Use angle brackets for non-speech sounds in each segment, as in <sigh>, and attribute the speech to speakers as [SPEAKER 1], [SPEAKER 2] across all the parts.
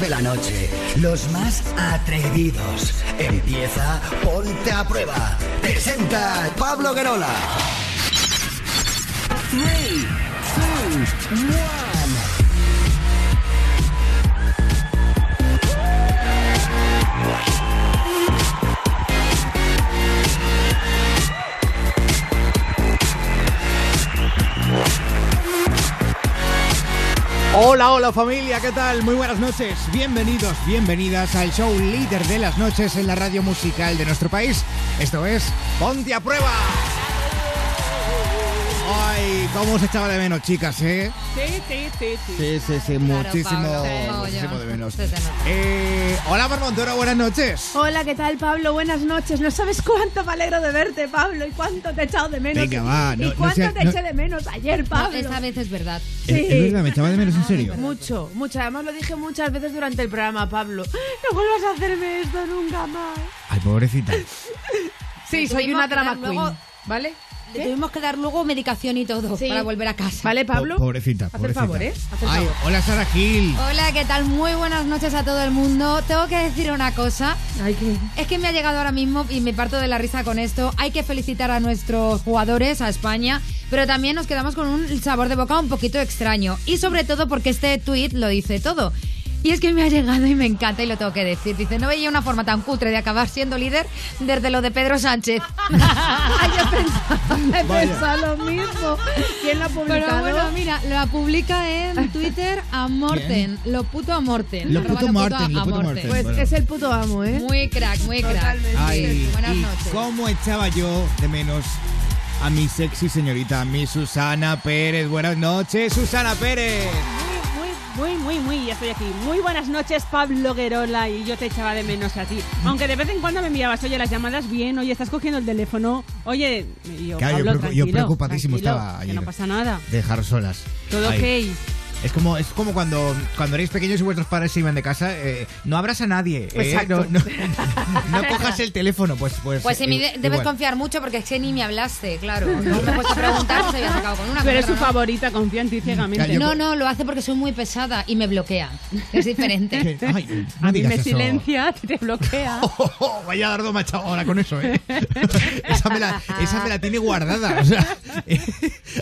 [SPEAKER 1] de la noche. Los más atrevidos. Empieza Ponte a Prueba. Presenta Pablo Guerola. 3, 2, 1.
[SPEAKER 2] Hola, hola familia, ¿qué tal? Muy buenas noches, bienvenidos, bienvenidas al show líder de las noches en la radio musical de nuestro país. Esto es Ponte a Prueba. Cómo se echaba de menos, chicas, ¿eh?
[SPEAKER 3] Sí, sí, sí, sí.
[SPEAKER 2] Sí, sí, sí, muchísimo,
[SPEAKER 4] Pablo,
[SPEAKER 2] muchísimo de menos. Eh, hola, Marmontero, buenas noches.
[SPEAKER 3] Hola, ¿qué tal, Pablo? Buenas noches. No sabes cuánto me alegro de verte, Pablo, y cuánto te he echado de menos.
[SPEAKER 2] Venga, va,
[SPEAKER 3] Y
[SPEAKER 2] no- no
[SPEAKER 3] cuánto
[SPEAKER 2] sea-
[SPEAKER 3] te
[SPEAKER 2] no-
[SPEAKER 3] eché de menos ayer, Pablo.
[SPEAKER 4] esta vez es verdad.
[SPEAKER 2] Es,
[SPEAKER 3] Sí.
[SPEAKER 2] es verdad, me echaba de menos en <laughs> serio.
[SPEAKER 3] Mucho, mucho. Además lo dije muchas veces durante el programa, Pablo. No vuelvas a hacerme esto nunca más.
[SPEAKER 2] Ay, pobrecita.
[SPEAKER 3] Sí, soy una drama queen,
[SPEAKER 4] luego-
[SPEAKER 3] ¿vale?
[SPEAKER 4] Le tuvimos que dar luego medicación y todo
[SPEAKER 3] Sí.
[SPEAKER 4] para volver a casa.
[SPEAKER 3] ¿Vale, Pablo?
[SPEAKER 2] Po- pobrecita,
[SPEAKER 3] Haz el
[SPEAKER 2] pobrecita.
[SPEAKER 3] favor, ¿eh? Haz el
[SPEAKER 2] Ay,
[SPEAKER 3] favor.
[SPEAKER 2] hola, Sara Gil.
[SPEAKER 4] Hola, ¿qué tal? Muy buenas noches a todo el mundo. Tengo que decir una cosa.
[SPEAKER 3] Ay, qué...
[SPEAKER 4] Es que me ha llegado ahora mismo y me parto de la risa con esto. Hay que felicitar a nuestros jugadores, a España, pero también nos quedamos con un sabor de boca un poquito extraño. Y sobre todo porque este tuit lo dice todo. Y es que me ha llegado y me encanta y lo tengo que decir. Dice, no veía una forma tan cutre de acabar siendo líder desde lo de Pedro Sánchez. <laughs>
[SPEAKER 3] Ay, yo pensaba, he pensado lo mismo. ¿Quién lo ha
[SPEAKER 4] Pero bueno, mira, la publica en <laughs> Twitter a Morten. Lo puto a Morten.
[SPEAKER 2] Lo puto Morten, lo puto Morten.
[SPEAKER 3] pues
[SPEAKER 2] bueno.
[SPEAKER 3] es el puto amo, ¿eh?
[SPEAKER 4] Muy crack, muy crack.
[SPEAKER 3] Totalmente.
[SPEAKER 2] Ay,
[SPEAKER 4] Buenas
[SPEAKER 2] y
[SPEAKER 4] noches.
[SPEAKER 2] cómo echaba yo de menos a mi sexy señorita, a mi Susana Pérez. Buenas noches, Susana Pérez.
[SPEAKER 5] Muy, muy, muy, ya estoy aquí. Muy buenas noches, Pablo Guerola, y yo te echaba de menos a ti. Aunque de vez en cuando me enviabas, oye, las llamadas bien, oye, estás cogiendo el teléfono, oye, yo,
[SPEAKER 2] Claro, preocupadísimo estaba
[SPEAKER 5] Que no pasa nada.
[SPEAKER 2] Dejar solas.
[SPEAKER 5] Todo ok.
[SPEAKER 2] Es como, es como cuando, cuando erais pequeños y vuestros padres se iban de casa, eh, no abras a nadie. eh,
[SPEAKER 3] Exacto.
[SPEAKER 2] No, no- no cojas el teléfono, pues. Pues,
[SPEAKER 4] Pues en mí debes
[SPEAKER 2] igual.
[SPEAKER 4] confiar mucho porque es que ni me hablaste, claro. No puesto a preguntar si había sacado con una. Con
[SPEAKER 5] eres su favorita, confía en ti ciegamente.
[SPEAKER 4] No, no, lo hace porque soy muy pesada y me bloquea. Es diferente. <laughs>
[SPEAKER 2] Ay, no
[SPEAKER 5] a mí me
[SPEAKER 2] eso.
[SPEAKER 5] silencia, te bloquea. <laughs>
[SPEAKER 2] Oh, oh, oh, vaya dardo machado ahora con eso, ¿eh? <laughs> esa, me la, esa me la tiene guardada. O sea,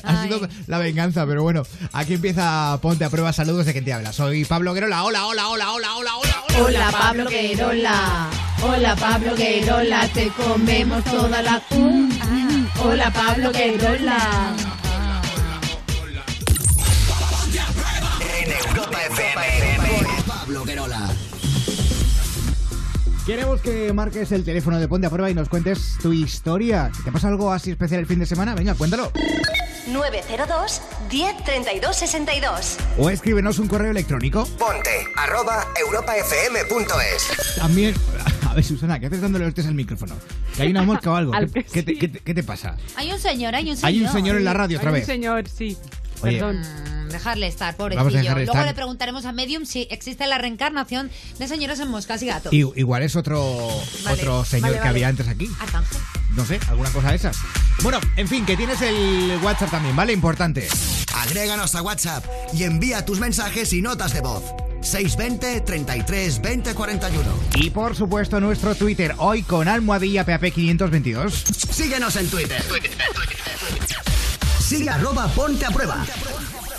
[SPEAKER 2] ha sido la venganza, pero bueno, aquí empieza Ponte a prueba. Saludos de quien te habla. Soy Pablo Guerola. Hola, hola, hola, hola, hola, hola. hola.
[SPEAKER 3] Hola Pablo Guerola, hola Pablo Guerola, te comemos toda la... Hola Pablo Guerola.
[SPEAKER 1] En Europa FM. Pablo Guerola.
[SPEAKER 2] Queremos que marques el teléfono de Ponte a prueba y nos cuentes tu historia. ¿Te pasa algo así especial el fin de semana? Venga, cuéntalo.
[SPEAKER 6] 902 10 32 62.
[SPEAKER 2] O escríbenos un correo electrónico.
[SPEAKER 1] Ponte arroba europafm.es.
[SPEAKER 2] También. A ver, Susana, ¿qué haces dándole hostias al micrófono? ¿Que hay una mosca o algo? <laughs>
[SPEAKER 5] Al
[SPEAKER 2] ¿Qué, te, qué te- qué te pasa?
[SPEAKER 4] Hay un señor, hay un señor.
[SPEAKER 2] Hay un señor en la radio otra
[SPEAKER 5] Hay
[SPEAKER 2] vez.
[SPEAKER 5] un señor, sí.
[SPEAKER 2] Oye.
[SPEAKER 5] Perdón.
[SPEAKER 4] Mm, Dejarle estar,
[SPEAKER 2] Vamos a
[SPEAKER 4] pobrecillo.
[SPEAKER 2] dejarle
[SPEAKER 4] Luego
[SPEAKER 2] estar.
[SPEAKER 4] le preguntaremos a Medium si existe la reencarnación de señores en moscas y gatos.
[SPEAKER 2] Igual es otro,
[SPEAKER 4] Vale,
[SPEAKER 2] otro señor
[SPEAKER 4] vale,
[SPEAKER 2] que había antes aquí.
[SPEAKER 4] Arcángel.
[SPEAKER 2] No sé, alguna cosa de esas. Bueno, en fin, que tienes el WhatsApp también, ¿vale? Importante.
[SPEAKER 1] Agréganos a WhatsApp y envía tus mensajes y notas de voz. 620 33 20 41.
[SPEAKER 2] Y por supuesto nuestro Twitter, hoy con almohadilla PAP 522.
[SPEAKER 1] Síguenos en Twitter. Sigue arroba ponte a prueba.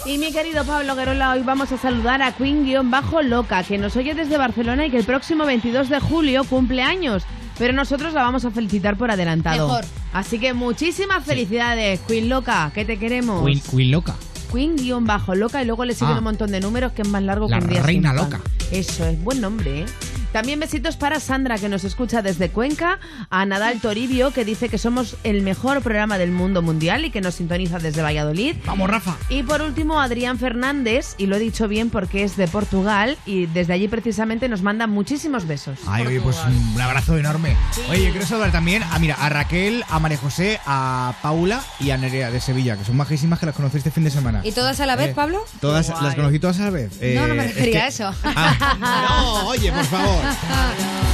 [SPEAKER 3] Y mi querido Pablo Guerola, hoy vamos a saludar a Queen-Loca, que nos oye desde Barcelona y que el próximo 22 de julio cumple años. Pero nosotros la vamos a felicitar por adelantado.
[SPEAKER 4] Mejor.
[SPEAKER 3] Así que muchísimas felicidades, Queen Loca, que te queremos.
[SPEAKER 2] Queen, Queen loca.
[SPEAKER 3] Queen-Loca y luego le siguen
[SPEAKER 2] Ah.
[SPEAKER 3] un montón de números que es más largo
[SPEAKER 2] La
[SPEAKER 3] que un día
[SPEAKER 2] reina
[SPEAKER 3] pan.
[SPEAKER 2] loca.
[SPEAKER 3] Eso es, buen nombre, ¿eh? También besitos para Sandra, que nos escucha desde Cuenca, a Nadal Toribio, que dice que somos el mejor programa del mundo mundial y que nos sintoniza desde Valladolid.
[SPEAKER 2] Vamos, Rafa.
[SPEAKER 3] Y por último, Adrián Fernández, y lo he dicho bien porque es de Portugal, y desde allí precisamente nos manda muchísimos besos.
[SPEAKER 2] Ay, oye, pues un abrazo enorme. Oye, yo quiero saludar también a, mira, a Raquel, a María José, a Paula y a Nerea de Sevilla, que son majísimas que las conocí este fin de semana.
[SPEAKER 4] ¿Y todas a la vez,
[SPEAKER 2] Eh,
[SPEAKER 4] Pablo?
[SPEAKER 2] Todas,
[SPEAKER 3] Guay.
[SPEAKER 2] las conocí todas a la vez.
[SPEAKER 4] No, no me
[SPEAKER 2] Eh,
[SPEAKER 4] refería
[SPEAKER 2] es que-
[SPEAKER 4] a eso. <laughs>
[SPEAKER 2] Ah, <laughs> no, oye, por favor.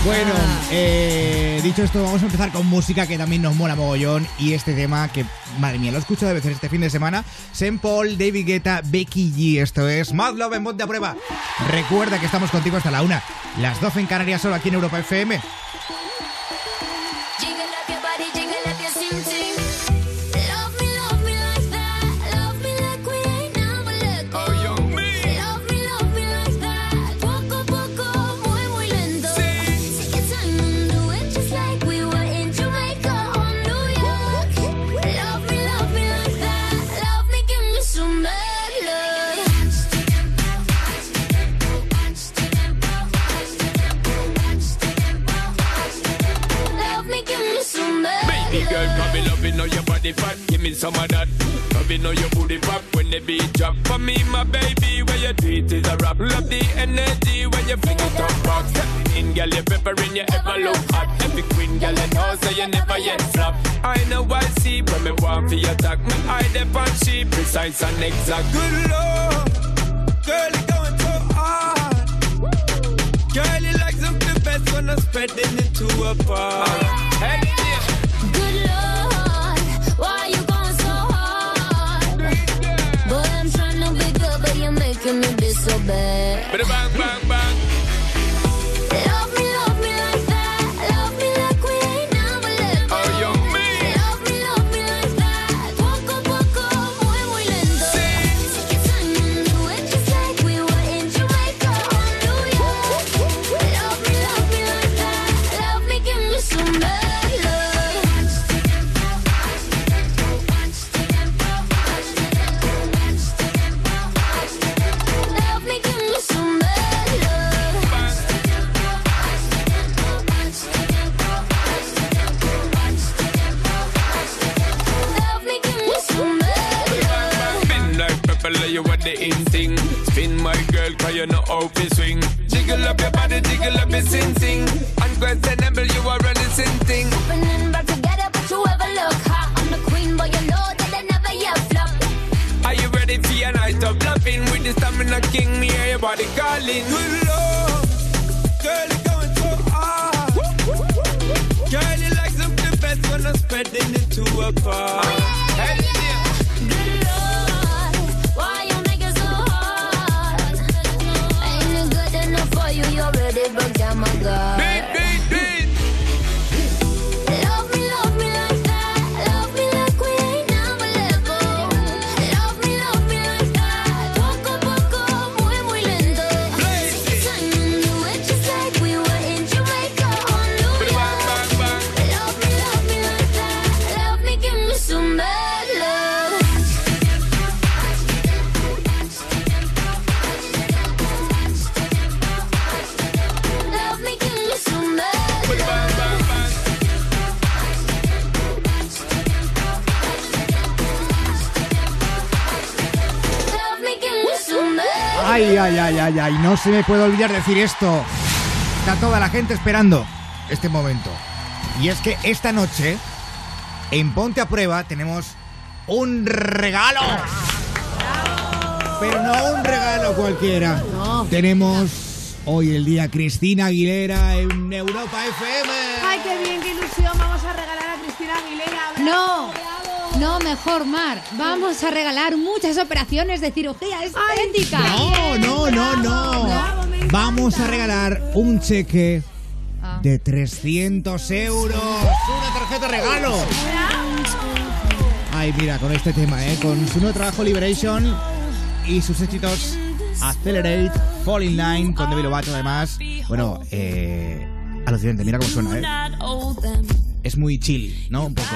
[SPEAKER 2] Bueno, eh, dicho esto, vamos a empezar con música que también nos mola mogollón. Y este tema que, madre mía, lo he escuchado de veces este fin de semana. Saint Paul, David Guetta, Becky G. Esto es Mad Love en Monte a Prueba. Recuerda que estamos contigo hasta la una. Las 12 en Canarias, solo aquí en Europa FM.
[SPEAKER 7] It,
[SPEAKER 8] know your body fat. Give me some of that. It, know your booty pop when the beat drop. For me, my baby, where you treat is a rap. Love the energy when you fling it up back. Step in, girl, you peppering, you ever look hot. Every queen, girl, you know, so you never yet flop. I know I see when me want for your attack. Me eye the on she precise and exact. Good lord, girl, you going so hard. Girl, you like something best when I'm spreading it to a bar. Hey.
[SPEAKER 7] Good Lord,
[SPEAKER 8] bang, bang, bang. Pepper, you what the in thing. Spin my girl, cause you know how to swing. Jiggle up your body, jiggle up your sing sing. Unquestionable, you are running sin thing.
[SPEAKER 7] Opening back together, but you ever look hot. I'm the queen, but you know that I never yet flop.
[SPEAKER 8] Are you ready for your night of loving? With the stamina king, me hear your body calling. Good lord, girl, you going so hard. Girl, you like something best when I'm spreading it to a bar. Oh, hey, yeah.
[SPEAKER 7] Good Lord, you, you're ready, but my God.
[SPEAKER 2] Ay, ay, ay, ay, ay, no se me puede olvidar decir esto. Está toda la gente esperando este momento. Y es que esta noche, en Ponte a Prueba, tenemos un regalo. Pero no un regalo cualquiera. Tenemos hoy el día Cristina Aguilera en Europa FM.
[SPEAKER 3] Ay, qué bien, qué ilusión. Vamos a regalar a Cristina Aguilera.
[SPEAKER 4] No. No, mejor, Mar. Vamos a regalar muchas operaciones de cirugía estética.
[SPEAKER 2] No, no, no, no.
[SPEAKER 3] bravo.
[SPEAKER 2] Vamos a regalar un cheque
[SPEAKER 4] Ah.
[SPEAKER 2] de 300 euros. Una tarjeta regalo. Ay, mira, con este tema, ¿eh? Con su nuevo trabajo Liberation y sus éxitos Accelerate, Fall in Line, con Demi Lovato además. Bueno, eh, alucinante, mira cómo suena, ¿eh? Es muy chill, ¿no? Un poco.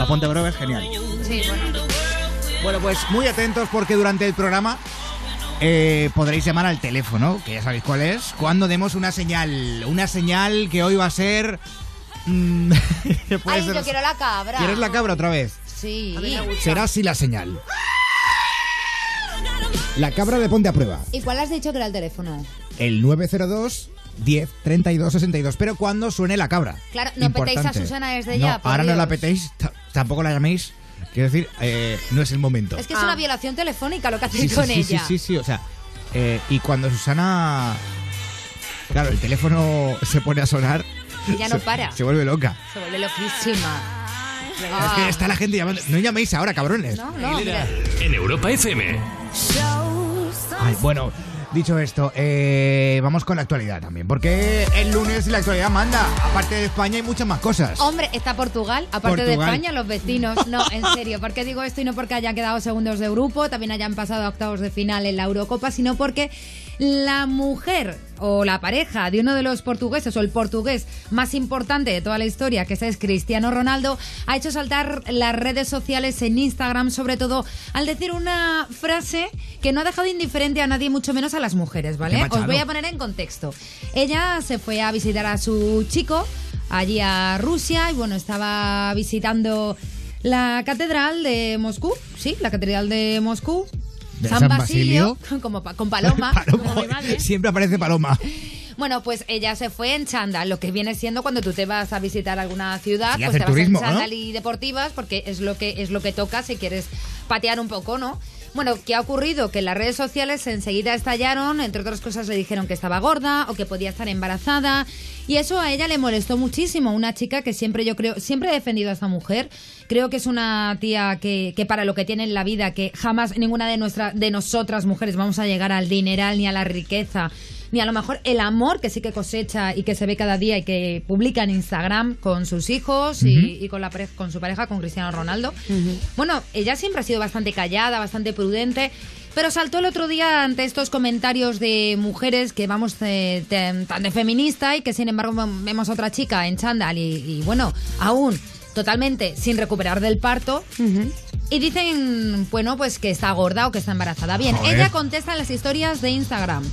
[SPEAKER 2] La Ponte Brova es genial.
[SPEAKER 4] Sí, bueno.
[SPEAKER 2] Bueno, pues muy atentos porque durante el programa eh, podréis llamar al teléfono, que ya sabéis cuál es, cuando demos una señal. Una señal que hoy va a ser... mm, <laughs>
[SPEAKER 4] Ay,
[SPEAKER 2] ser-
[SPEAKER 4] yo quiero la cabra.
[SPEAKER 2] ¿Quieres la cabra otra vez?
[SPEAKER 4] Sí.
[SPEAKER 2] Será así la señal. La cabra de Ponte a Prueba.
[SPEAKER 4] ¿Y cuál has dicho que era el teléfono?
[SPEAKER 2] El 902 10 32 62. Pero cuando suene la cabra.
[SPEAKER 4] Claro, no petéis a
[SPEAKER 2] Importante.
[SPEAKER 4] Susana desde
[SPEAKER 2] No,
[SPEAKER 4] ya, por
[SPEAKER 2] ahora no la petéis, ta- tampoco la llaméis. Quiero decir, eh, no es el momento.
[SPEAKER 4] Es que es
[SPEAKER 3] Ah.
[SPEAKER 4] una violación telefónica lo que hacéis
[SPEAKER 2] sí,
[SPEAKER 4] con
[SPEAKER 2] sí,
[SPEAKER 4] ella.
[SPEAKER 2] sí, sí, sí, o sea, eh, y cuando Susana Claro, el teléfono se pone a sonar.
[SPEAKER 4] Y ya no
[SPEAKER 2] se-
[SPEAKER 4] para.
[SPEAKER 2] Se vuelve loca.
[SPEAKER 4] Se vuelve loquísima.
[SPEAKER 2] Es que está la gente llamando. No llaméis ahora, cabrones.
[SPEAKER 4] No, no, mira.
[SPEAKER 9] En Europa FM.
[SPEAKER 2] Ay, bueno, dicho esto, eh, vamos con la actualidad también. Porque el lunes la actualidad manda. Aparte de España hay muchas más cosas.
[SPEAKER 4] Hombre, está Portugal, aparte de. España, los vecinos. <laughs> No, en serio, ¿por qué digo esto? Y no porque hayan quedado segundos de grupo, también hayan pasado a octavos de final en la Eurocopa, sino porque la mujer o la pareja de uno de los portugueses o el portugués más importante de toda la historia, que es Cristiano Ronaldo, ha hecho saltar las redes sociales en Instagram, sobre todo al decir una frase que no ha dejado indiferente a nadie, mucho menos a las mujeres, ¿vale? Os voy a poner en contexto. Ella se fue a visitar a su chico allí a Rusia y bueno, estaba visitando la catedral de Moscú, sí, la catedral de Moscú.
[SPEAKER 2] De San Basilio. <laughs>
[SPEAKER 4] como pa- con paloma. <laughs>
[SPEAKER 2] Paloma.
[SPEAKER 5] como mi madre.
[SPEAKER 2] Siempre aparece Paloma.
[SPEAKER 4] Bueno, pues ella se fue en chándal, lo que viene siendo cuando tú te vas a visitar alguna ciudad,
[SPEAKER 2] Sí,
[SPEAKER 4] pues te vas
[SPEAKER 2] turismo,
[SPEAKER 4] en
[SPEAKER 2] ¿no?
[SPEAKER 4] chándal y deportivas, porque es lo que es lo que toca si quieres patear un poco, ¿no? Bueno, ¿qué ha ocurrido? Que las redes sociales enseguida estallaron, entre otras cosas le dijeron que estaba gorda o que podía estar embarazada y eso a ella le molestó muchísimo. Una chica que siempre yo creo, siempre he defendido a esta mujer. Creo que es una tía que, que para lo que tiene en la vida, que jamás ninguna de nuestra, de nosotras mujeres vamos a llegar al dineral ni a la riqueza ni a lo mejor el amor que sí que cosecha y que se ve cada día y que publica en Instagram con sus hijos y, y con, la pareja- con su pareja, con Cristiano Ronaldo. Bueno, ella siempre ha sido bastante callada, bastante prudente. Pero saltó el otro día ante estos comentarios de mujeres que vamos eh, de- tan de feminista y que sin embargo vemos a otra chica en chándal y, y, bueno, aún totalmente sin recuperar del parto. Y dicen, bueno, pues que está gorda o que está embarazada. Bien,
[SPEAKER 2] Joder.
[SPEAKER 4] ella contesta en las historias de Instagram.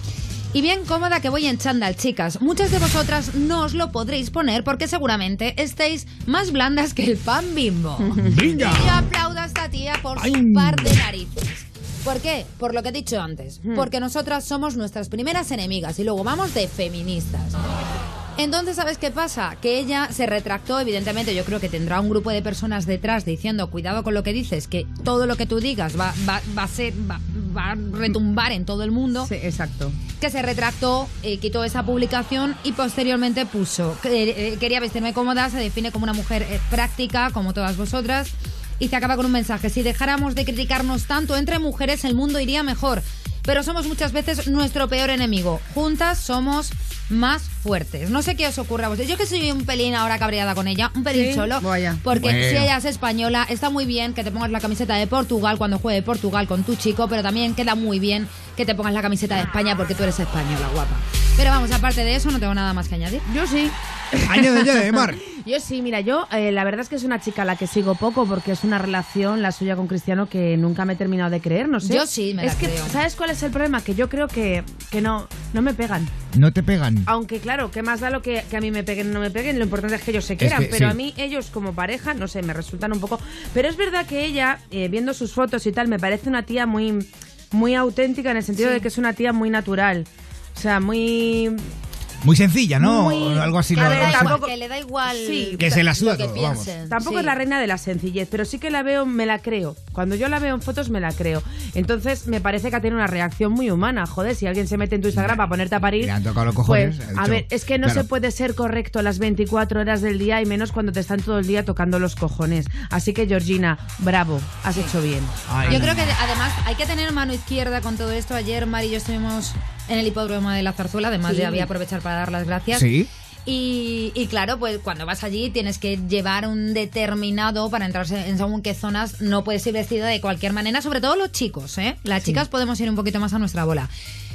[SPEAKER 4] Y bien cómoda que voy en chándal, chicas. Muchas de vosotras no os lo podréis poner porque seguramente estéis más blandas que el pan bimbo. <laughs>
[SPEAKER 2] ¡Venga!
[SPEAKER 4] Y yo aplaudo a esta tía por
[SPEAKER 2] Ay.
[SPEAKER 4] su par de narices. ¿Por qué? Por lo que he dicho antes.
[SPEAKER 2] Hmm.
[SPEAKER 4] Porque nosotras somos nuestras primeras enemigas y luego vamos de feministas. Entonces, ¿sabes qué pasa? Que ella se retractó, evidentemente, yo creo que tendrá un grupo de personas detrás diciendo, cuidado con lo que dices, que todo lo que tú digas va, va, va a ser, va, va a retumbar en todo el mundo
[SPEAKER 3] Sí, exacto.
[SPEAKER 4] que se retractó, eh, quitó esa publicación y posteriormente puso, que, eh, quería vestirme cómoda, se define como una mujer eh, práctica, como todas vosotras, y se acaba con un mensaje, si dejáramos de criticarnos tanto entre mujeres, el mundo iría mejor, pero somos muchas veces nuestro peor enemigo, juntas somos más fuertes. No sé qué os ocurre a vosotros. Yo que soy un pelín ahora cabreada con ella, un pelín
[SPEAKER 3] Sí,
[SPEAKER 4] solo,
[SPEAKER 3] vaya.
[SPEAKER 4] porque
[SPEAKER 2] Bueno.
[SPEAKER 4] si ella es española, está muy bien que te pongas la camiseta de Portugal cuando juegue Portugal con tu chico, pero también queda muy bien que te pongas la camiseta de España porque tú eres española, guapa. Pero vamos, aparte de eso, no tengo nada más que añadir.
[SPEAKER 3] Yo sí. <laughs>
[SPEAKER 2] Añade, añade, Mar.
[SPEAKER 3] Yo sí, mira, yo eh, la verdad es que es una chica a la que sigo poco porque es una relación, la suya con Cristiano, que nunca me he terminado de creer, no sé.
[SPEAKER 4] Yo sí me la
[SPEAKER 3] Es que,
[SPEAKER 4] creo.
[SPEAKER 3] ¿sabes cuál es el problema? Que yo creo que, que no, no me pegan.
[SPEAKER 2] No te pegan.
[SPEAKER 3] Aunque claro, ¿qué más da lo que, que a mí me peguen o no me peguen? Lo importante es que ellos se quieran.
[SPEAKER 2] que
[SPEAKER 3] pero
[SPEAKER 2] sí.
[SPEAKER 3] a mí ellos como pareja, no sé, me resultan un poco... Pero es verdad que ella, eh, viendo sus fotos y tal, me parece una tía muy, muy auténtica en el sentido
[SPEAKER 4] Sí.
[SPEAKER 3] de que es una tía muy natural. O sea, muy...
[SPEAKER 2] Muy sencilla, ¿no?
[SPEAKER 3] Muy-
[SPEAKER 2] Algo así.
[SPEAKER 3] que
[SPEAKER 2] ¿no?
[SPEAKER 3] le da igual,
[SPEAKER 4] que le da igual
[SPEAKER 3] Sí,
[SPEAKER 2] Que se la suda todo, vamos.
[SPEAKER 3] Tampoco
[SPEAKER 4] Sí.
[SPEAKER 3] es la reina de la sencillez, pero sí que la veo, me la creo. Cuando yo la veo en fotos, me la creo. Entonces, me parece que ha tenido una reacción muy humana. Joder, si alguien se mete en tu Instagram para ponerte a parir.
[SPEAKER 2] Le han tocado los cojones,
[SPEAKER 3] Pues,
[SPEAKER 2] dicho,
[SPEAKER 3] a ver, es que no
[SPEAKER 2] claro.
[SPEAKER 3] se puede ser correcto las 24 horas del día y menos cuando te están todo el día tocando los cojones. Así que, Georgina, bravo, has hecho bien.
[SPEAKER 2] Ay,
[SPEAKER 4] Yo creo que además hay que tener mano izquierda con todo esto. Ayer Mari y yo estuvimos en el hipódromo de la Zarzuela, además
[SPEAKER 3] Sí.
[SPEAKER 4] ya voy a aprovechar para dar las gracias.
[SPEAKER 2] Sí.
[SPEAKER 4] Y, y claro, pues cuando vas allí tienes que llevar un determinado para entrar en según qué zonas. No puedes ir vestida de cualquier manera, sobre todo los chicos, ¿eh? Las chicas podemos ir un poquito más a nuestra bola.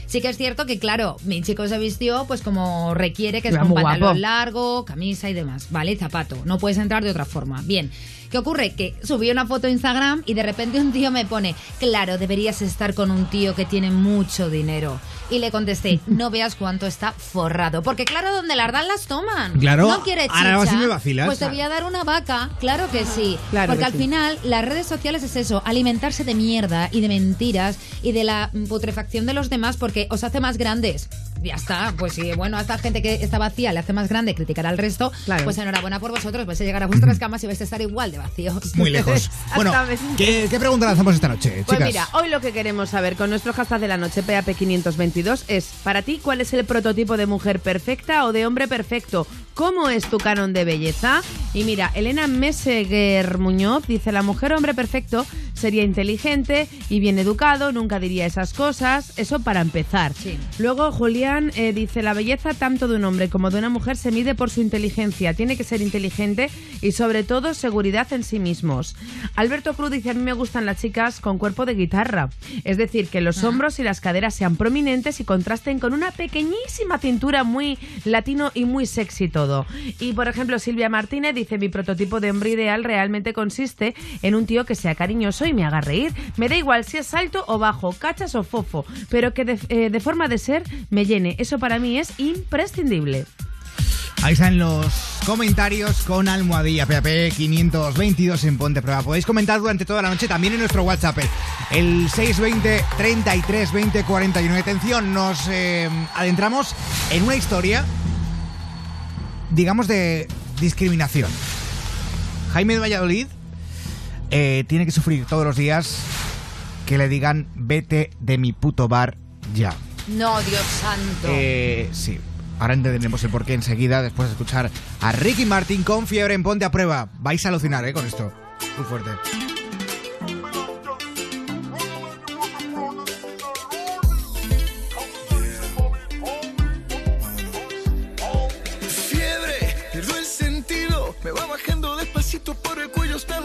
[SPEAKER 4] Sí que es cierto que, claro, mi chico se vistió pues como requiere, que es con pantalón
[SPEAKER 3] guapo.
[SPEAKER 4] largo, camisa y demás, ¿vale? Y zapato. No puedes entrar de otra forma. Bien. ¿Qué ocurre? Que subí una foto a Instagram y de repente un tío me pone, claro, deberías estar con un tío que tiene mucho dinero. Y le contesté, <laughs> no veas cuánto está forrado. Porque claro, donde las dan las toman.
[SPEAKER 2] Claro,
[SPEAKER 4] No quiere chicha.
[SPEAKER 2] ahora vas y me vacilas.
[SPEAKER 4] Pues te voy a dar una vaca. Claro que sí.
[SPEAKER 3] Claro
[SPEAKER 4] Porque
[SPEAKER 3] que
[SPEAKER 4] al
[SPEAKER 3] sí.
[SPEAKER 4] final las redes sociales es eso, alimentarse de mierda y de mentiras y de la putrefacción de los demás porque os hace más grandes. Ya está. Pues sí, bueno, a esta gente que está vacía le hace más grande criticar al resto,
[SPEAKER 3] Claro.
[SPEAKER 4] pues enhorabuena por vosotros, vais a llegar a vuestras camas y vais a estar igual de vacíos.
[SPEAKER 2] Muy lejos. <laughs> Bueno. ¿qué, qué pregunta lanzamos esta noche,
[SPEAKER 3] Pues mira, hoy lo que queremos saber con nuestro hashtag de la noche PAP522 es, para ti, ¿cuál es el prototipo de mujer perfecta o de hombre perfecto? ¿Cómo es tu canon de belleza? Y mira, Elena Meseguer Muñoz dice, la mujer hombre perfecto sería inteligente y bien educado, nunca diría esas cosas, eso para empezar.
[SPEAKER 4] Sí.
[SPEAKER 3] Luego Eh, dice, la belleza tanto de un hombre como de una mujer se mide por su inteligencia, tiene que ser inteligente y sobre todo seguridad en sí mismos. Alberto Cruz dice, a mí me gustan las chicas con cuerpo de guitarra, es decir, que los hombros y las caderas sean prominentes y contrasten con una pequeñísima cintura muy latino y muy sexy todo. Y por ejemplo, Silvia Martínez dice, mi prototipo de hombre ideal realmente consiste en un tío que sea cariñoso y me haga reír. Me da igual si es alto o bajo, cachas o fofo, pero que de, eh, de forma de ser me llene. Eso para mí es imprescindible.
[SPEAKER 2] Ahí están los comentarios con almohadilla PAP 522 en Ponte Prueba. Podéis comentar durante toda la noche también en nuestro WhatsApp, el 620 33 20 49. Atención, nos eh, adentramos en una historia, digamos, de discriminación. Jaime de Valladolid eh, tiene que sufrir todos los días que le digan vete de mi puto bar ya.
[SPEAKER 4] No, Dios santo.
[SPEAKER 2] Eh, sí. Ahora entenderemos el porqué enseguida, después de escuchar a Ricky Martin con fiebre en Ponte a Prueba. Vais a alucinar, ¿eh? Con esto. Muy fuerte.
[SPEAKER 9] Fiebre, pierdo el sentido, me va bajando despacito por el cuello hasta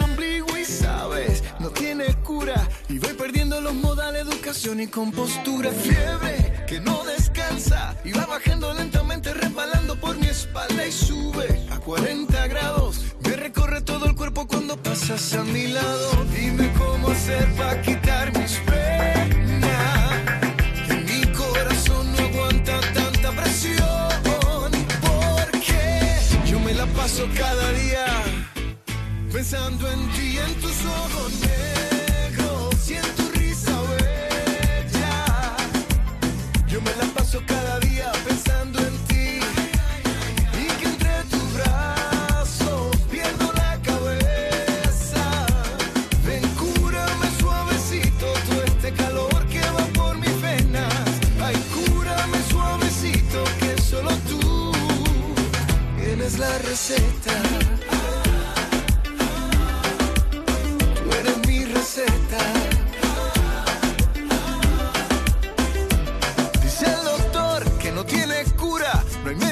[SPEAKER 9] los modales, educación y compostura. Fiebre, que no descansa y va bajando lentamente, resbalando por mi espalda y sube a 40 grados. Me recorre todo el cuerpo cuando pasas a mi lado. Dime cómo hacer para quitar mis penas. Que mi corazón no aguanta tanta presión. Porque yo me la paso cada día pensando en ti y en tus ojos cada día pensando en ti y que entre tus brazos pierdo la cabeza. Ven, cúrame suavecito todo este calor que va por mis venas. Ay, cúrame suavecito que solo tú tienes la receta.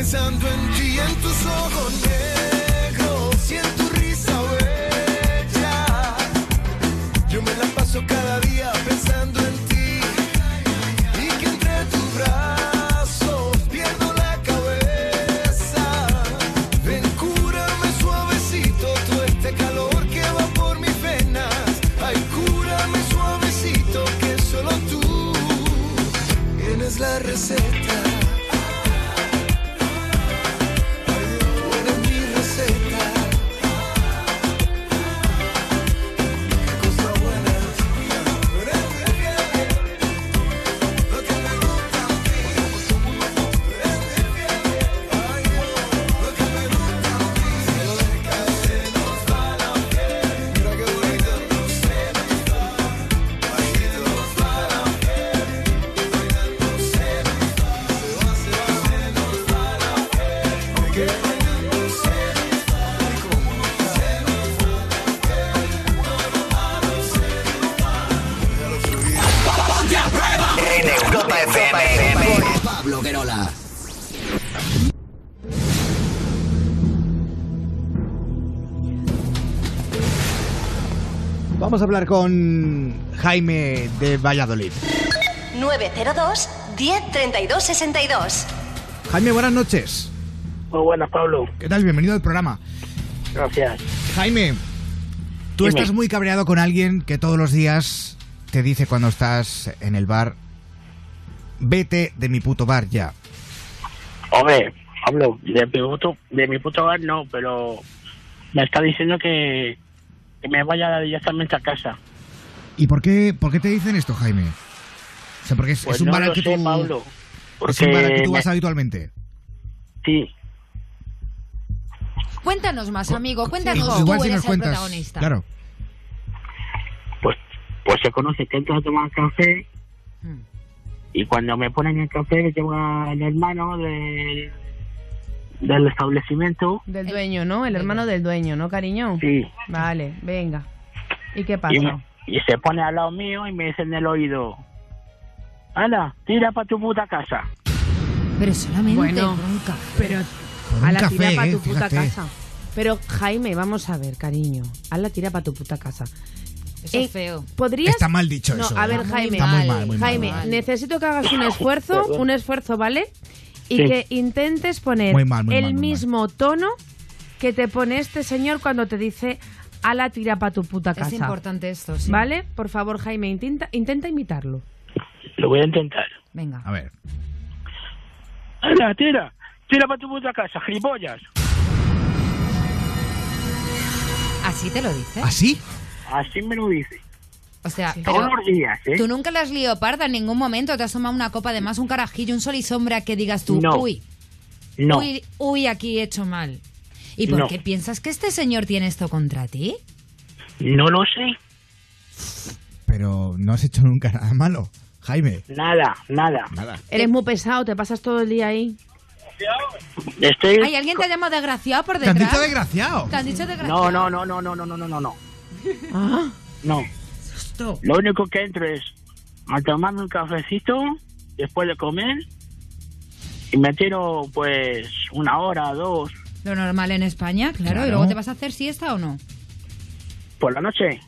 [SPEAKER 9] Pensando en ti en tus ojos
[SPEAKER 2] Vamos a hablar con Jaime de Valladolid.
[SPEAKER 6] 902 10 32 62.
[SPEAKER 2] Jaime, buenas noches.
[SPEAKER 10] Muy buenas, Pablo.
[SPEAKER 2] ¿Qué tal? Bienvenido al programa.
[SPEAKER 10] Gracias.
[SPEAKER 2] Jaime, tú
[SPEAKER 10] Dime.
[SPEAKER 2] estás muy cabreado con alguien que todos los días te dice cuando estás en el bar, vete de mi puto bar ya.
[SPEAKER 10] Hombre, Pablo, de mi puto, de mi puto bar no, pero me está diciendo que, que me vaya directamente a casa.
[SPEAKER 2] ¿Y por qué, por qué te dicen esto, Jaime? O sea, porque es,
[SPEAKER 10] Pues
[SPEAKER 2] es un
[SPEAKER 10] no
[SPEAKER 2] bar al que
[SPEAKER 10] sé,
[SPEAKER 2] tú...
[SPEAKER 10] Pablo.
[SPEAKER 2] Es un
[SPEAKER 10] Porque
[SPEAKER 2] bar al que tú
[SPEAKER 10] me-
[SPEAKER 2] vas habitualmente.
[SPEAKER 10] Sí,
[SPEAKER 4] Cuéntanos más, amigo. Cuéntanos
[SPEAKER 2] Igual
[SPEAKER 4] tú,
[SPEAKER 2] si
[SPEAKER 4] eres
[SPEAKER 2] nos
[SPEAKER 4] el
[SPEAKER 2] cuentas...
[SPEAKER 4] protagonista.
[SPEAKER 2] Claro.
[SPEAKER 10] pues, pues se conoce que entro a tomar café
[SPEAKER 4] Hmm.
[SPEAKER 10] y cuando me ponen el café me lleva el hermano del, del establecimiento
[SPEAKER 3] Del dueño, ¿no? El hermano del dueño, ¿no, cariño?
[SPEAKER 10] Sí.
[SPEAKER 3] Vale, venga. ¿Y qué pasa?
[SPEAKER 10] y, me- y se pone al lado mío y me dice en el oído, anda, tira para tu puta casa.
[SPEAKER 4] Pero solamente
[SPEAKER 3] Bueno,
[SPEAKER 4] café.
[SPEAKER 3] Pero a la
[SPEAKER 2] café,
[SPEAKER 3] tira para
[SPEAKER 2] eh,
[SPEAKER 3] tu puta
[SPEAKER 2] fíjate.
[SPEAKER 3] casa. Pero Jaime, vamos a ver, cariño. Haz la tira para tu puta casa.
[SPEAKER 4] Eso
[SPEAKER 3] Eh,
[SPEAKER 4] es feo.
[SPEAKER 3] ¿Podrías?
[SPEAKER 2] Está mal dicho
[SPEAKER 3] no,
[SPEAKER 2] eso.
[SPEAKER 3] a
[SPEAKER 2] ¿eh?
[SPEAKER 3] ver, Jaime.
[SPEAKER 2] Está muy mal, muy mal.
[SPEAKER 3] Jaime,
[SPEAKER 4] mal.
[SPEAKER 3] necesito que hagas un <coughs> esfuerzo, un esfuerzo, ¿vale? Y
[SPEAKER 10] Sí.
[SPEAKER 3] que intentes poner
[SPEAKER 2] Muy mal, muy
[SPEAKER 3] el
[SPEAKER 2] mal,
[SPEAKER 3] mismo tono que te pone este señor cuando te dice a la tira para tu puta casa.
[SPEAKER 4] Es importante esto, sí.
[SPEAKER 3] ¿Vale? Por favor, Jaime, intenta, intenta imitarlo.
[SPEAKER 10] Lo voy a intentar.
[SPEAKER 4] Venga.
[SPEAKER 2] A ver.
[SPEAKER 10] Anda, tira, tira para tu puta casa, gilipollas.
[SPEAKER 4] ¿Así te lo dice?
[SPEAKER 2] ¿Así?
[SPEAKER 10] Así me lo dice.
[SPEAKER 4] O sea,
[SPEAKER 10] Todos
[SPEAKER 4] pero
[SPEAKER 10] los días, ¿eh?
[SPEAKER 4] tú nunca le has liado parda en ningún momento. Te has tomado una copa, además un carajillo, un sol y sombra que digas tú,
[SPEAKER 10] No.
[SPEAKER 4] uy,
[SPEAKER 10] No,
[SPEAKER 4] uy, uy, aquí he hecho mal. ¿Y por
[SPEAKER 10] No.
[SPEAKER 4] qué piensas que este señor tiene esto contra ti?
[SPEAKER 10] no lo sé.
[SPEAKER 2] Pero no has hecho nunca nada malo. Jaime.
[SPEAKER 10] Nada, nada.
[SPEAKER 2] Nada.
[SPEAKER 3] Eres muy pesado, te pasas todo el día ahí.
[SPEAKER 10] Estoy...
[SPEAKER 4] ¿Hay alguien te ha llamado desgraciado por
[SPEAKER 2] ¿Te han
[SPEAKER 4] detrás?
[SPEAKER 2] dicho desgraciado?
[SPEAKER 4] ¿Te han dicho desgraciado?
[SPEAKER 10] No, no, no, no, no, no, no, no, no.
[SPEAKER 3] Ah,
[SPEAKER 10] No. Lo único que entro es a tomarme un cafecito después de comer y me tiro pues una hora, dos
[SPEAKER 4] Lo normal en España, claro.
[SPEAKER 2] Claro.
[SPEAKER 4] ¿Y luego te vas a hacer siesta o no?
[SPEAKER 10] por la noche.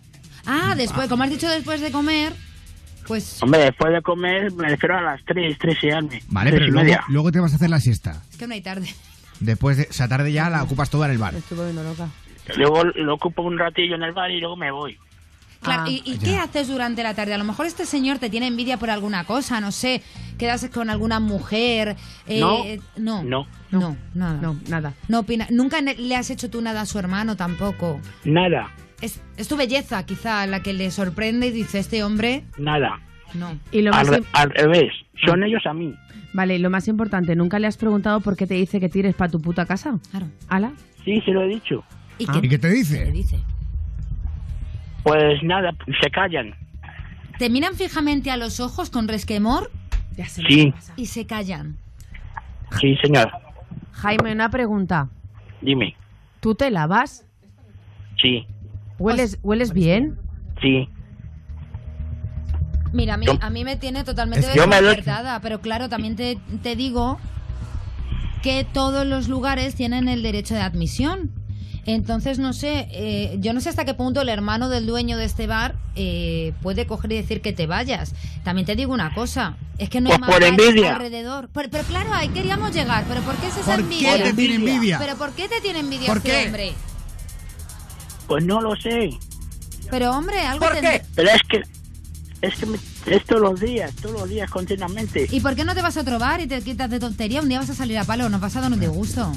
[SPEAKER 4] Ah, después, como has dicho después de comer, pues
[SPEAKER 10] Hombre, después de comer me refiero a las tres, tres y algo.
[SPEAKER 2] Vale, pero luego,
[SPEAKER 10] media.
[SPEAKER 2] luego te vas a hacer la siesta.
[SPEAKER 4] es que no hay tarde. <laughs>
[SPEAKER 2] Después de esa tarde ya la ocupas toda en el bar.
[SPEAKER 3] me estoy volviendo loca.
[SPEAKER 10] Luego lo ocupo un ratillo en el bar y luego me voy.
[SPEAKER 4] Claro,
[SPEAKER 3] Ah,
[SPEAKER 4] ¿y, qué haces durante la tarde? A lo mejor este señor te tiene envidia por alguna cosa, no sé, quedas con alguna mujer. eh,
[SPEAKER 10] No,
[SPEAKER 4] no,
[SPEAKER 10] no.
[SPEAKER 4] no, nada.
[SPEAKER 3] No, nada.
[SPEAKER 4] No opina. Nunca le has hecho tú nada a su hermano tampoco.
[SPEAKER 10] Nada,
[SPEAKER 4] Es, es tu belleza, quizá, la que le sorprende y dice: Este hombre,
[SPEAKER 10] nada.
[SPEAKER 4] no.
[SPEAKER 3] Y lo
[SPEAKER 10] Al,
[SPEAKER 3] más
[SPEAKER 10] al revés, son ellos a mí.
[SPEAKER 3] Vale, y lo más importante, ¿nunca le has preguntado por qué te dice que tires para tu puta casa?
[SPEAKER 4] Claro.
[SPEAKER 3] ¿Ala?
[SPEAKER 10] Sí, se lo he dicho.
[SPEAKER 4] ¿Y,
[SPEAKER 2] ¿Y qué te
[SPEAKER 4] ¿Qué
[SPEAKER 2] dice?
[SPEAKER 4] dice?
[SPEAKER 10] Pues nada, se callan.
[SPEAKER 4] Te miran fijamente a los ojos con resquemor
[SPEAKER 3] Ya sé.
[SPEAKER 10] Sí,
[SPEAKER 4] y se callan.
[SPEAKER 10] sí, señor.
[SPEAKER 3] Jaime, una pregunta.
[SPEAKER 10] Dime.
[SPEAKER 3] ¿Tú te lavas?
[SPEAKER 10] Sí,
[SPEAKER 3] ¿Hueles, ¿hueles bien?
[SPEAKER 10] sí.
[SPEAKER 4] Mira, a mí,
[SPEAKER 10] Yo-
[SPEAKER 4] a mí me tiene totalmente desconcertada, pero claro, también te, te digo que todos los lugares tienen el derecho de admisión. Entonces, no sé, eh, yo no sé hasta qué punto el hermano del dueño de este bar eh, puede coger y decir que te vayas. También te digo una cosa, es que no hay
[SPEAKER 10] Pues
[SPEAKER 4] más
[SPEAKER 10] por envidia.
[SPEAKER 4] alrededor. Pero, pero claro, ahí queríamos llegar, pero ¿por qué es esa
[SPEAKER 2] ¿Por
[SPEAKER 4] envidia?
[SPEAKER 2] qué te tiene envidia?
[SPEAKER 4] ¿Pero por qué te tiene envidia
[SPEAKER 2] ¿Por
[SPEAKER 4] este
[SPEAKER 2] qué?
[SPEAKER 4] hombre?
[SPEAKER 10] Pues no lo sé.
[SPEAKER 4] Pero hombre, algo tendrá-
[SPEAKER 10] Pero es que es que me- es todos los días, todos los días continuamente.
[SPEAKER 4] ¿Y por qué no te vas a otro bar y te quitas de tontería? Un día vas a salir a palo, no has pasado un disgusto.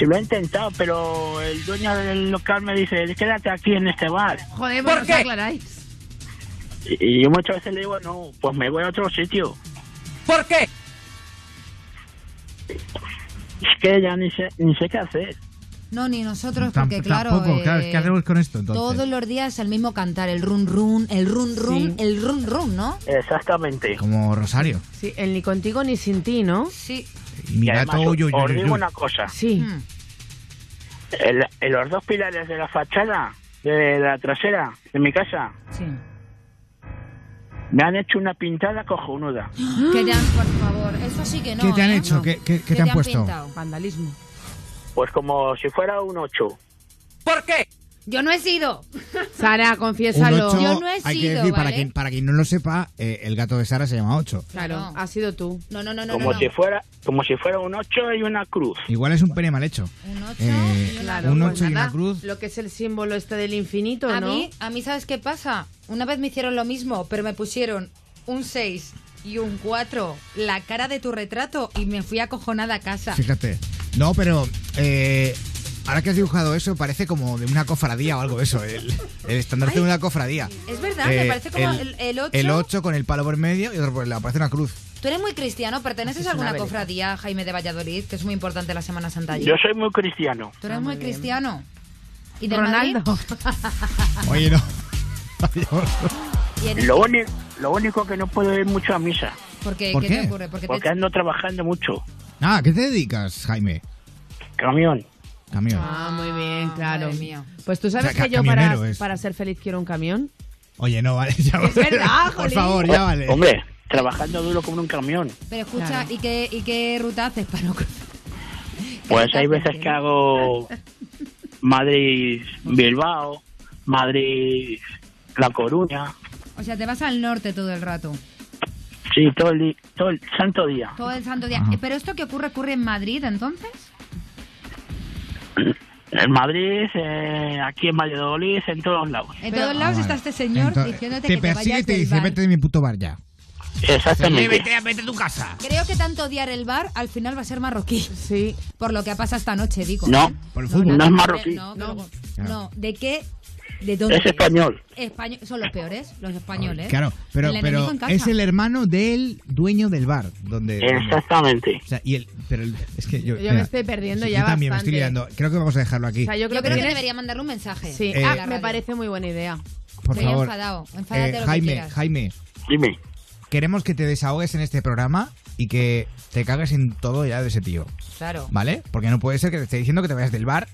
[SPEAKER 10] Se lo he intentado, pero el dueño del local me dice, quédate aquí en este bar.
[SPEAKER 3] Joder, ¿por qué? aclaráis?
[SPEAKER 10] Y, y yo muchas veces le digo, no, pues me voy a otro sitio.
[SPEAKER 11] ¿Por qué?
[SPEAKER 10] Es que ya ni sé, ni sé qué hacer.
[SPEAKER 4] No, ni nosotros, porque claro,
[SPEAKER 2] tampoco, claro,
[SPEAKER 4] eh,
[SPEAKER 2] ¿qué hacemos con esto entonces?
[SPEAKER 4] todos los días el mismo cantar, el run run, el run run,
[SPEAKER 3] Sí.
[SPEAKER 4] el run run, ¿no?
[SPEAKER 10] Exactamente.
[SPEAKER 2] Como Rosario.
[SPEAKER 3] Sí, el ni contigo ni sin ti, ¿no?
[SPEAKER 4] Sí.
[SPEAKER 2] Y mi
[SPEAKER 10] Y
[SPEAKER 2] gato,
[SPEAKER 10] además,
[SPEAKER 2] uy, uy,
[SPEAKER 10] os
[SPEAKER 2] uy,
[SPEAKER 10] digo
[SPEAKER 2] uy.
[SPEAKER 10] una cosa.
[SPEAKER 3] Sí.
[SPEAKER 4] Hmm.
[SPEAKER 10] El- en los dos pilares de la fachada de la trasera de mi casa
[SPEAKER 4] Sí.
[SPEAKER 10] me han hecho una pintada cojonuda. <gasps>
[SPEAKER 4] Que te han, por favor, eso sí que no.
[SPEAKER 2] ¿Qué te han
[SPEAKER 4] ¿eh?
[SPEAKER 2] hecho?
[SPEAKER 4] No.
[SPEAKER 2] ¿Qué, qué- qué
[SPEAKER 4] ¿Qué
[SPEAKER 2] te han puesto?
[SPEAKER 4] pintado?
[SPEAKER 3] Vandalismo.
[SPEAKER 10] Pues como si fuera un 8.
[SPEAKER 11] ¿Por qué?
[SPEAKER 4] Yo no he sido.
[SPEAKER 3] Sara, confiésalo.
[SPEAKER 2] 8,
[SPEAKER 4] Yo no he
[SPEAKER 2] hay que
[SPEAKER 4] sido,
[SPEAKER 2] decir, para, quien, para quien no lo sepa, eh, el gato de Sara se llama 8.
[SPEAKER 3] Claro, ha sido tú.
[SPEAKER 4] No, no, no, no.
[SPEAKER 10] como
[SPEAKER 4] no.
[SPEAKER 10] si fuera como si fuera un 8 y una cruz.
[SPEAKER 2] Igual es un pene mal hecho.
[SPEAKER 4] Un 8
[SPEAKER 2] Eh,
[SPEAKER 3] Claro,
[SPEAKER 2] un
[SPEAKER 3] pues
[SPEAKER 2] 8 y
[SPEAKER 3] nada,
[SPEAKER 2] una cruz.
[SPEAKER 3] Lo que es el símbolo este del infinito,
[SPEAKER 4] A
[SPEAKER 3] ¿no?
[SPEAKER 4] mí, a mí, ¿sabes qué pasa? Una vez me hicieron lo mismo, pero me pusieron un 6 y un 4, la cara de tu retrato, y me fui acojonada a casa.
[SPEAKER 2] Fíjate. No, pero eh, ahora que has dibujado eso, parece como de una cofradía o algo eso. El, el estandarte de una cofradía.
[SPEAKER 4] Es verdad, me
[SPEAKER 2] Eh,
[SPEAKER 4] parece como el, el 8.
[SPEAKER 2] El 8 con el palo por medio y otro por el lado. Parece una cruz.
[SPEAKER 4] Tú eres muy cristiano, ¿perteneces
[SPEAKER 3] Es
[SPEAKER 4] a alguna cofradía, Jaime de Valladolid, que es muy importante la Semana Santa allí?
[SPEAKER 10] Yo soy muy cristiano.
[SPEAKER 4] Tú eres
[SPEAKER 3] Ah,
[SPEAKER 4] muy cristiano. ¿Y de
[SPEAKER 3] Ronaldo. <laughs>
[SPEAKER 2] Oye, no.
[SPEAKER 4] ¿Y en-
[SPEAKER 10] Lo, único que no puedo ir mucho a misa,
[SPEAKER 4] ¿Por qué?
[SPEAKER 2] ¿Por
[SPEAKER 4] ¿Qué
[SPEAKER 2] qué?
[SPEAKER 4] te ocurre? Porque
[SPEAKER 10] porque
[SPEAKER 4] te...
[SPEAKER 10] ando trabajando mucho.
[SPEAKER 2] ah, ¿a ¿qué te dedicas, Jaime?
[SPEAKER 10] Camión.
[SPEAKER 2] Camión.
[SPEAKER 3] Ah, muy bien, claro.
[SPEAKER 4] madre mía.
[SPEAKER 3] Pues tú sabes
[SPEAKER 2] O sea,
[SPEAKER 3] que yo para, para ser feliz quiero un camión.
[SPEAKER 2] Oye, no, vale. Ya
[SPEAKER 3] Es
[SPEAKER 2] vale.
[SPEAKER 3] verdad,
[SPEAKER 2] Por favor, ya vale.
[SPEAKER 10] Hombre, trabajando duro como un camión.
[SPEAKER 4] Pero escucha,
[SPEAKER 3] Claro.
[SPEAKER 4] ¿y, qué, ¿y qué ruta haces para no? <laughs>
[SPEAKER 10] Pues hay veces que hago Madrid-Bilbao, Madrid-La Coruña.
[SPEAKER 4] O sea, te vas al norte todo el rato.
[SPEAKER 10] Sí, todo el, todo el santo día.
[SPEAKER 4] Todo el santo día.
[SPEAKER 2] Ajá.
[SPEAKER 4] Eh, ¿Pero esto que ocurre, ocurre en Madrid entonces?
[SPEAKER 10] En Madrid, eh, aquí en Valladolid, en todos lados.
[SPEAKER 4] En todos lados
[SPEAKER 2] Ah,
[SPEAKER 4] está
[SPEAKER 2] vale.
[SPEAKER 4] este señor
[SPEAKER 2] Entonces,
[SPEAKER 4] diciéndote
[SPEAKER 2] te
[SPEAKER 4] que te vayas
[SPEAKER 2] y te
[SPEAKER 4] del
[SPEAKER 2] dice,
[SPEAKER 4] bar.
[SPEAKER 2] vete de mi puto bar ya.
[SPEAKER 10] Exactamente.
[SPEAKER 2] Vete, vete a tu casa.
[SPEAKER 4] Creo que tanto odiar el bar al final va a ser marroquí.
[SPEAKER 3] Sí.
[SPEAKER 4] Por lo que ha pasado esta noche, digo.
[SPEAKER 10] No,
[SPEAKER 2] Por el fútbol.
[SPEAKER 10] no es
[SPEAKER 4] hombre,
[SPEAKER 10] marroquí.
[SPEAKER 4] No,
[SPEAKER 3] No.
[SPEAKER 4] no, ¿de qué? ¿De dónde?
[SPEAKER 10] Es español.
[SPEAKER 4] Español. Son los peores, los españoles.
[SPEAKER 2] Claro, pero,
[SPEAKER 4] El
[SPEAKER 2] pero es el hermano del dueño del bar. Donde, donde-
[SPEAKER 10] Exactamente.
[SPEAKER 2] o sea, y el, pero el- es que yo,
[SPEAKER 3] Yo
[SPEAKER 2] mira,
[SPEAKER 3] me estoy perdiendo
[SPEAKER 2] sí,
[SPEAKER 3] ya
[SPEAKER 2] yo también
[SPEAKER 3] bastante.
[SPEAKER 2] me estoy liando. Creo que vamos a dejarlo aquí.
[SPEAKER 3] O sea, yo
[SPEAKER 4] Yo
[SPEAKER 3] creo,
[SPEAKER 4] creo que
[SPEAKER 3] que tienes-
[SPEAKER 4] debería mandarle un mensaje.
[SPEAKER 3] Sí,
[SPEAKER 2] Eh,
[SPEAKER 3] ah, me parece muy buena idea.
[SPEAKER 2] Por
[SPEAKER 4] Estoy
[SPEAKER 2] favor.
[SPEAKER 4] enfadado. Enfádate
[SPEAKER 2] Eh,
[SPEAKER 4] lo que
[SPEAKER 2] Jaime,
[SPEAKER 4] quieras.
[SPEAKER 2] Jaime,
[SPEAKER 10] Dime.
[SPEAKER 2] queremos que te desahogues en este programa y que te cagues en todo ya de ese tío.
[SPEAKER 4] Claro,
[SPEAKER 2] ¿Vale? Porque no puede ser que te esté diciendo que te vayas del bar,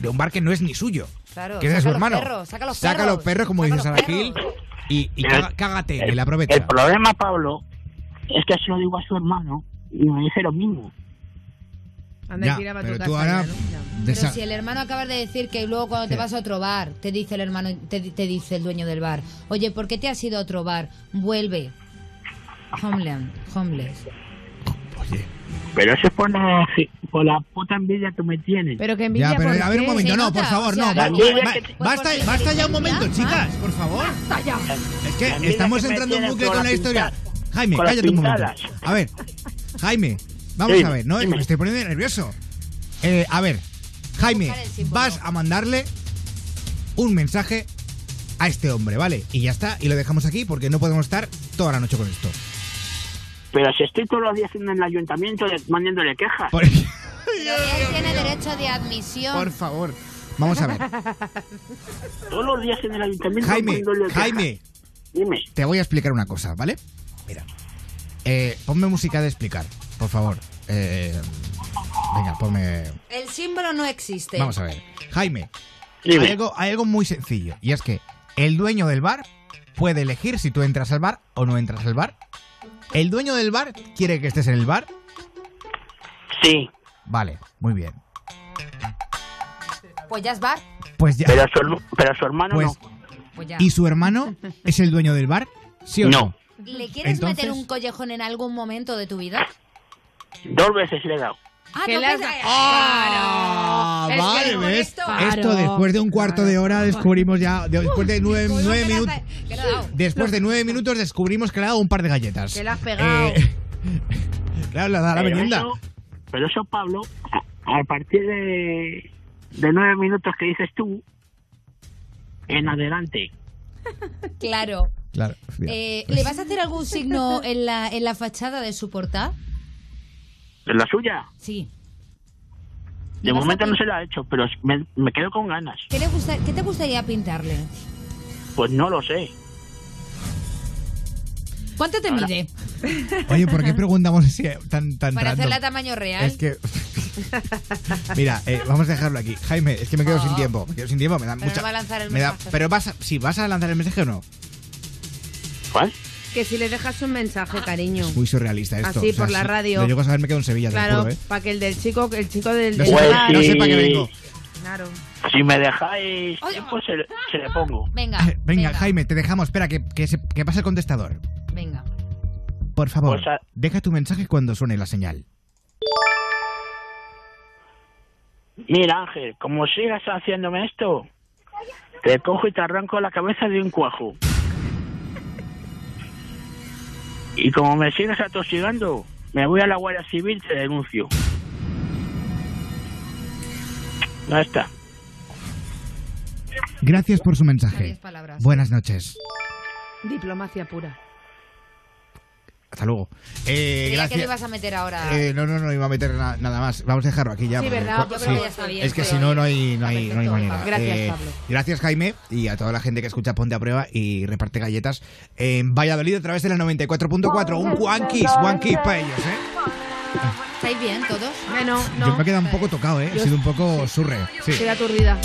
[SPEAKER 2] de un bar que no es ni suyo.
[SPEAKER 4] claro.
[SPEAKER 2] Que es de
[SPEAKER 4] Saca
[SPEAKER 2] su
[SPEAKER 4] los
[SPEAKER 2] hermano.
[SPEAKER 4] perros, saca los
[SPEAKER 2] Saca
[SPEAKER 4] perros.
[SPEAKER 2] los perros, como
[SPEAKER 4] saca
[SPEAKER 2] dice
[SPEAKER 4] los
[SPEAKER 2] Sara Gil,
[SPEAKER 4] perros.
[SPEAKER 2] y, y
[SPEAKER 10] El-
[SPEAKER 2] cágate, y la aprovecha.
[SPEAKER 10] el problema, Pablo, es que se lo digo a su hermano y me dice lo mismo.
[SPEAKER 3] Anda
[SPEAKER 2] Ya,
[SPEAKER 3] y tira para tu
[SPEAKER 2] pero
[SPEAKER 3] casa.
[SPEAKER 2] tú ahora...
[SPEAKER 3] ya,
[SPEAKER 4] Pero
[SPEAKER 2] esa-
[SPEAKER 4] si el hermano acabas de decir que luego cuando te vas a otro bar, te dice el hermano, te, te dice el dueño del bar, oye, ¿por qué te has ido a otro bar? Vuelve. Homeland, homeless.
[SPEAKER 2] Oye,
[SPEAKER 10] Pero eso es por la, por la puta envidia que me tienen.
[SPEAKER 3] Pero que envidia
[SPEAKER 2] ya, pero
[SPEAKER 3] ¿por
[SPEAKER 2] a ver un momento, no, por favor, no. va- va-
[SPEAKER 10] que
[SPEAKER 2] basta, basta ya un momento, chicas, por favor.
[SPEAKER 3] Basta ya.
[SPEAKER 2] Es que estamos
[SPEAKER 10] que
[SPEAKER 2] entrando en
[SPEAKER 10] tienes
[SPEAKER 2] bucle
[SPEAKER 10] con
[SPEAKER 2] la historia. Jaime,
[SPEAKER 10] Con
[SPEAKER 2] cállate un momento. A ver, Jaime, vamos
[SPEAKER 10] Dime,
[SPEAKER 2] a ver, no,
[SPEAKER 10] dime.
[SPEAKER 2] me estoy poniendo nervioso. Eh, a ver, Jaime, vas a mandarle un mensaje a este hombre, ¿vale? Y ya está, y lo dejamos aquí porque no podemos estar toda la noche con esto.
[SPEAKER 10] Pero si estoy todos los días en el ayuntamiento mandándole quejas.
[SPEAKER 2] Por,
[SPEAKER 4] Pero él tiene derecho de admisión.
[SPEAKER 2] por favor, vamos a ver.
[SPEAKER 10] Todos los días en el ayuntamiento
[SPEAKER 2] Jaime. Jaime,
[SPEAKER 10] Dime.
[SPEAKER 2] te voy a explicar una cosa, ¿vale? Mira, eh, ponme música de explicar, por favor. Eh, venga, ponme...
[SPEAKER 4] El símbolo no existe.
[SPEAKER 2] Vamos a ver. Jaime,
[SPEAKER 10] Dime.
[SPEAKER 2] hay algo, hay algo muy sencillo. Y es que el dueño del bar puede elegir si tú entras al bar o no entras al bar. El dueño del bar quiere que estés en el bar.
[SPEAKER 10] Sí.
[SPEAKER 2] Vale, muy bien.
[SPEAKER 4] Pues ya es bar.
[SPEAKER 2] Pues ya.
[SPEAKER 10] Pero su, pero su hermano
[SPEAKER 2] Pues,
[SPEAKER 10] no.
[SPEAKER 4] Pues ya.
[SPEAKER 2] ¿Y su hermano es el dueño del bar? ¿Sí o no?
[SPEAKER 10] No.
[SPEAKER 4] ¿Le quieres
[SPEAKER 2] Entonces-
[SPEAKER 4] meter un collejón en algún momento de tu vida?
[SPEAKER 10] Dos veces le he dado.
[SPEAKER 4] Ah,
[SPEAKER 3] ¿Qué
[SPEAKER 4] no, pues,
[SPEAKER 2] ¡Ah! Vale, ¿ves?
[SPEAKER 4] esto-
[SPEAKER 2] después de un cuarto de hora descubrimos ya. Después de nueve, minutos. Después de nueve minutos descubrimos que le ha dado un par de galletas.
[SPEAKER 3] Que le has pegado.
[SPEAKER 2] Eh, <laughs> claro, le ha dado la
[SPEAKER 10] eso, pero eso, Pablo, a, a partir de, de nueve minutos que dices tú, en adelante. <laughs>
[SPEAKER 4] Claro.
[SPEAKER 2] Claro.
[SPEAKER 4] Eh, ¿Le vas a hacer algún signo en la, en la fachada de su portal?
[SPEAKER 10] ¿En la suya?
[SPEAKER 4] Sí.
[SPEAKER 10] De
[SPEAKER 4] ¿Le vas a
[SPEAKER 10] momento no se la ha hecho, pero me, me quedo con ganas.
[SPEAKER 4] ¿Qué, le gusta, ¿Qué te gustaría pintarle?
[SPEAKER 10] Pues no lo sé.
[SPEAKER 4] ¿Cuánto te
[SPEAKER 10] Ahora-
[SPEAKER 4] mide? <laughs>
[SPEAKER 2] Oye, ¿por qué preguntamos así eh, tan, tan
[SPEAKER 4] Para
[SPEAKER 2] random?
[SPEAKER 4] hacerla a tamaño real.
[SPEAKER 2] Es que. <laughs> Mira, eh, vamos a dejarlo aquí. Jaime, es que me quedo
[SPEAKER 4] Oh.
[SPEAKER 2] sin tiempo. Me quedo sin tiempo, me da
[SPEAKER 4] Pero
[SPEAKER 2] mucha.
[SPEAKER 4] no va a lanzar el
[SPEAKER 2] me da-
[SPEAKER 4] mensaje.
[SPEAKER 2] pero vas a, sí, ¿vas a lanzar el mensaje o no?
[SPEAKER 10] ¿Cuál?
[SPEAKER 3] Que si le dejas un mensaje, cariño.
[SPEAKER 2] Muy surrealista esto.
[SPEAKER 3] Así, por la
[SPEAKER 2] si
[SPEAKER 3] radio.
[SPEAKER 2] Lo llego a saber, me quedo en Sevilla,
[SPEAKER 3] Claro,
[SPEAKER 2] ¿eh?
[SPEAKER 3] para que el del chico, el chico del,
[SPEAKER 2] No
[SPEAKER 3] del
[SPEAKER 10] Pues
[SPEAKER 2] no
[SPEAKER 10] sí.
[SPEAKER 2] sepa que vengo.
[SPEAKER 11] Claro.
[SPEAKER 10] Si me dejáis tiempo, se, le- se le pongo.
[SPEAKER 4] Venga,
[SPEAKER 2] Venga, Jaime, te dejamos. Espera, que, que, se- que pase el contestador.
[SPEAKER 4] venga.
[SPEAKER 2] Por favor,
[SPEAKER 10] Pues a-
[SPEAKER 2] deja tu mensaje cuando suene la señal.
[SPEAKER 10] Mira, Ángel, como sigas haciéndome esto, te cojo y te arranco la cabeza de un cuajo. Y como me sigas atosigando, me voy a la Guardia Civil y te denuncio. Ya está.
[SPEAKER 2] Gracias por su mensaje. Buenas noches.
[SPEAKER 11] Diplomacia pura.
[SPEAKER 2] Hasta luego. Eh,
[SPEAKER 4] que
[SPEAKER 2] gracias.
[SPEAKER 4] ibas a meter ahora.
[SPEAKER 2] Eh, no, no, no iba a meter na- nada más. Vamos a dejarlo aquí ya.
[SPEAKER 11] Sí, ¿verdad?
[SPEAKER 4] Yo
[SPEAKER 2] sí.
[SPEAKER 4] creo que ya está bien.
[SPEAKER 2] Es que si no, no hay, no hay, no hay manera.
[SPEAKER 11] Gracias, Pablo.
[SPEAKER 2] Gracias, Jaime, y a toda la gente que escucha Ponte a Prueba y reparte galletas en Valladolid a través de la 94.4. Un one kiss, one kiss para ellos, ¿eh?
[SPEAKER 4] ¿Estáis bien todos?
[SPEAKER 11] Bueno, no.
[SPEAKER 2] Yo me he quedado un poco tocado, ¿eh? He sido un poco surre. Sí.
[SPEAKER 11] Estoy aturdida.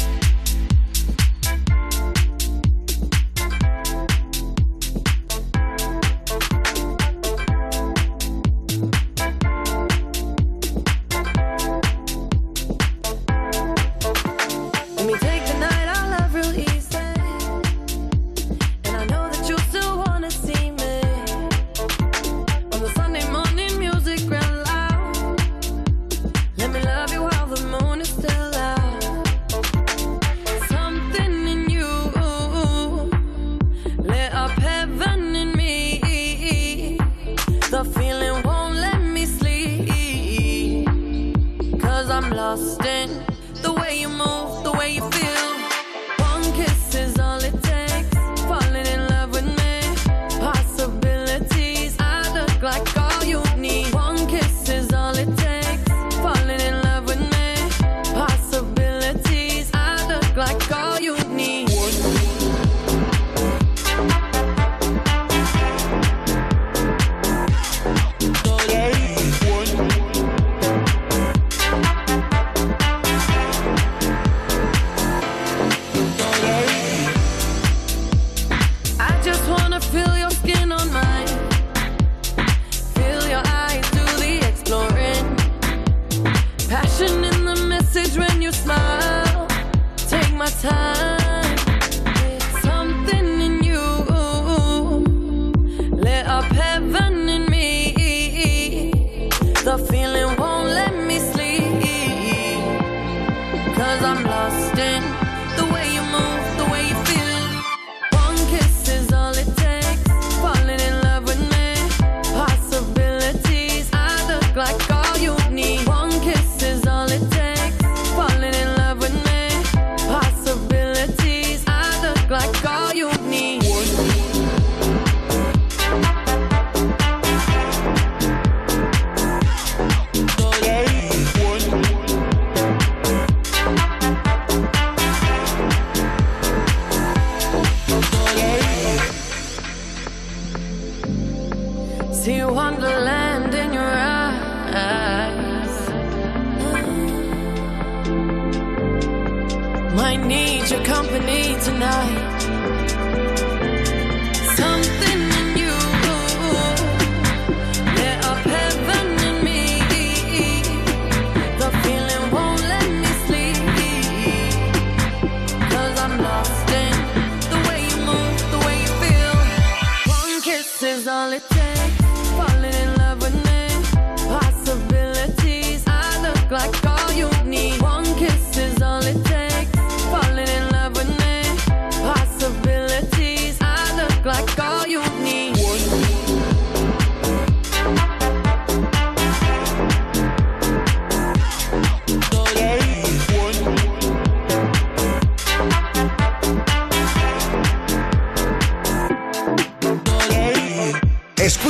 [SPEAKER 12] All it takes.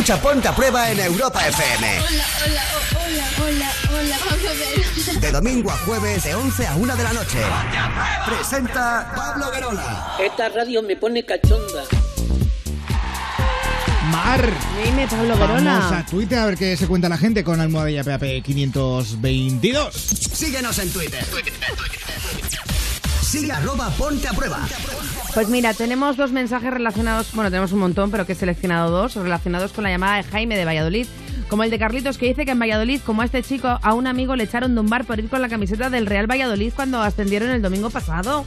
[SPEAKER 1] Escucha Ponte a Prueba en Europa FM.
[SPEAKER 7] Hola, hola, oh, hola, hola, hola, Pablo Guerola.
[SPEAKER 1] De domingo a jueves, de 11 a 1 de la noche. Presenta Pablo Guerola.
[SPEAKER 13] Esta radio me pone cachonda.
[SPEAKER 2] Mar.
[SPEAKER 11] Dime, Pablo
[SPEAKER 2] Vamos
[SPEAKER 11] Verona.
[SPEAKER 2] a Twitter a ver qué se cuenta la gente con almohadilla PAP 522.
[SPEAKER 1] Síguenos en Twitter. Sigue arroba Ponte a Prueba.
[SPEAKER 11] Pues mira, tenemos dos mensajes relacionados, bueno, tenemos un montón, pero que he seleccionado dos, relacionados con la llamada de Jaime de Valladolid.
[SPEAKER 3] Como el de Carlitos que dice que en Valladolid, como a este chico, a un amigo le echaron de un bar por ir con la camiseta del Real Valladolid cuando ascendieron el domingo pasado.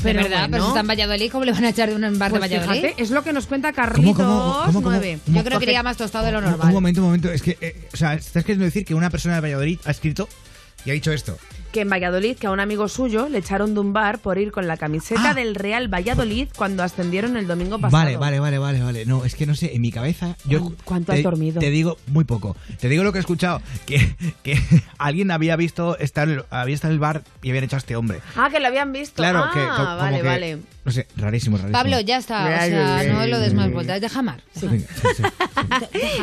[SPEAKER 4] Pero verdad, pero si está en Valladolid, ¿cómo le van a echar de un bar
[SPEAKER 3] Pues
[SPEAKER 4] de Valladolid?
[SPEAKER 3] fíjate, es lo que nos cuenta Carlitos
[SPEAKER 2] cómo, cómo, cómo?
[SPEAKER 3] 9.
[SPEAKER 2] ¿Cómo?
[SPEAKER 4] Yo creo que iría más tostado de lo
[SPEAKER 2] Un
[SPEAKER 4] normal.
[SPEAKER 2] momento, un momento. Es que, eh, o sea, estás queriendo decir que una persona de Valladolid ha escrito y ha dicho esto.
[SPEAKER 3] Que en Valladolid, que a un amigo suyo le echaron de un bar por ir con la camiseta del Real Valladolid cuando ascendieron el domingo pasado.
[SPEAKER 2] Vale, vale, vale, vale, vale. No, es que no sé, en mi cabeza. Yo
[SPEAKER 3] ¿Cuánto
[SPEAKER 2] te,
[SPEAKER 3] has dormido?
[SPEAKER 2] Te digo muy poco. Te digo lo que he escuchado: que, que <laughs> alguien había visto estar, había estado en el bar y habían hecho a este hombre.
[SPEAKER 3] Ah, que lo habían visto.
[SPEAKER 2] Claro,
[SPEAKER 3] ah,
[SPEAKER 2] que co- como
[SPEAKER 3] vale,
[SPEAKER 2] que-
[SPEAKER 3] vale.
[SPEAKER 2] No sé, rarísimo, rarísimo.
[SPEAKER 4] Pablo, ya está. O sea, no lo des más vueltas. Deja mar.
[SPEAKER 2] Venga, sí, sí.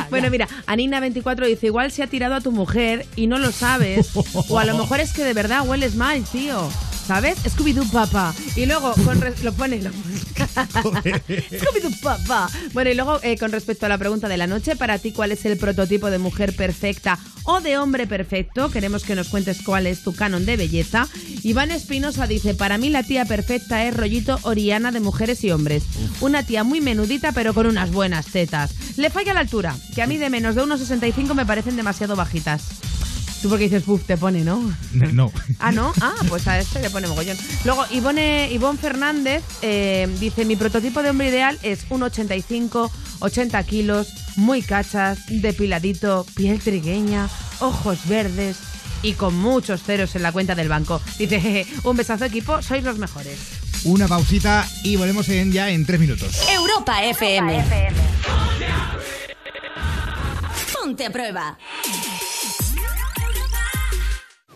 [SPEAKER 3] Bueno, mira, Anina24 dice, igual se ha tirado a tu mujer y no lo sabes. o a lo mejor es que de verdad hueles mal, tío. ¿Sabes? Scooby-Doo papá. Y luego, con lo pone... Lo... <laughs> Scooby-Doo papá. Bueno, y luego, eh, con respecto a la pregunta de la noche, para ti, ¿cuál es el prototipo de mujer perfecta o de hombre perfecto? Queremos que nos cuentes cuál es tu canon de belleza. Iván Espinosa dice, para mí la tía perfecta es rollito Oriana de mujeres y hombres. Una tía muy menudita, pero con unas buenas tetas. Le falla la altura, que a mí de menos de 1,65 me parecen demasiado bajitas. Tú porque dices, puff, te pone, ¿no? <laughs>
[SPEAKER 2] No.
[SPEAKER 3] Ah, ¿no? Ah, pues a este le pone mogollón. Luego, Ivone, Ivonne Fernández eh, dice, mi prototipo de hombre ideal es 1,85, 80 kilos, muy cachas, depiladito, piel trigueña, ojos verdes y con muchos ceros en la cuenta del banco. Dice, "Jeje, un besazo equipo, sois los mejores.
[SPEAKER 2] Una pausita y volvemos en, ya en tres minutos.
[SPEAKER 6] Europa FM. Ponte a prueba.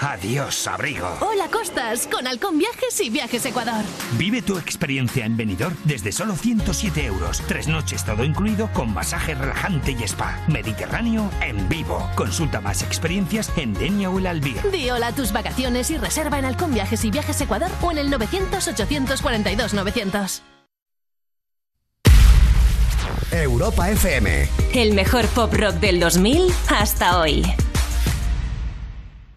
[SPEAKER 14] Adiós, abrigo.
[SPEAKER 15] Hola Costas, con Halcón Viajes y Viajes Ecuador.
[SPEAKER 14] Vive tu experiencia en Benidorm desde solo 107 euros. Tres noches todo incluido con masaje relajante y spa. Mediterráneo en vivo. Consulta más experiencias en Denia o el Albir.
[SPEAKER 15] Di hola a tus vacaciones y reserva en Halcón Viajes y Viajes Ecuador o en el 900-842-900.
[SPEAKER 1] Europa FM.
[SPEAKER 6] El mejor pop rock del 2000 hasta hoy.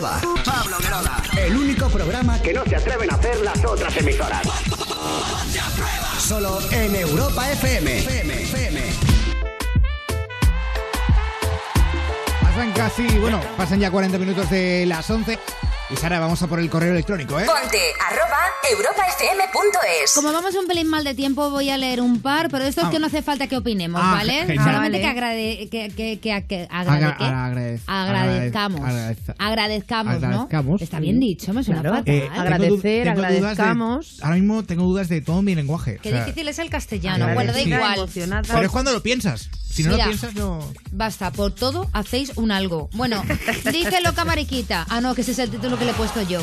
[SPEAKER 1] Pablo Guerola. El único programa que no se atreven a hacer las otras emisoras. Solo en Europa FM. FM, FM.
[SPEAKER 2] Pasan casi, bueno, pasan ya 40 minutos de las 11. Y Sara, vamos a por el correo electrónico, ¿eh?
[SPEAKER 15] Ponte arroba europafm.es.
[SPEAKER 4] Como vamos un pelín mal de tiempo, voy a leer un par, pero esto es que no hace falta que opinemos,
[SPEAKER 2] Ah,
[SPEAKER 4] ¿vale?
[SPEAKER 2] genial.
[SPEAKER 4] Solamente
[SPEAKER 3] Vale.
[SPEAKER 4] que, agrade, que, que, que, que
[SPEAKER 2] Agra-
[SPEAKER 4] agrade- ¿qué?
[SPEAKER 2] agradez-
[SPEAKER 4] agradezcamos.
[SPEAKER 2] agradez-
[SPEAKER 4] agradezcamos, ¿no?
[SPEAKER 2] agradezcamos.
[SPEAKER 4] Está bien dicho, me suena
[SPEAKER 3] Claro.
[SPEAKER 4] fatal.
[SPEAKER 2] Eh,
[SPEAKER 3] Agradecer,
[SPEAKER 2] tengo de-
[SPEAKER 3] agradezcamos.
[SPEAKER 2] ahora mismo tengo dudas de todo mi lenguaje.
[SPEAKER 4] Qué
[SPEAKER 2] o sea,
[SPEAKER 4] difícil es el castellano. Bueno, da igual.
[SPEAKER 2] Pero es cuando lo piensas. Si no
[SPEAKER 4] Mira.
[SPEAKER 2] lo piensas, no.
[SPEAKER 4] Basta, por todo hacéis un algo. Bueno, <laughs> dice loca mariquita. Ah, no, que ese es el título que le he puesto yo.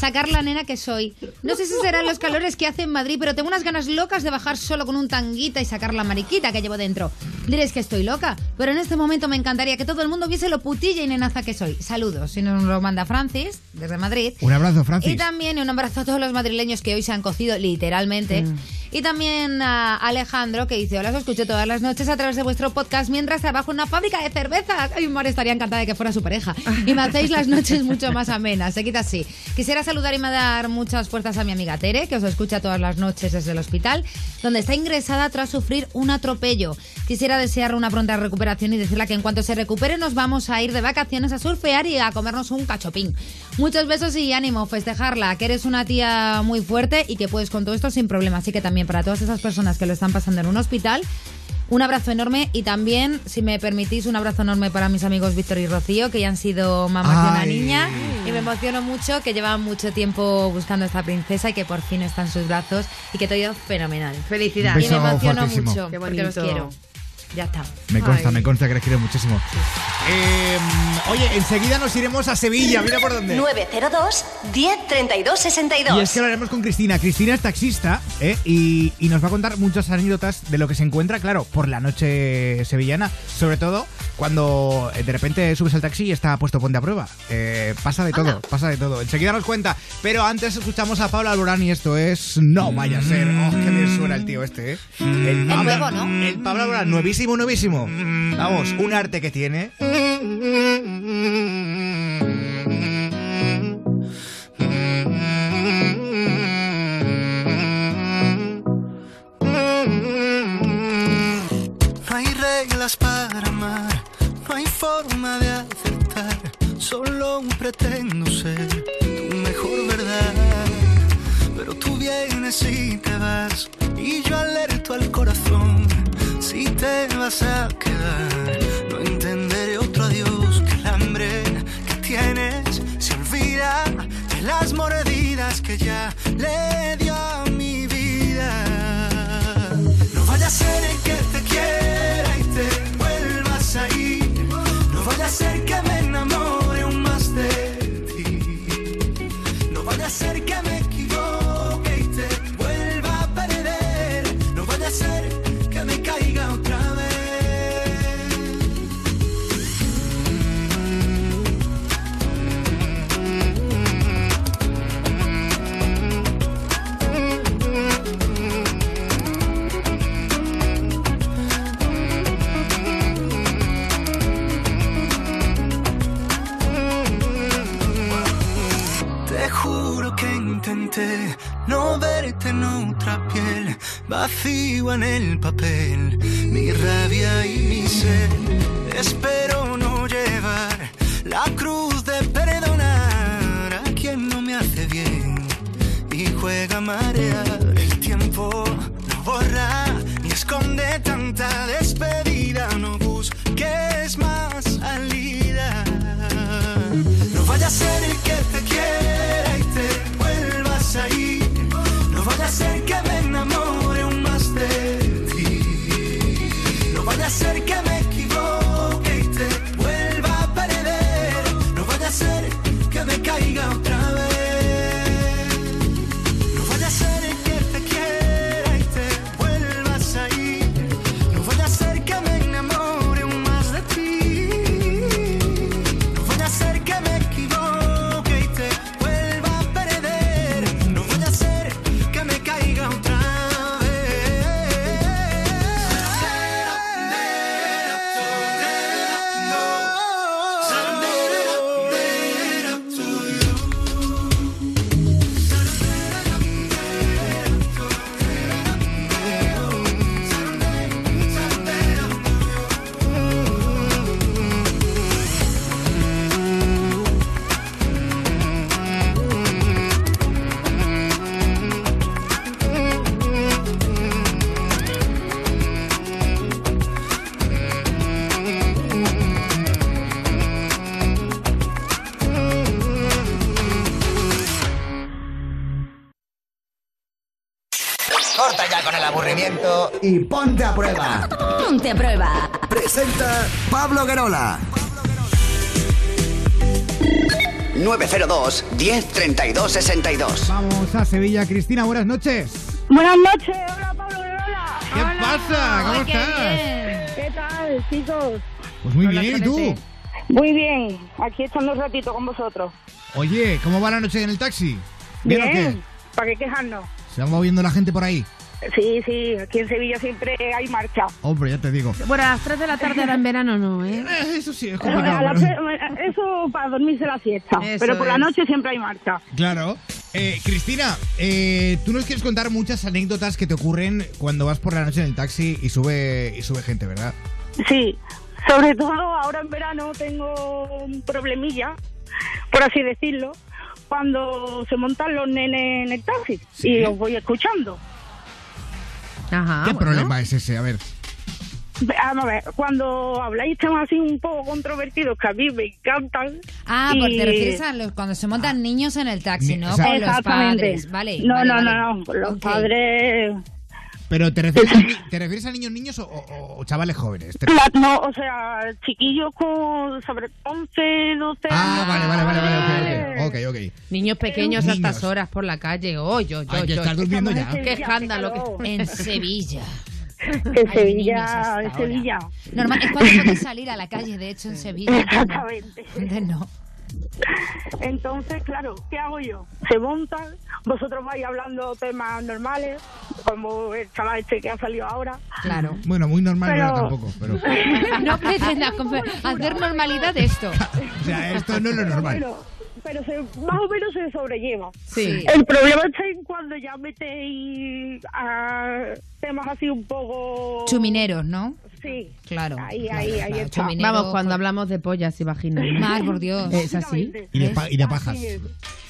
[SPEAKER 4] Sacar la nena que soy. No sé si serán los calores que hace en Madrid, pero tengo unas ganas locas de bajar solo con un tanguita y sacar la mariquita que llevo dentro. Diréis que estoy loca, pero en este momento me encantaría que todo el mundo viese lo putilla y nenaza que soy. Saludos, si nos lo manda Francis, desde Madrid.
[SPEAKER 2] Un abrazo, Francis.
[SPEAKER 4] Y también un abrazo a todos los madrileños que hoy se han cocido literalmente. Y también a Alejandro que dice, hola, os escucho todas las noches a través de vuestro podcast mientras trabajo en una fábrica de cervezas. Ay, Mar estaría encantada de que fuera su pareja. Y me hacéis las noches mucho más amenas. Se quita así. Quisiera saludar y mandar muchas fuerzas a mi amiga Tere, que os escucha todas las noches desde el hospital, donde está ingresada tras sufrir un atropello. Quisiera desearle una pronta recuperación y decirle que en cuanto se recupere nos vamos a ir de vacaciones a surfear y a comernos un cachopín. Muchos besos y ánimo, festejarla, que eres una tía muy fuerte y que puedes con todo esto sin problema. Así que también para todas esas personas que lo están pasando en un hospital, un abrazo enorme y también, si me permitís, un abrazo enorme para mis amigos Víctor y Rocío, que ya han sido mamás de una niña. Y me emociono mucho que llevan mucho tiempo buscando a esta princesa y que por fin está en sus brazos y que todo ha ido fenomenal.
[SPEAKER 3] Felicidades.
[SPEAKER 4] Y me emociono
[SPEAKER 2] fortísimo.
[SPEAKER 4] mucho
[SPEAKER 3] Qué
[SPEAKER 4] porque los quiero. Ya está.
[SPEAKER 2] Me consta,
[SPEAKER 3] Ay.
[SPEAKER 2] me consta que les quiero muchísimo. Eh, oye, enseguida nos iremos a Sevilla, mira por dónde.
[SPEAKER 15] 902 10 32 62.
[SPEAKER 2] Y es que lo haremos con Cristina. Cristina es taxista ¿eh? y, y nos va a contar muchas anécdotas de lo que se encuentra, claro, por la noche sevillana. Sobre todo cuando eh, de repente subes al taxi y está puesto ponte a prueba. Eh, pasa de todo, pasa de todo. Enseguida nos cuenta. Pero antes escuchamos a Pablo Alborán y esto es No vaya a ser. Oh, qué bien suena el tío este, ¿eh? El
[SPEAKER 4] nuevo, ¿no?
[SPEAKER 2] El Pablo Alborán, nuevísimo, nuevísimo. Vamos, un arte que tiene.
[SPEAKER 9] No hay reglas para amar, no hay forma de acertar. Solo pretendo ser tu mejor verdad. Pero tú vienes y te vas, y yo alerto al corazón. Si te vas a quedar, no entenderé otro adiós que el hambre que tienes se olvida de las mordidas que ya le dio a mi vida. No vaya a ser el que te quiera y te vuelvas a ir. Ser que me enamore aún más de ti. No vaya a ser que me en otra piel, vacío en el papel, mi rabia y mi sed. Espero no llevar la cruz de perdonar a quien no me hace bien y juega a marear. El tiempo no borra ni esconde tanta despedida, no busques más salida. No vaya a ser el que te quiera y te vuelvas a ir. No vaya a ser que me enamore aún más de ti. No vaya a ser que me y
[SPEAKER 1] ponte a prueba.
[SPEAKER 15] Ponte a prueba.
[SPEAKER 1] Presenta Pablo Guerola. 902 10 32 62.
[SPEAKER 2] Vamos a Sevilla. Cristina, buenas noches.
[SPEAKER 16] Buenas noches, hola Pablo Guerola.
[SPEAKER 2] ¿Qué pasa? ¿Cómo
[SPEAKER 16] Ay, qué
[SPEAKER 2] estás?
[SPEAKER 16] bien. ¿Qué tal, chicos?
[SPEAKER 2] Pues muy bien, ¿y tú?
[SPEAKER 16] Muy bien, aquí echando un ratito con vosotros.
[SPEAKER 2] Oye, ¿cómo va la noche en el taxi? ¿Bien, o qué?
[SPEAKER 16] ¿para qué quejarnos?
[SPEAKER 2] ¿Se va moviendo la gente por ahí?
[SPEAKER 16] Sí, sí, aquí en Sevilla siempre hay marcha.
[SPEAKER 2] Hombre, ya te digo.
[SPEAKER 3] Bueno, a las 3 de la tarde ahora en verano no, ¿eh?
[SPEAKER 2] Eso sí, es
[SPEAKER 16] A la fe- Eso para dormirse la siesta,
[SPEAKER 3] Eso
[SPEAKER 16] pero por la
[SPEAKER 3] es.
[SPEAKER 16] noche siempre hay marcha.
[SPEAKER 2] Claro. Eh, Cristina, eh, tú nos quieres contar muchas anécdotas que te ocurren cuando vas por la noche en el taxi y sube, y sube gente, ¿verdad?
[SPEAKER 16] Sí, sobre todo ahora en verano tengo un problemilla, por así decirlo, cuando se montan los nenes en el taxi y os voy escuchando.
[SPEAKER 3] Ajá.
[SPEAKER 2] ¿Qué problema es ese? A ver.
[SPEAKER 16] Vamos a ver, cuando habláis temas así un poco controvertidos que a mí me encantan.
[SPEAKER 4] Ah,
[SPEAKER 16] y-
[SPEAKER 4] porque te refieres a los, cuando se montan niños en el taxi, ¿no?
[SPEAKER 16] Exacto.
[SPEAKER 4] Con los
[SPEAKER 16] Exactamente.
[SPEAKER 4] padres, ¿vale?
[SPEAKER 16] No,
[SPEAKER 4] vale,
[SPEAKER 16] no,
[SPEAKER 4] vale.
[SPEAKER 16] no, no, los padres...
[SPEAKER 2] ¿Pero te refieres a, ni- te refieres a niños niños o, o- o chavales jóvenes?
[SPEAKER 16] Cla- No, o sea, chiquillos con sobre 11, 12
[SPEAKER 2] Ah, vale, vale, vale, vale, ok, ok, ok.
[SPEAKER 3] Niños pequeños a estas horas por la calle. Oh, yo, yo,
[SPEAKER 2] Ay, que
[SPEAKER 3] yo.
[SPEAKER 2] estás durmiendo ya.
[SPEAKER 3] Qué escándalo. que-
[SPEAKER 4] En Sevilla. <laughs>
[SPEAKER 16] En
[SPEAKER 4] Hay
[SPEAKER 16] Sevilla, en. Sevilla.
[SPEAKER 4] Normal, es cuando puedes salir a la calle, de hecho, en Sevilla.
[SPEAKER 16] Exactamente. <laughs>
[SPEAKER 4] No.
[SPEAKER 16] Entonces, claro, ¿qué hago yo? Se montan, vosotros vais hablando temas normales, como el chaval este que ha salido ahora.
[SPEAKER 4] Claro.
[SPEAKER 2] Bueno, muy normal
[SPEAKER 16] Pero-
[SPEAKER 2] no era tampoco, pero... <laughs>
[SPEAKER 4] No pretendas <laughs> hacer normalidad esto. <laughs>
[SPEAKER 2] O sea, esto no es lo normal.
[SPEAKER 16] Bueno, pero se, más o menos se sobrelleva.
[SPEAKER 4] Sí.
[SPEAKER 16] El problema está en cuando ya metéis a temas así un poco...
[SPEAKER 4] Chumineros, ¿no?
[SPEAKER 16] Sí.
[SPEAKER 4] Claro.
[SPEAKER 16] Ahí,
[SPEAKER 4] claro,
[SPEAKER 16] ahí, ahí
[SPEAKER 4] claro,
[SPEAKER 16] está.
[SPEAKER 4] chuminero,
[SPEAKER 3] Vamos, cuando
[SPEAKER 4] con-
[SPEAKER 3] hablamos de pollas y vaginas. <laughs>
[SPEAKER 4] por Dios.
[SPEAKER 3] ¿Es así?
[SPEAKER 2] Y de, pa- y de pajas.
[SPEAKER 16] Es.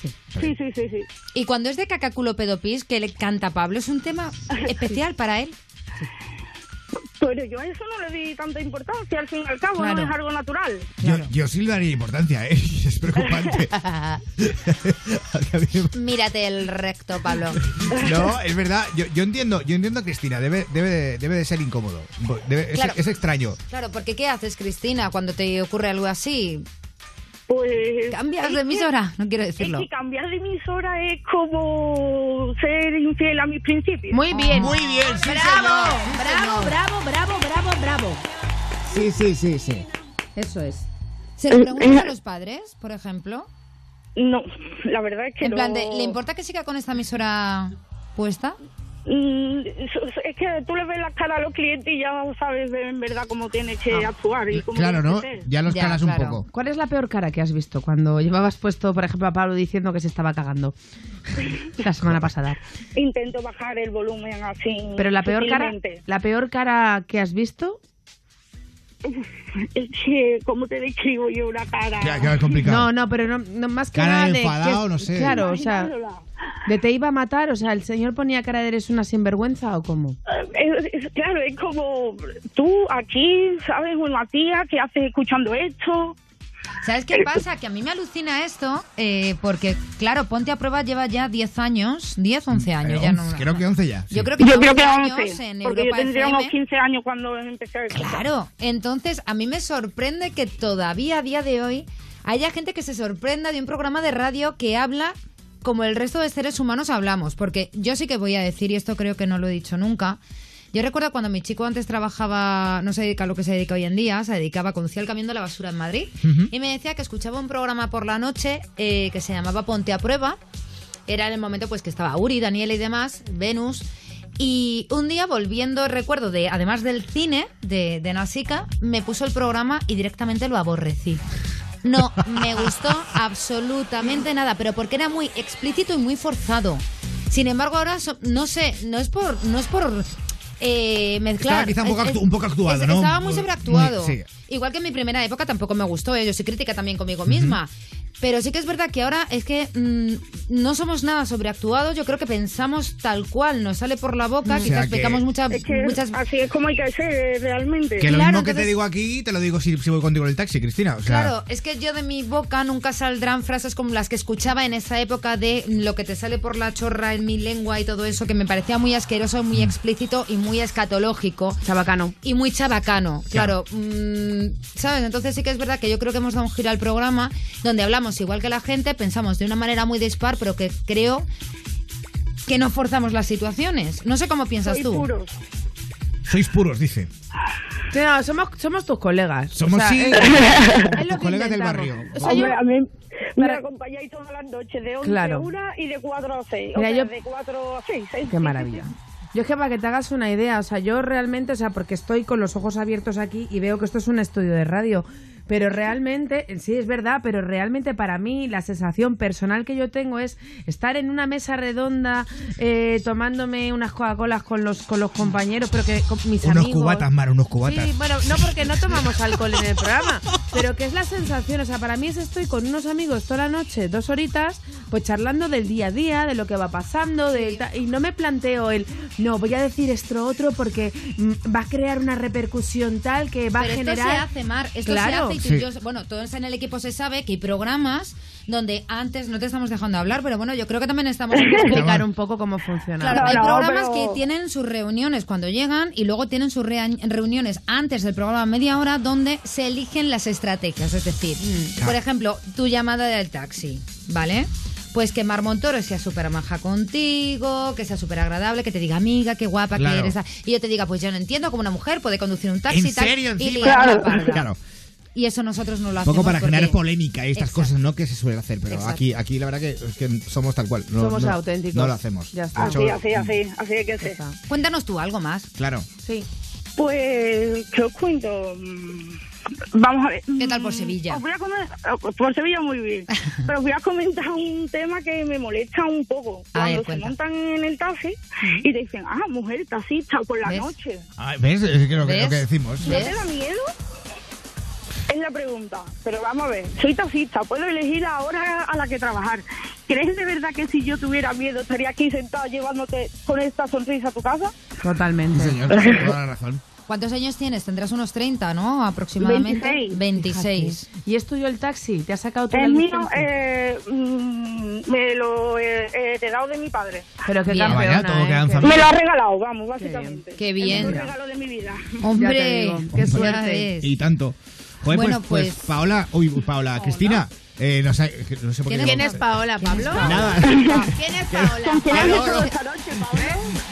[SPEAKER 16] Sí, sí, sí, sí.
[SPEAKER 4] Y cuando es de cacaculo pedopis, que le canta Pablo, es un tema <laughs> especial para él.
[SPEAKER 16] Pero yo a eso no le di tanta importancia, al fin y al cabo,
[SPEAKER 4] Claro.
[SPEAKER 16] no es algo natural.
[SPEAKER 2] Yo, yo sí le daría importancia, ¿eh? <laughs> Es preocupante. <laughs>
[SPEAKER 4] Mírate el recto, Pablo. <laughs>
[SPEAKER 2] No, es verdad. Yo, yo entiendo, yo entiendo a Cristina. Debe, debe, de- debe de ser incómodo. Debe- es,
[SPEAKER 4] Claro.
[SPEAKER 2] es extraño.
[SPEAKER 4] Claro, porque ¿qué haces, Cristina, cuando te ocurre algo así?
[SPEAKER 16] Pues...
[SPEAKER 4] Cambias de
[SPEAKER 16] que-
[SPEAKER 4] emisora, no quiero decirlo.
[SPEAKER 16] Es que cambiar de emisora es como ser infiel a mis principios.
[SPEAKER 3] Muy bien.
[SPEAKER 2] Muy bien, sí,
[SPEAKER 3] Bravo,
[SPEAKER 2] señor.
[SPEAKER 3] bravo, bravo, bravo, bravo, bravo.
[SPEAKER 2] Sí, sí, sí, sí.
[SPEAKER 3] Eso es.
[SPEAKER 4] ¿Se lo preguntas a los padres, por ejemplo?
[SPEAKER 16] No, la verdad es que
[SPEAKER 4] En
[SPEAKER 16] no.
[SPEAKER 4] plan, de, ¿le importa que siga con esta emisora puesta?
[SPEAKER 16] Mm, Es que tú le ves la cara a los clientes y ya sabes en verdad cómo tienes que actuar y cómo
[SPEAKER 2] Claro, ¿no?
[SPEAKER 16] que.
[SPEAKER 2] Ya los
[SPEAKER 3] Ya,
[SPEAKER 2] calas un
[SPEAKER 3] claro.
[SPEAKER 2] poco.
[SPEAKER 3] ¿Cuál es la peor cara que has visto cuando llevabas puesto, por ejemplo, a Pablo diciendo que se estaba cagando? <laughs> La semana pasada.
[SPEAKER 16] Intento bajar el volumen así.
[SPEAKER 3] Pero la peor cara, la peor cara que has visto.
[SPEAKER 16] Es que, ¿cómo te describo yo una cara?
[SPEAKER 2] Ya, ya es complicado.
[SPEAKER 3] No, no, pero no, no, más que
[SPEAKER 2] Cara
[SPEAKER 3] nada
[SPEAKER 2] de
[SPEAKER 3] de
[SPEAKER 2] enfadado,
[SPEAKER 3] que-
[SPEAKER 2] no sé.
[SPEAKER 3] Claro, o sea, de te iba a matar, o sea, el señor ponía cara de eres una sinvergüenza o cómo.
[SPEAKER 16] Es- es- claro, es como tú aquí, ¿sabes? Una tía que hace escuchando esto.
[SPEAKER 4] ¿Sabes qué pasa? Que a mí me alucina esto, eh, porque, claro, Ponte a Prueba lleva ya 10 años, 10, 11 años.
[SPEAKER 2] Pero
[SPEAKER 4] ya no,
[SPEAKER 2] creo que 11 ya.
[SPEAKER 4] Yo creo que
[SPEAKER 16] Yo
[SPEAKER 4] lleva
[SPEAKER 16] creo que
[SPEAKER 4] 11 años
[SPEAKER 16] 11,
[SPEAKER 4] en
[SPEAKER 16] porque yo tendría
[SPEAKER 4] FM.
[SPEAKER 16] unos 15 años cuando empecé a escuchar.
[SPEAKER 4] Claro, entonces a mí me sorprende que todavía a día de hoy haya gente que se sorprenda de un programa de radio que habla como el resto de seres humanos hablamos, porque yo sí que voy a decir, y esto creo que no lo he dicho nunca, yo recuerdo cuando mi chico antes trabajaba, no se dedica a lo que se dedica hoy en día, se dedicaba, conducía el camión de la basura en Madrid, y me decía que escuchaba un programa por la noche eh, que se llamaba Ponte a Prueba, era en el momento pues que estaba Uri, Daniel y demás, Venus. Y un día volviendo, recuerdo, de además del cine de, de Nasica, me puso el programa y directamente lo aborrecí. No me gustó <laughs> absolutamente nada, pero porque era muy explícito y muy forzado. Sin embargo, ahora so- no sé, no es por, no es por eh, mezclar.
[SPEAKER 2] Estaba quizá un poco, actu- un poco actuado,
[SPEAKER 4] es-
[SPEAKER 2] ¿no?
[SPEAKER 4] Estaba muy sobreactuado.
[SPEAKER 2] Muy- sí.
[SPEAKER 4] Igual que en mi primera época tampoco me gustó, eh, yo soy crítica también conmigo misma. Pero sí que es verdad que ahora es que mm, no somos nada sobreactuados. Yo creo que pensamos tal cual, nos sale por la boca,
[SPEAKER 2] O sea
[SPEAKER 4] quizás
[SPEAKER 2] que-
[SPEAKER 4] pecamos muchas,
[SPEAKER 16] Es que
[SPEAKER 4] muchas
[SPEAKER 16] así es como hay que ser eh, realmente.
[SPEAKER 2] Que lo
[SPEAKER 4] Claro,
[SPEAKER 2] mismo que te digo aquí, te lo digo si, si voy contigo en el taxi, Cristina. O sea,
[SPEAKER 4] Claro, es que yo de mi boca nunca saldrán frases como las que escuchaba en esa época de lo que te sale por la chorra en mi lengua y todo eso, que me parecía muy asqueroso, muy explícito y muy escatológico.
[SPEAKER 3] Chabacano.
[SPEAKER 4] Y muy chabacano, claro. mm, ¿Sabes? Entonces sí que es verdad que yo creo que hemos dado un giro al programa donde hablamos igual que la gente, pensamos de una manera muy dispar, pero que creo que no forzamos las situaciones. No sé cómo piensas
[SPEAKER 16] Soy
[SPEAKER 4] tú.
[SPEAKER 16] puros.
[SPEAKER 2] sois puros, dice.
[SPEAKER 3] Sí, no, somos, somos tus colegas.
[SPEAKER 2] Somos,
[SPEAKER 3] O sea,
[SPEAKER 2] sí,
[SPEAKER 3] es- es lo <laughs> que
[SPEAKER 2] colegas del barrio.
[SPEAKER 3] O sea, yo-
[SPEAKER 16] Hombre, a mí me
[SPEAKER 3] Para-
[SPEAKER 16] acompañáis todas las noches, de 11
[SPEAKER 3] Claro.
[SPEAKER 16] a 1 y de 4 a 6.
[SPEAKER 3] Mira,
[SPEAKER 16] o sea,
[SPEAKER 3] yo-
[SPEAKER 16] de 4 a 6.
[SPEAKER 3] Qué maravilla. Yo es que para que te hagas una idea, o sea, yo realmente, o sea, porque estoy con los ojos abiertos aquí y veo que esto es un estudio de radio, pero realmente, sí es verdad, pero realmente para mí la sensación personal que yo tengo es estar en una mesa redonda eh, tomándome unas Coca-Colas con los, con los compañeros, pero que con mis
[SPEAKER 2] Unos
[SPEAKER 3] amigos.
[SPEAKER 2] cubatas, Mar, unos cubatas.
[SPEAKER 3] Sí, bueno, no porque no tomamos alcohol en el programa, pero que es la sensación, o sea, para mí es estoy con unos amigos toda la noche, dos horitas, pues charlando del día a día, de lo que va pasando, de, y no me planteo el, no, voy a decir esto otro porque mm, va a crear una repercusión tal que va
[SPEAKER 4] Pero
[SPEAKER 3] a
[SPEAKER 4] esto
[SPEAKER 3] generar...
[SPEAKER 4] se hace, Mar. Esto
[SPEAKER 3] Claro.
[SPEAKER 4] se hace y tú
[SPEAKER 2] Sí.
[SPEAKER 4] y yo, bueno, todos en el equipo se sabe que hay programas donde antes no te estamos dejando hablar, pero bueno, yo creo que también estamos <laughs>
[SPEAKER 3] explicar un poco cómo funciona.
[SPEAKER 4] Claro,
[SPEAKER 16] No,
[SPEAKER 4] hay
[SPEAKER 16] no,
[SPEAKER 4] programas
[SPEAKER 16] pero-
[SPEAKER 4] que tienen sus reuniones cuando llegan y luego tienen sus reuniones antes del programa media hora donde se eligen las estrategias. Es decir,
[SPEAKER 3] Mm.
[SPEAKER 4] por ejemplo, tu llamada del taxi, ¿vale? Pues que Mar Montoro sea súper maja contigo, que sea súper agradable, que te diga amiga, qué guapa
[SPEAKER 2] Claro.
[SPEAKER 4] que eres. Y yo te diga, pues yo no entiendo cómo una mujer puede conducir un taxi
[SPEAKER 2] ¿En
[SPEAKER 4] y
[SPEAKER 2] Claro. Claro.
[SPEAKER 4] Y eso nosotros no lo
[SPEAKER 2] Un
[SPEAKER 4] hacemos.
[SPEAKER 2] poco para
[SPEAKER 4] porque-
[SPEAKER 2] generar polémica y estas
[SPEAKER 4] Exacto.
[SPEAKER 2] cosas, ¿no? Que se suele hacer, pero
[SPEAKER 4] Exacto.
[SPEAKER 2] aquí, aquí la verdad que, es que somos tal cual. No,
[SPEAKER 3] Somos
[SPEAKER 2] no-
[SPEAKER 3] auténticos.
[SPEAKER 2] No lo hacemos.
[SPEAKER 3] Ya
[SPEAKER 2] De
[SPEAKER 3] está.
[SPEAKER 2] hecho,
[SPEAKER 16] Así, así, así, así hay que ser.
[SPEAKER 4] Cuéntanos tú algo más.
[SPEAKER 2] Claro.
[SPEAKER 3] Sí.
[SPEAKER 16] Pues, ¿qué os cuento? Mm, Vamos a ver.
[SPEAKER 4] ¿Qué tal por Sevilla?
[SPEAKER 16] Os voy a comer- eh, por Sevilla muy bien. <laughs> Pero os voy a comentar un tema que me molesta un poco.
[SPEAKER 4] A ver,
[SPEAKER 16] Cuando se
[SPEAKER 4] cuenta.
[SPEAKER 16] montan en el taxi y te dicen, ah, mujer taxista por la
[SPEAKER 4] ¿Ves?
[SPEAKER 16] noche.
[SPEAKER 2] Ah, ¿Ves? Es que lo, que,
[SPEAKER 4] ¿Ves?
[SPEAKER 2] lo que decimos.
[SPEAKER 16] ¿No te da miedo? Es la pregunta. Pero vamos a ver, soy taxista, puedo elegir la hora a la que trabajar. ¿Crees de verdad que si yo tuviera miedo estaría aquí sentada llevándote con esta sonrisa a tu casa?
[SPEAKER 3] Totalmente.
[SPEAKER 2] Sí, señor, toda la razón.
[SPEAKER 4] ¿Cuántos años tienes? Tendrás unos 30, ¿no? Aproximadamente.
[SPEAKER 16] 26.
[SPEAKER 4] 26.
[SPEAKER 3] ¿Y es tuyo el taxi? ¿Te has sacado tú
[SPEAKER 16] Es
[SPEAKER 3] la
[SPEAKER 16] mío, eh, mm, me lo he he heredado de mi padre.
[SPEAKER 3] Pero qué
[SPEAKER 4] Bien.
[SPEAKER 3] campeona,
[SPEAKER 2] Vaya, todo
[SPEAKER 3] ¿eh?
[SPEAKER 2] queda en
[SPEAKER 3] Qué-
[SPEAKER 2] familia.
[SPEAKER 16] Me lo ha regalado, vamos, básicamente.
[SPEAKER 4] Qué
[SPEAKER 16] El
[SPEAKER 4] bien.
[SPEAKER 16] mejor regalo de mi vida.
[SPEAKER 4] Hombre,
[SPEAKER 3] qué suerte.
[SPEAKER 2] Y tanto. Joder,
[SPEAKER 4] Bueno,
[SPEAKER 2] pues, pues,
[SPEAKER 4] pues-
[SPEAKER 2] Paola, uy, Paola, Cristina, eh, no, sé, no sé por qué.
[SPEAKER 3] ¿Quién es Paola, Pablo?
[SPEAKER 2] Nada,
[SPEAKER 3] ¿Quién es <laughs> Paola?
[SPEAKER 16] ¿Quién has hecho esta noche, Pablo?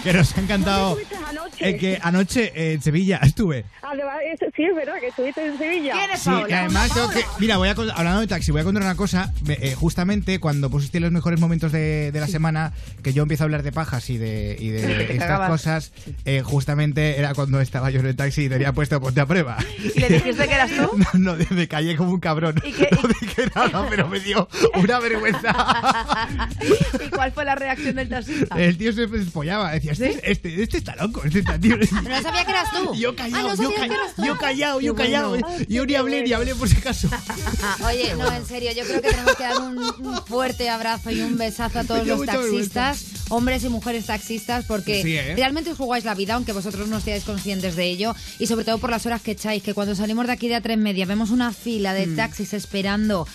[SPEAKER 2] que nos ha encantado.
[SPEAKER 16] ¿Dónde estuviste anoche?
[SPEAKER 2] eh, que anoche eh, en Sevilla <laughs> estuve.
[SPEAKER 16] Además, es- sí, es verdad que estuviste en Sevilla.
[SPEAKER 3] ¿Quién es
[SPEAKER 2] Sí, y además tengo que. Mira, voy a, hablando de taxi, voy a contar una cosa. Eh, justamente cuando pusiste los mejores momentos de, de la semana, que yo empiezo a hablar de pajas y de, y de estas
[SPEAKER 3] cagabas.
[SPEAKER 2] cosas, eh, justamente era cuando estaba yo en el taxi y tenía puesto ponte a prueba.
[SPEAKER 3] ¿Y le dijiste que eras tú? <laughs>
[SPEAKER 2] No, no, me callé como un cabrón.
[SPEAKER 3] ¿Y qué-
[SPEAKER 2] No dije nada, pero me dio una vergüenza. <laughs>
[SPEAKER 3] ¿Y cuál fue la reacción del taxista?
[SPEAKER 2] El tío se despollaba. Decía, este, este, este está loco, este está tío.
[SPEAKER 4] Pero no sabía que eras tú.
[SPEAKER 2] Yo
[SPEAKER 4] Ah,
[SPEAKER 2] callado,
[SPEAKER 4] no
[SPEAKER 2] yo,
[SPEAKER 4] sabía
[SPEAKER 2] ca-
[SPEAKER 4] que eras tú.
[SPEAKER 2] yo callado, yo callado.
[SPEAKER 3] bueno.
[SPEAKER 2] Yo ni hablé, ni hablé por si acaso. <laughs>
[SPEAKER 4] Oye, no, en serio, yo creo que tenemos que dar un, un fuerte abrazo y un besazo a todos los taxistas, hombres y mujeres taxistas, porque
[SPEAKER 2] Sí, ¿eh?
[SPEAKER 4] realmente os jugáis la vida, aunque vosotros no seáis conscientes de ello, y sobre todo por las horas que echáis, que cuando salimos de aquí de a tres media vemos una fila
[SPEAKER 2] Mm.
[SPEAKER 4] de taxis esperando.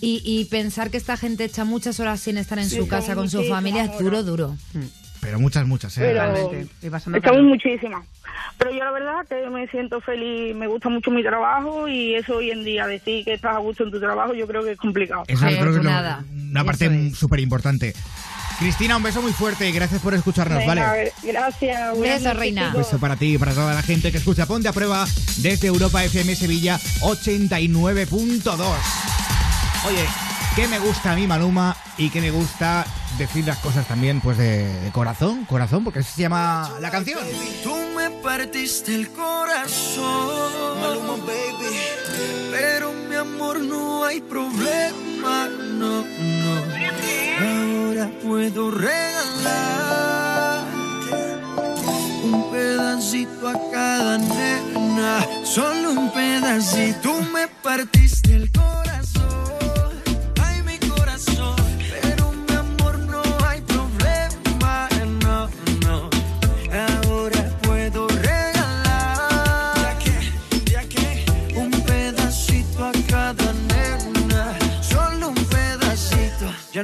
[SPEAKER 4] Y, y pensar que esta gente echa muchas horas sin estar en
[SPEAKER 16] Sí,
[SPEAKER 4] su casa con su familia es duro, duro.
[SPEAKER 2] Pero muchas, muchas, ¿eh?
[SPEAKER 16] Pero
[SPEAKER 3] Realmente.
[SPEAKER 16] Estamos muchísimas. Pero yo la verdad que me siento feliz, me gusta mucho mi trabajo y eso hoy en día, decir que estás a gusto en tu trabajo, yo creo que es complicado.
[SPEAKER 2] Eso yo creo que lo- una parte súper importante. Cristina, un beso muy fuerte y gracias por escucharnos,
[SPEAKER 16] Venga,
[SPEAKER 2] ¿vale?
[SPEAKER 16] a ver, gracias.
[SPEAKER 4] Beso,
[SPEAKER 16] noches,
[SPEAKER 4] reina.
[SPEAKER 2] Un beso para ti y para toda la gente que escucha Ponte a Prueba desde Europa FM Sevilla 89.2. Oye, ¿qué me gusta a mí, Maluma? Y que me gusta decir las cosas también, pues de, de corazón, corazón, porque así se llama la canción.
[SPEAKER 9] Tú me partiste el corazón, Maluma, baby. Pero mi amor, no hay problema, no, no. Ahora puedo regalar un pedacito a cada nena, solo un pedacito. Tú me partiste el corazón,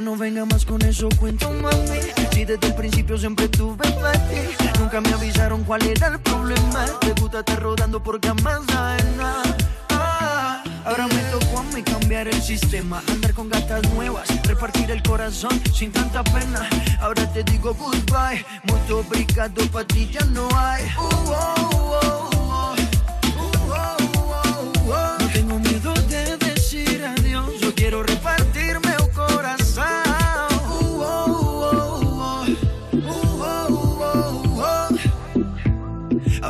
[SPEAKER 9] más con eso cuento, mami. Si desde el principio siempre tuve para ti. Nunca me avisaron cuál era el problema. Te gusta estar rodando jamás sabes nada. Ah, Ahora me tocó a mí cambiar el sistema, andar con gatas nuevas, repartir el corazón sin tanta pena. Ahora te digo goodbye, mucho obrigado, pa' ti ya no hay. Uh, oh. Uh, oh,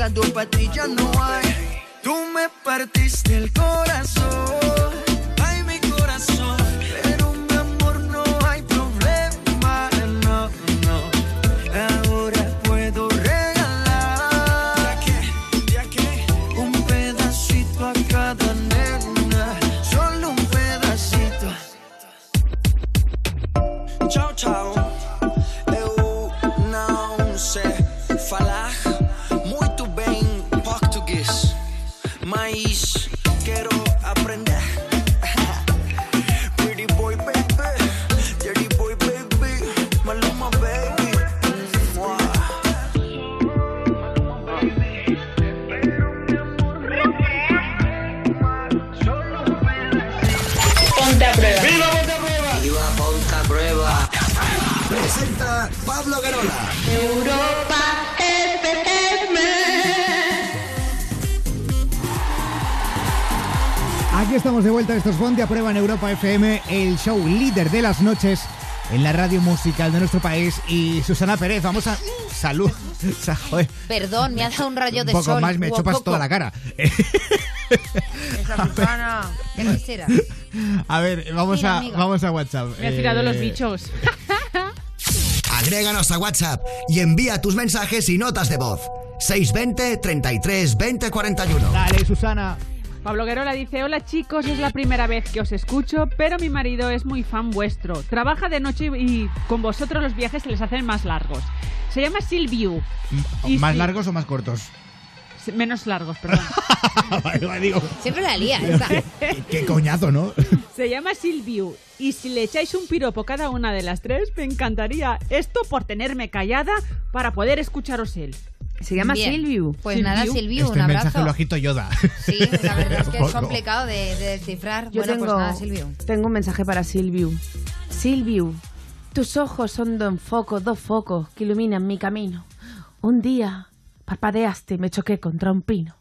[SPEAKER 9] muito obrigado, pa' ti ya no hay. Tú me partiste el corazón,
[SPEAKER 2] estamos de vuelta, esto es Ponte a Prueba en Europa FM, el show líder de las noches en la radio musical de nuestro país. Y Susana Pérez, vamos a... Salud. <laughs> Sa- joder,
[SPEAKER 4] Perdón, me ha dado un rayo de
[SPEAKER 2] un poco
[SPEAKER 4] sol.
[SPEAKER 2] más, me
[SPEAKER 4] Guau,
[SPEAKER 2] chupas
[SPEAKER 4] coco.
[SPEAKER 2] toda la cara.
[SPEAKER 4] Esa Susana, <laughs> ¿qué quisiera?
[SPEAKER 2] A ver, vamos
[SPEAKER 4] Mira,
[SPEAKER 2] a, vamos a WhatsApp.
[SPEAKER 5] Me ha tirado los
[SPEAKER 2] Eh,
[SPEAKER 5] bichos. <laughs>
[SPEAKER 1] Agréganos a WhatsApp y envía tus mensajes y notas de voz. 620 33 20 41.
[SPEAKER 2] Dale, Susana.
[SPEAKER 5] Pablo Guerola dice, hola chicos, es la primera vez que os escucho, pero mi marido es muy fan vuestro. Trabaja de noche y con vosotros los viajes se les hacen más largos. Se llama Silviu. Y
[SPEAKER 2] ¿Más largos o más cortos?
[SPEAKER 5] Menos largos, perdón. <laughs>
[SPEAKER 4] Siempre la lía esta.
[SPEAKER 2] qué coñazo, ¿no? <laughs>
[SPEAKER 5] Se llama Silviu. Y si le echáis un piropo cada una de las tres, me encantaría. Esto por tenerme callada para poder escucharos él.
[SPEAKER 3] Se llama
[SPEAKER 4] Bien.
[SPEAKER 3] Silviu.
[SPEAKER 4] Pues nada, Silviu,
[SPEAKER 2] este
[SPEAKER 4] un
[SPEAKER 2] mensaje
[SPEAKER 4] abrazo.
[SPEAKER 2] lo agito Yoda.
[SPEAKER 4] Sí, la verdad es que es complicado de, de descifrar.
[SPEAKER 3] Yo
[SPEAKER 4] bueno,
[SPEAKER 3] tengo,
[SPEAKER 4] pues nada, Silviu.
[SPEAKER 3] tengo un mensaje para Silviu. Silviu, tus ojos son dos focos, dos focos que iluminan mi camino. Un día parpadeaste y me choqué contra un pino.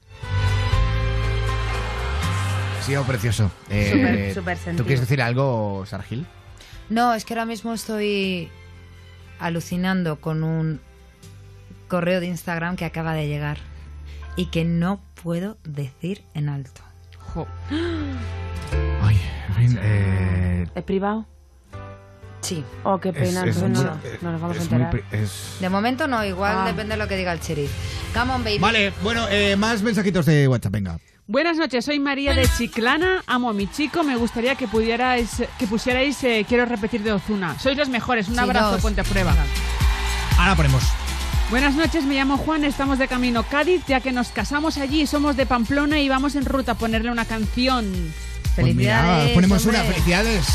[SPEAKER 2] Sí, oh, precioso. Eh,
[SPEAKER 3] Súper, súper
[SPEAKER 2] ¿Tú
[SPEAKER 3] sentido.
[SPEAKER 2] quieres decir algo, Sargil?
[SPEAKER 4] No, es que ahora mismo estoy alucinando con un correo de Instagram que acaba de llegar y que no puedo decir en alto.
[SPEAKER 2] Ay, en fin, eh,
[SPEAKER 3] ¿Es privado?
[SPEAKER 4] Sí.
[SPEAKER 3] Oh, qué pena,
[SPEAKER 2] es- es
[SPEAKER 3] entonces no,
[SPEAKER 2] muy-
[SPEAKER 3] no nos vamos a enterar.
[SPEAKER 2] es-
[SPEAKER 4] De momento no, igual
[SPEAKER 3] Ah.
[SPEAKER 4] depende de lo que diga el sheriff. Come on, baby.
[SPEAKER 2] Vale, bueno, eh, más mensajitos de WhatsApp, venga.
[SPEAKER 5] Buenas noches, soy María de Chiclana, amo a mi chico, me gustaría que pudierais, que pusierais eh, Quiero repetir de Ozuna. Sois los mejores, un
[SPEAKER 4] Sí,
[SPEAKER 5] abrazo,
[SPEAKER 4] dos.
[SPEAKER 5] ponte a prueba.
[SPEAKER 2] Ahora ponemos.
[SPEAKER 5] Buenas noches, me llamo Juan, estamos de camino a Cádiz, ya que nos casamos allí, somos de Pamplona y vamos en ruta a ponerle una canción.
[SPEAKER 2] Pues mira, ponemos una, felicidades.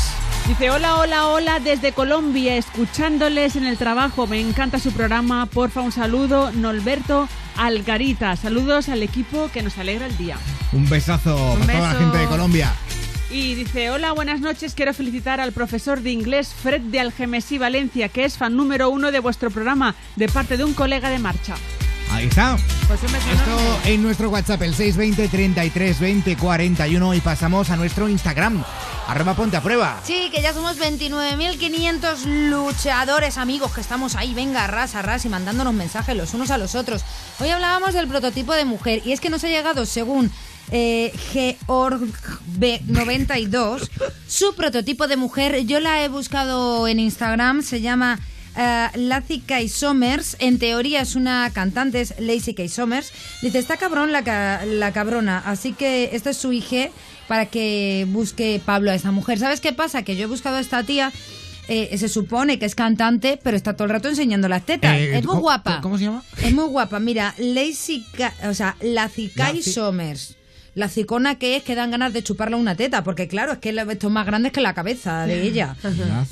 [SPEAKER 5] Dice, hola, hola, hola, desde Colombia, escuchándoles en el trabajo, me encanta su programa, porfa, un saludo, Norberto Algarita, saludos al equipo que nos alegra el día.
[SPEAKER 2] Un besazo para toda la gente de Colombia.
[SPEAKER 5] Y dice, hola, buenas noches, quiero felicitar al profesor de inglés Fred de Algemesí, Valencia, que es fan número uno de vuestro programa, de parte de un colega de marcha.
[SPEAKER 2] Ahí está.
[SPEAKER 3] Pues un beso
[SPEAKER 2] Esto en nuestro WhatsApp, el 620 33 20 41 y pasamos a nuestro Instagram, arroba ponte a prueba.
[SPEAKER 4] Sí, que ya somos 29.500 luchadores, amigos, que estamos ahí, venga, ras a ras y mandándonos mensajes los unos a los otros. Hoy hablábamos del prototipo de mujer y es que nos ha llegado, según eh, GeorgB92, su prototipo de mujer. Yo la he buscado en Instagram, se llama... Lazy Kay Somers, en teoría es una cantante, es Lazy Kay Somers. Dice, está cabrón la, ca- la cabrona, así que esta es su IG para que busque Pablo a esta mujer. ¿Sabes qué pasa? Que yo he buscado a esta tía, eh, se supone que es cantante, pero está todo el rato enseñando las tetas.
[SPEAKER 2] Eh,
[SPEAKER 4] es muy
[SPEAKER 2] ¿cómo-
[SPEAKER 4] guapa.
[SPEAKER 2] ¿Cómo se llama?
[SPEAKER 4] Es muy guapa. Mira, Lazy Ka- o sea, Lazy Kay Somers. La cicona que es que dan ganas de chuparle una teta, porque claro, es que esto es más grande que la cabeza de ella.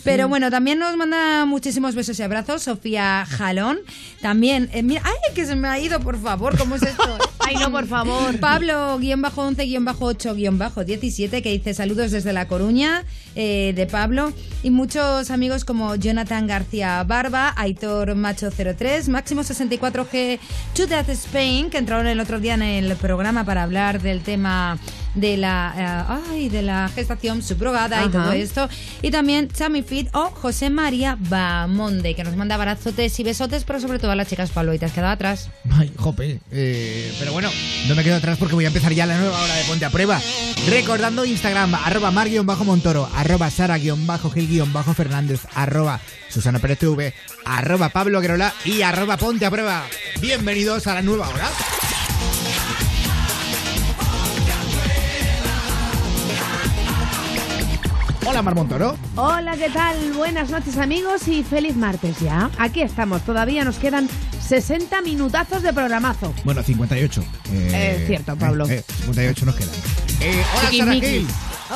[SPEAKER 4] Pero bueno, también nos manda muchísimos besos y abrazos Sofía Jalón. También, eh, mira, ay, que se me ha ido, por favor, ¿cómo es esto? <laughs>
[SPEAKER 3] Ay, no, por favor.
[SPEAKER 4] Pablo, guion bajo 11, guion bajo 8, guion bajo 17, que dice saludos desde La Coruña, eh, de Pablo. Y muchos amigos como Jonathan García Barba, Aitor Macho 03, Máximo 64G, To Death Spain, que entraron el otro día en el programa para hablar del tema de la, eh, ay, de la gestación subrogada y
[SPEAKER 3] Ajá.
[SPEAKER 4] todo esto. Y también Chami Fit o José María Bamonde, que nos manda abrazotes y besotes, pero sobre todo a las chicas Pablo, y te has quedado atrás.
[SPEAKER 2] Ay, jope. Eh, pero bueno, no me quedo atrás porque voy a empezar ya la nueva hora de Ponte a Prueba. Recordando Instagram, arroba mar-montoro, arroba sara-gil-fernández, arroba Susana Pérez TV, arroba Pablo Guerola y arroba Ponte a Prueba. Bienvenidos a la nueva hora. Hola Mar Montoro.
[SPEAKER 3] Hola, ¿qué tal? Buenas noches amigos y feliz martes ya. Aquí estamos, todavía nos quedan 60 minutazos de programazo.
[SPEAKER 2] Bueno, 58. Eh,
[SPEAKER 3] Es cierto, Pablo.
[SPEAKER 2] eh, 58 nos quedan. Eh, hola Sara. Gil.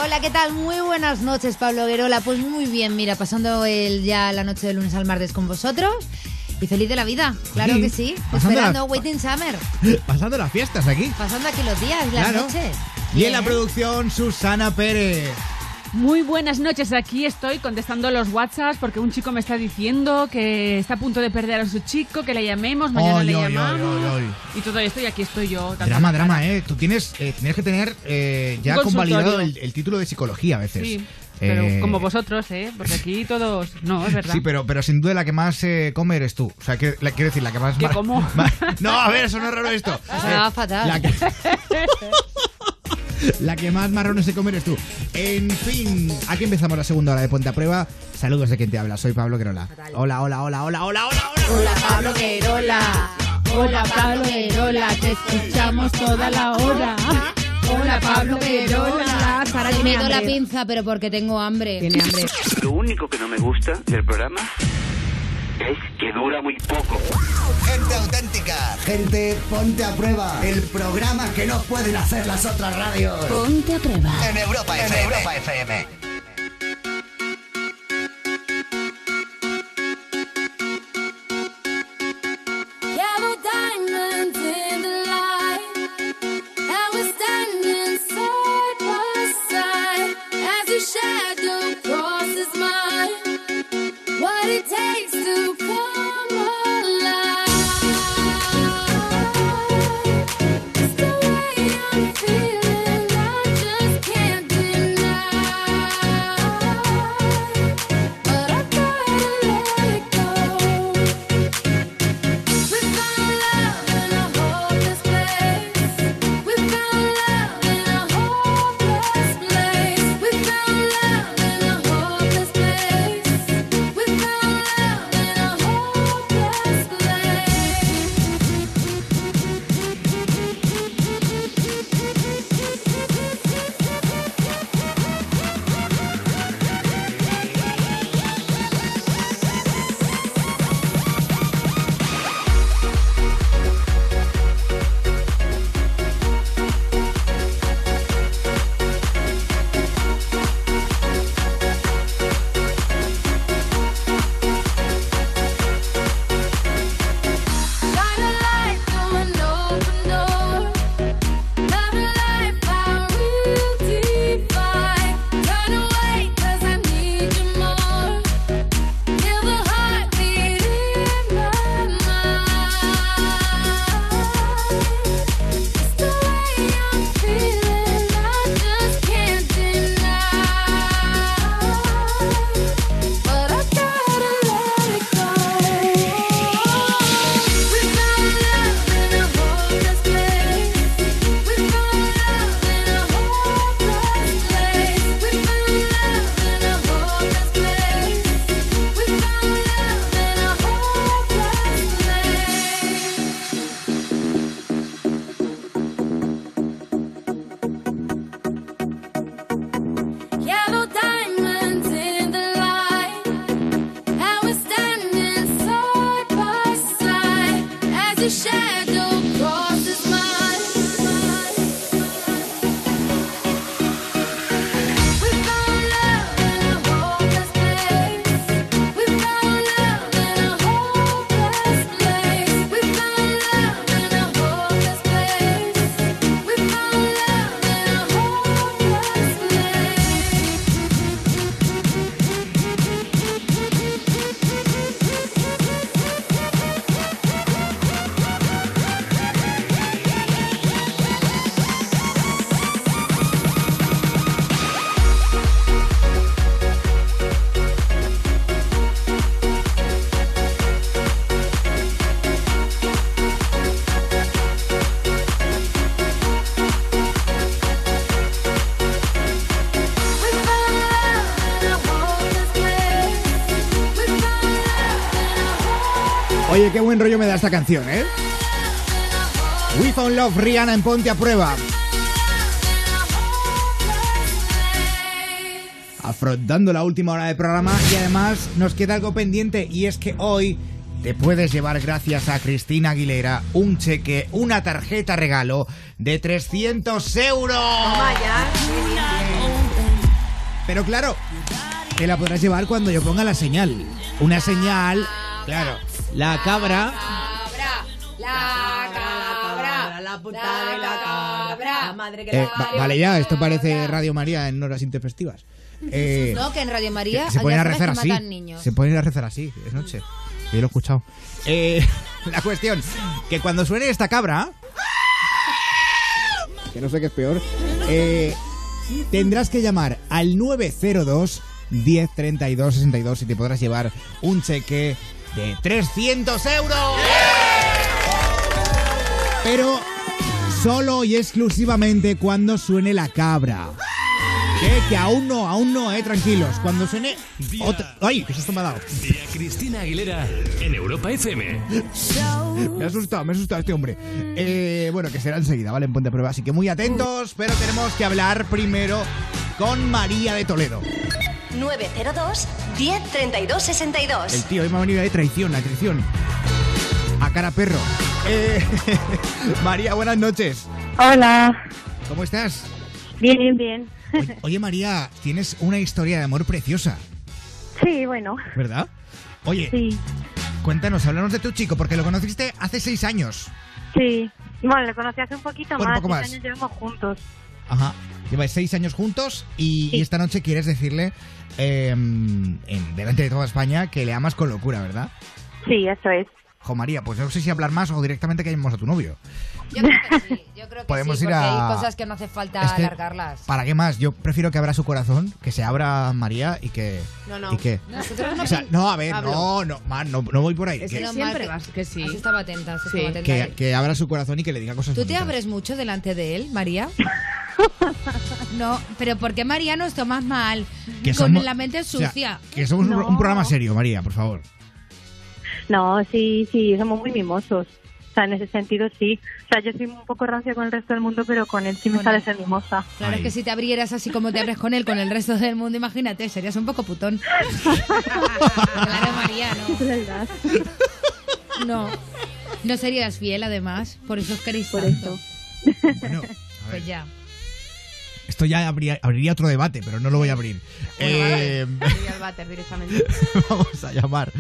[SPEAKER 4] Hola, ¿qué tal? Muy buenas noches, Pablo Guerola. Pues muy bien, mira, pasando el, ya la noche de lunes al martes con vosotros. Y feliz de la vida, claro
[SPEAKER 2] Sí,
[SPEAKER 4] que sí.
[SPEAKER 2] pasando
[SPEAKER 4] Esperando
[SPEAKER 2] la-
[SPEAKER 4] Waiting Summer. <laughs>
[SPEAKER 2] Pasando las fiestas aquí.
[SPEAKER 4] Pasando aquí los días, las
[SPEAKER 2] Claro.
[SPEAKER 4] noches.
[SPEAKER 2] Y en la producción, Susana Pérez.
[SPEAKER 5] Muy buenas noches, aquí estoy contestando los WhatsApps porque un chico me está diciendo que está a punto de perder a su chico, que le llamemos, mañana le llamamos. Y todo esto y aquí estoy yo.
[SPEAKER 2] Drama, drama, ¿eh? Tú tienes, eh, tienes que tener eh, ya convalidado el, el título de psicología a veces.
[SPEAKER 5] Sí, pero
[SPEAKER 2] Eh,
[SPEAKER 5] como vosotros, ¿eh? Porque aquí todos... No, es verdad.
[SPEAKER 2] Sí, pero, pero sin duda la que más eh, come eres tú. O sea, que, la, quiero decir, la que más...
[SPEAKER 5] ¿Que
[SPEAKER 2] mar-
[SPEAKER 5] como? <laughs>
[SPEAKER 2] ma- No, a ver, eso no es raro esto.
[SPEAKER 4] Sonaba <laughs> fatal.
[SPEAKER 2] La que, <laughs> la que más marrones se come eres tú. En fin, aquí empezamos la segunda hora de Ponte a Prueba. Saludos de quien te habla, soy Pablo Querola. Hola, hola, hola, hola, hola, hola, hola.
[SPEAKER 3] Hola Pablo Guerola. Hola Pablo Guerola, te escuchamos toda la hora. Hola Pablo Guerola. Sara
[SPEAKER 4] Me meto la pinza, pero porque tengo hambre.
[SPEAKER 3] Tiene hambre.
[SPEAKER 17] Lo único que no me gusta del programa es que dura muy poco.
[SPEAKER 1] Gente auténtica, gente ponte a prueba. El programa que no pueden hacer las otras radios.
[SPEAKER 15] Ponte a prueba.
[SPEAKER 1] En Europa FM. Europa FM.
[SPEAKER 2] Qué buen rollo me da esta canción, ¿eh? We Found Love, Rihanna en Ponte a Prueba. Afrontando la última hora del programa y además nos queda algo pendiente y es que hoy te puedes llevar gracias a Cristina Aguilera un cheque, una tarjeta regalo de 300 euros. Pero claro, te la podrás llevar cuando yo ponga la señal. Una señal, claro, la cabra
[SPEAKER 4] La cabra, la puta de la cabra, la madre que
[SPEAKER 2] Eh, va- vale ya, esto parece Radio María en horas intempestivas. <laughs> Eh,
[SPEAKER 4] No, que en Radio María
[SPEAKER 2] se ponen a rezar así.
[SPEAKER 4] matan niños.
[SPEAKER 2] Se ponen a rezar así, es noche. Yo lo he escuchado. Eh, <laughs> la cuestión, que cuando suene esta cabra, que no sé qué es peor, eh, tendrás que llamar al 902 10 32 62 y te podrás llevar un cheque de 300 euros. Pero solo y exclusivamente cuando suene la cabra. Que, que aún no, aún no, eh, tranquilos. Cuando suene otra... ¡Ay! ¿Qué susto me ha dado?
[SPEAKER 18] Cristina Aguilera en Europa FM.
[SPEAKER 2] Me ha asustado, me ha asustado este hombre. Eh, bueno, que será enseguida, ¿vale? En Ponte a Prueba. Así que muy atentos, pero tenemos que hablar primero con María de Toledo.
[SPEAKER 6] 902 10 32 62.
[SPEAKER 2] El tío hoy me ha venido de traición, a traición. A cara perro. Eh, <laughs> María, buenas noches.
[SPEAKER 19] Hola.
[SPEAKER 2] ¿Cómo estás?
[SPEAKER 19] Bien, bien.
[SPEAKER 2] Oye, oye, María, tienes una historia de amor preciosa,
[SPEAKER 19] Sí, bueno.
[SPEAKER 2] ¿verdad? Oye,
[SPEAKER 19] Sí,
[SPEAKER 2] cuéntanos, háblanos de tu chico, porque lo conociste hace seis años.
[SPEAKER 19] sí. Bueno, le conocí hace un poquito
[SPEAKER 2] Un
[SPEAKER 19] más.
[SPEAKER 2] poco
[SPEAKER 19] seis
[SPEAKER 2] más.
[SPEAKER 19] años llevamos juntos.
[SPEAKER 2] Ajá. Lleváis seis años juntos y, y esta noche quieres decirle eh, en, delante de toda España que le amas con locura, ¿verdad?
[SPEAKER 19] Sí, eso es.
[SPEAKER 2] Jo, María, pues no sé si hablar más o directamente que llamemos a tu novio.
[SPEAKER 4] Yo creo que sí, yo creo que
[SPEAKER 2] Podemos
[SPEAKER 4] sí,
[SPEAKER 2] ir
[SPEAKER 4] porque
[SPEAKER 2] a-
[SPEAKER 4] hay cosas que no hace falta
[SPEAKER 2] Es que-
[SPEAKER 4] alargarlas.
[SPEAKER 2] ¿Para qué más? Yo prefiero que abra su corazón, que se abra María y que...
[SPEAKER 4] No, no.
[SPEAKER 2] ¿Y que?
[SPEAKER 4] Nosotros no
[SPEAKER 2] O sea,
[SPEAKER 4] pin-
[SPEAKER 2] no, a ver,
[SPEAKER 4] Pablo.
[SPEAKER 2] no, no, man, no, no voy por ahí.
[SPEAKER 4] Es
[SPEAKER 2] Que,
[SPEAKER 4] normal
[SPEAKER 3] Siempre
[SPEAKER 4] que-
[SPEAKER 3] vas que sí.
[SPEAKER 4] Atenta, atenta.
[SPEAKER 2] que, que abra su corazón y que le diga cosas
[SPEAKER 4] ¿Tú te abres mucho delante de él, María? <laughs> No, pero ¿por qué María nos tomas mal?
[SPEAKER 2] Que
[SPEAKER 4] Con
[SPEAKER 2] somos-
[SPEAKER 4] la mente
[SPEAKER 2] o sea,
[SPEAKER 4] sucia.
[SPEAKER 2] que somos
[SPEAKER 19] No.
[SPEAKER 2] un programa serio, María, por favor.
[SPEAKER 19] No, sí, sí, somos muy mimosos. O sea, en ese sentido sí. O sea, yo soy un poco rancia con el resto del mundo, pero con él sí me sale ser mimosa.
[SPEAKER 4] Claro, es que si te abrieras así como te abres con él, con el resto del mundo, imagínate, serías un poco putón. <laughs> claro, María, no. No. No serías fiel, además. Por eso os queréis tanto.
[SPEAKER 2] Bueno, a ver,
[SPEAKER 4] Pues ya.
[SPEAKER 2] esto ya abría- abriría otro debate, pero no lo voy a abrir. Eh,
[SPEAKER 3] Voy al váter directamente. <laughs>
[SPEAKER 2] vamos a llamar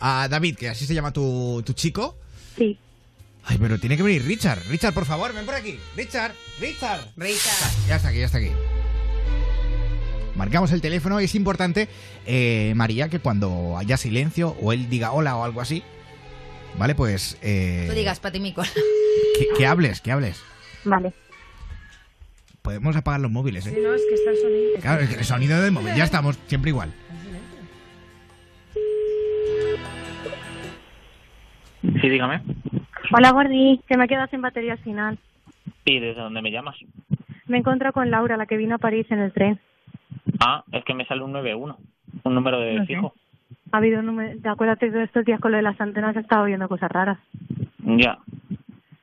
[SPEAKER 2] a David, que así se llama tu, tu chico.
[SPEAKER 19] Sí.
[SPEAKER 2] Ay, pero tiene que venir Richard. Richard, por favor, ven por aquí. Richard, Richard.
[SPEAKER 3] Richard.
[SPEAKER 2] Ya está aquí, ya está aquí. Marcamos el teléfono. Es importante, eh, María, que cuando haya silencio o él diga hola o algo así, ¿vale? Pues eh,
[SPEAKER 4] Tú digas, patimico. <laughs>
[SPEAKER 2] que, que hables, que hables.
[SPEAKER 19] Vale.
[SPEAKER 2] Podemos apagar los móviles,
[SPEAKER 3] Sí,
[SPEAKER 2] ¿eh?
[SPEAKER 3] no, es que está el sonido.
[SPEAKER 2] Claro, es que el sonido del móvil, ya estamos, siempre igual.
[SPEAKER 20] Sí, dígame.
[SPEAKER 19] Hola, Gordi, que me he quedado sin batería al final.
[SPEAKER 20] ¿Y desde dónde me llamas?
[SPEAKER 19] Me encontré con Laura, la que vino a París en el tren.
[SPEAKER 20] Ah, es que me sale un 91, un número de
[SPEAKER 19] No sé.
[SPEAKER 20] fijo.
[SPEAKER 19] Ha habido un número... ¿Te acuerdas que estos días con lo de las antenas he estado viendo cosas raras?
[SPEAKER 20] Ya.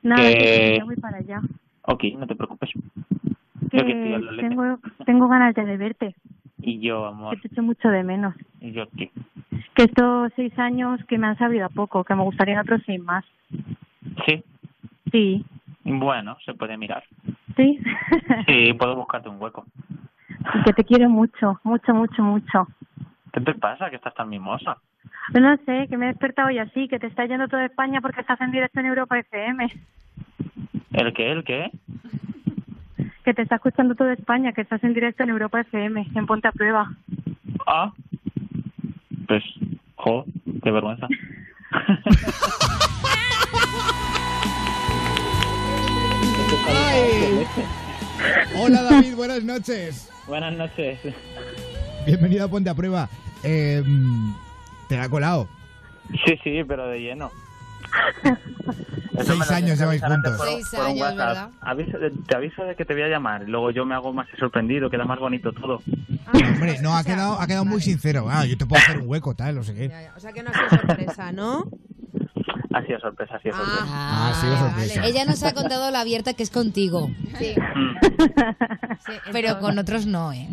[SPEAKER 19] Nada,
[SPEAKER 20] Que-
[SPEAKER 19] ya voy para allá.
[SPEAKER 20] Ok, no te preocupes.
[SPEAKER 19] Que
[SPEAKER 20] Yo
[SPEAKER 19] tengo, tengo ganas ya de verte,
[SPEAKER 20] Y yo, amor,
[SPEAKER 19] que te echo mucho de menos.
[SPEAKER 20] y yo aquí.
[SPEAKER 19] Que estos seis años que me han sabido a poco, que me gustarían otros seis más.
[SPEAKER 20] Sí,
[SPEAKER 19] Sí,
[SPEAKER 20] bueno, se puede mirar.
[SPEAKER 19] sí.
[SPEAKER 20] Sí, <laughs> puedo buscarte un hueco.
[SPEAKER 19] y que te quiero mucho, mucho, mucho, mucho.
[SPEAKER 20] ¿Qué te pasa que estás tan mimosa?
[SPEAKER 19] No sé, que me he despertado hoy así, que te está yendo toda España porque estás en directo en Europa FM.
[SPEAKER 20] ¿El qué? ¿El qué?
[SPEAKER 19] Que te está escuchando toda España, que estás en directo en Europa FM, en Ponte a Prueba.
[SPEAKER 20] Ah, pues, jo, qué vergüenza. <laughs>
[SPEAKER 2] Ay. Hola David, buenas noches.
[SPEAKER 20] Buenas noches.
[SPEAKER 2] Bienvenido a Ponte a Prueba. Eh, te la ha colado.
[SPEAKER 20] Sí, sí, pero de lleno. Eso
[SPEAKER 2] Seis años lleváis juntos.
[SPEAKER 20] por-
[SPEAKER 4] Seis
[SPEAKER 20] por te aviso de que te voy a llamar. y Luego yo me hago más sorprendido, queda más bonito todo. <laughs>
[SPEAKER 2] Hombre, no, ha quedado, ha quedado muy sincero. Ah, yo te puedo hacer un hueco, tal, no sé qué.
[SPEAKER 3] O sea que no ha sido sorpresa, ¿no?
[SPEAKER 20] Ha sido sorpresa, ha sido sorpresa.
[SPEAKER 2] Ah, ha sido sorpresa.
[SPEAKER 4] Ella nos ha contado la abierta que es contigo.
[SPEAKER 3] Sí.
[SPEAKER 4] Pero con otros no, ¿eh?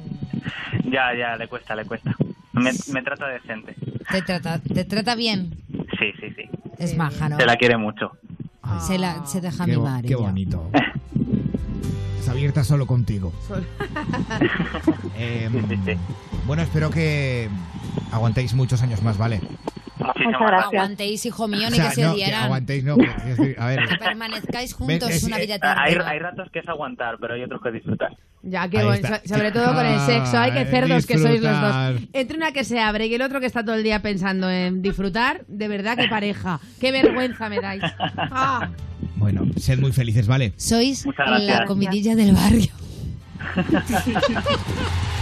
[SPEAKER 20] Ya, ya, le cuesta, le cuesta. Me, me trata decente.
[SPEAKER 4] Te trata, te trata bien.
[SPEAKER 20] Sí, sí, sí.
[SPEAKER 4] Es maja, ¿no?
[SPEAKER 20] Se la quiere mucho.
[SPEAKER 4] Se, la, se deja
[SPEAKER 2] Qué,
[SPEAKER 4] mimar.
[SPEAKER 2] qué
[SPEAKER 4] ella.
[SPEAKER 2] bonito. <laughs> Es abierta solo contigo. Em, bueno, espero que aguantéis muchos años más, ¿vale?
[SPEAKER 4] Aguantéis, hijo mío,
[SPEAKER 2] O
[SPEAKER 4] ni
[SPEAKER 2] sea,
[SPEAKER 4] que se
[SPEAKER 2] no, que
[SPEAKER 4] dieran.
[SPEAKER 2] aguantéis, no. a ver,
[SPEAKER 4] Que permanezcáis juntos
[SPEAKER 2] es-
[SPEAKER 4] una vida
[SPEAKER 20] Hay,
[SPEAKER 4] eterna.
[SPEAKER 20] hay ratos que es aguantar, pero hay otros que disfrutar.
[SPEAKER 3] Ya, qué
[SPEAKER 2] Ahí
[SPEAKER 3] bueno. Sobre todo con el sexo. Ay, qué
[SPEAKER 2] Ay,
[SPEAKER 3] cerdos que sois los dos. Entre una que se abre y el otro que está todo el día pensando en disfrutar, de verdad, qué pareja. Qué vergüenza me dais. Ah.
[SPEAKER 2] bueno, sed muy felices, ¿vale?
[SPEAKER 4] Sois la
[SPEAKER 20] gracias.
[SPEAKER 4] comidilla del barrio. <laughs>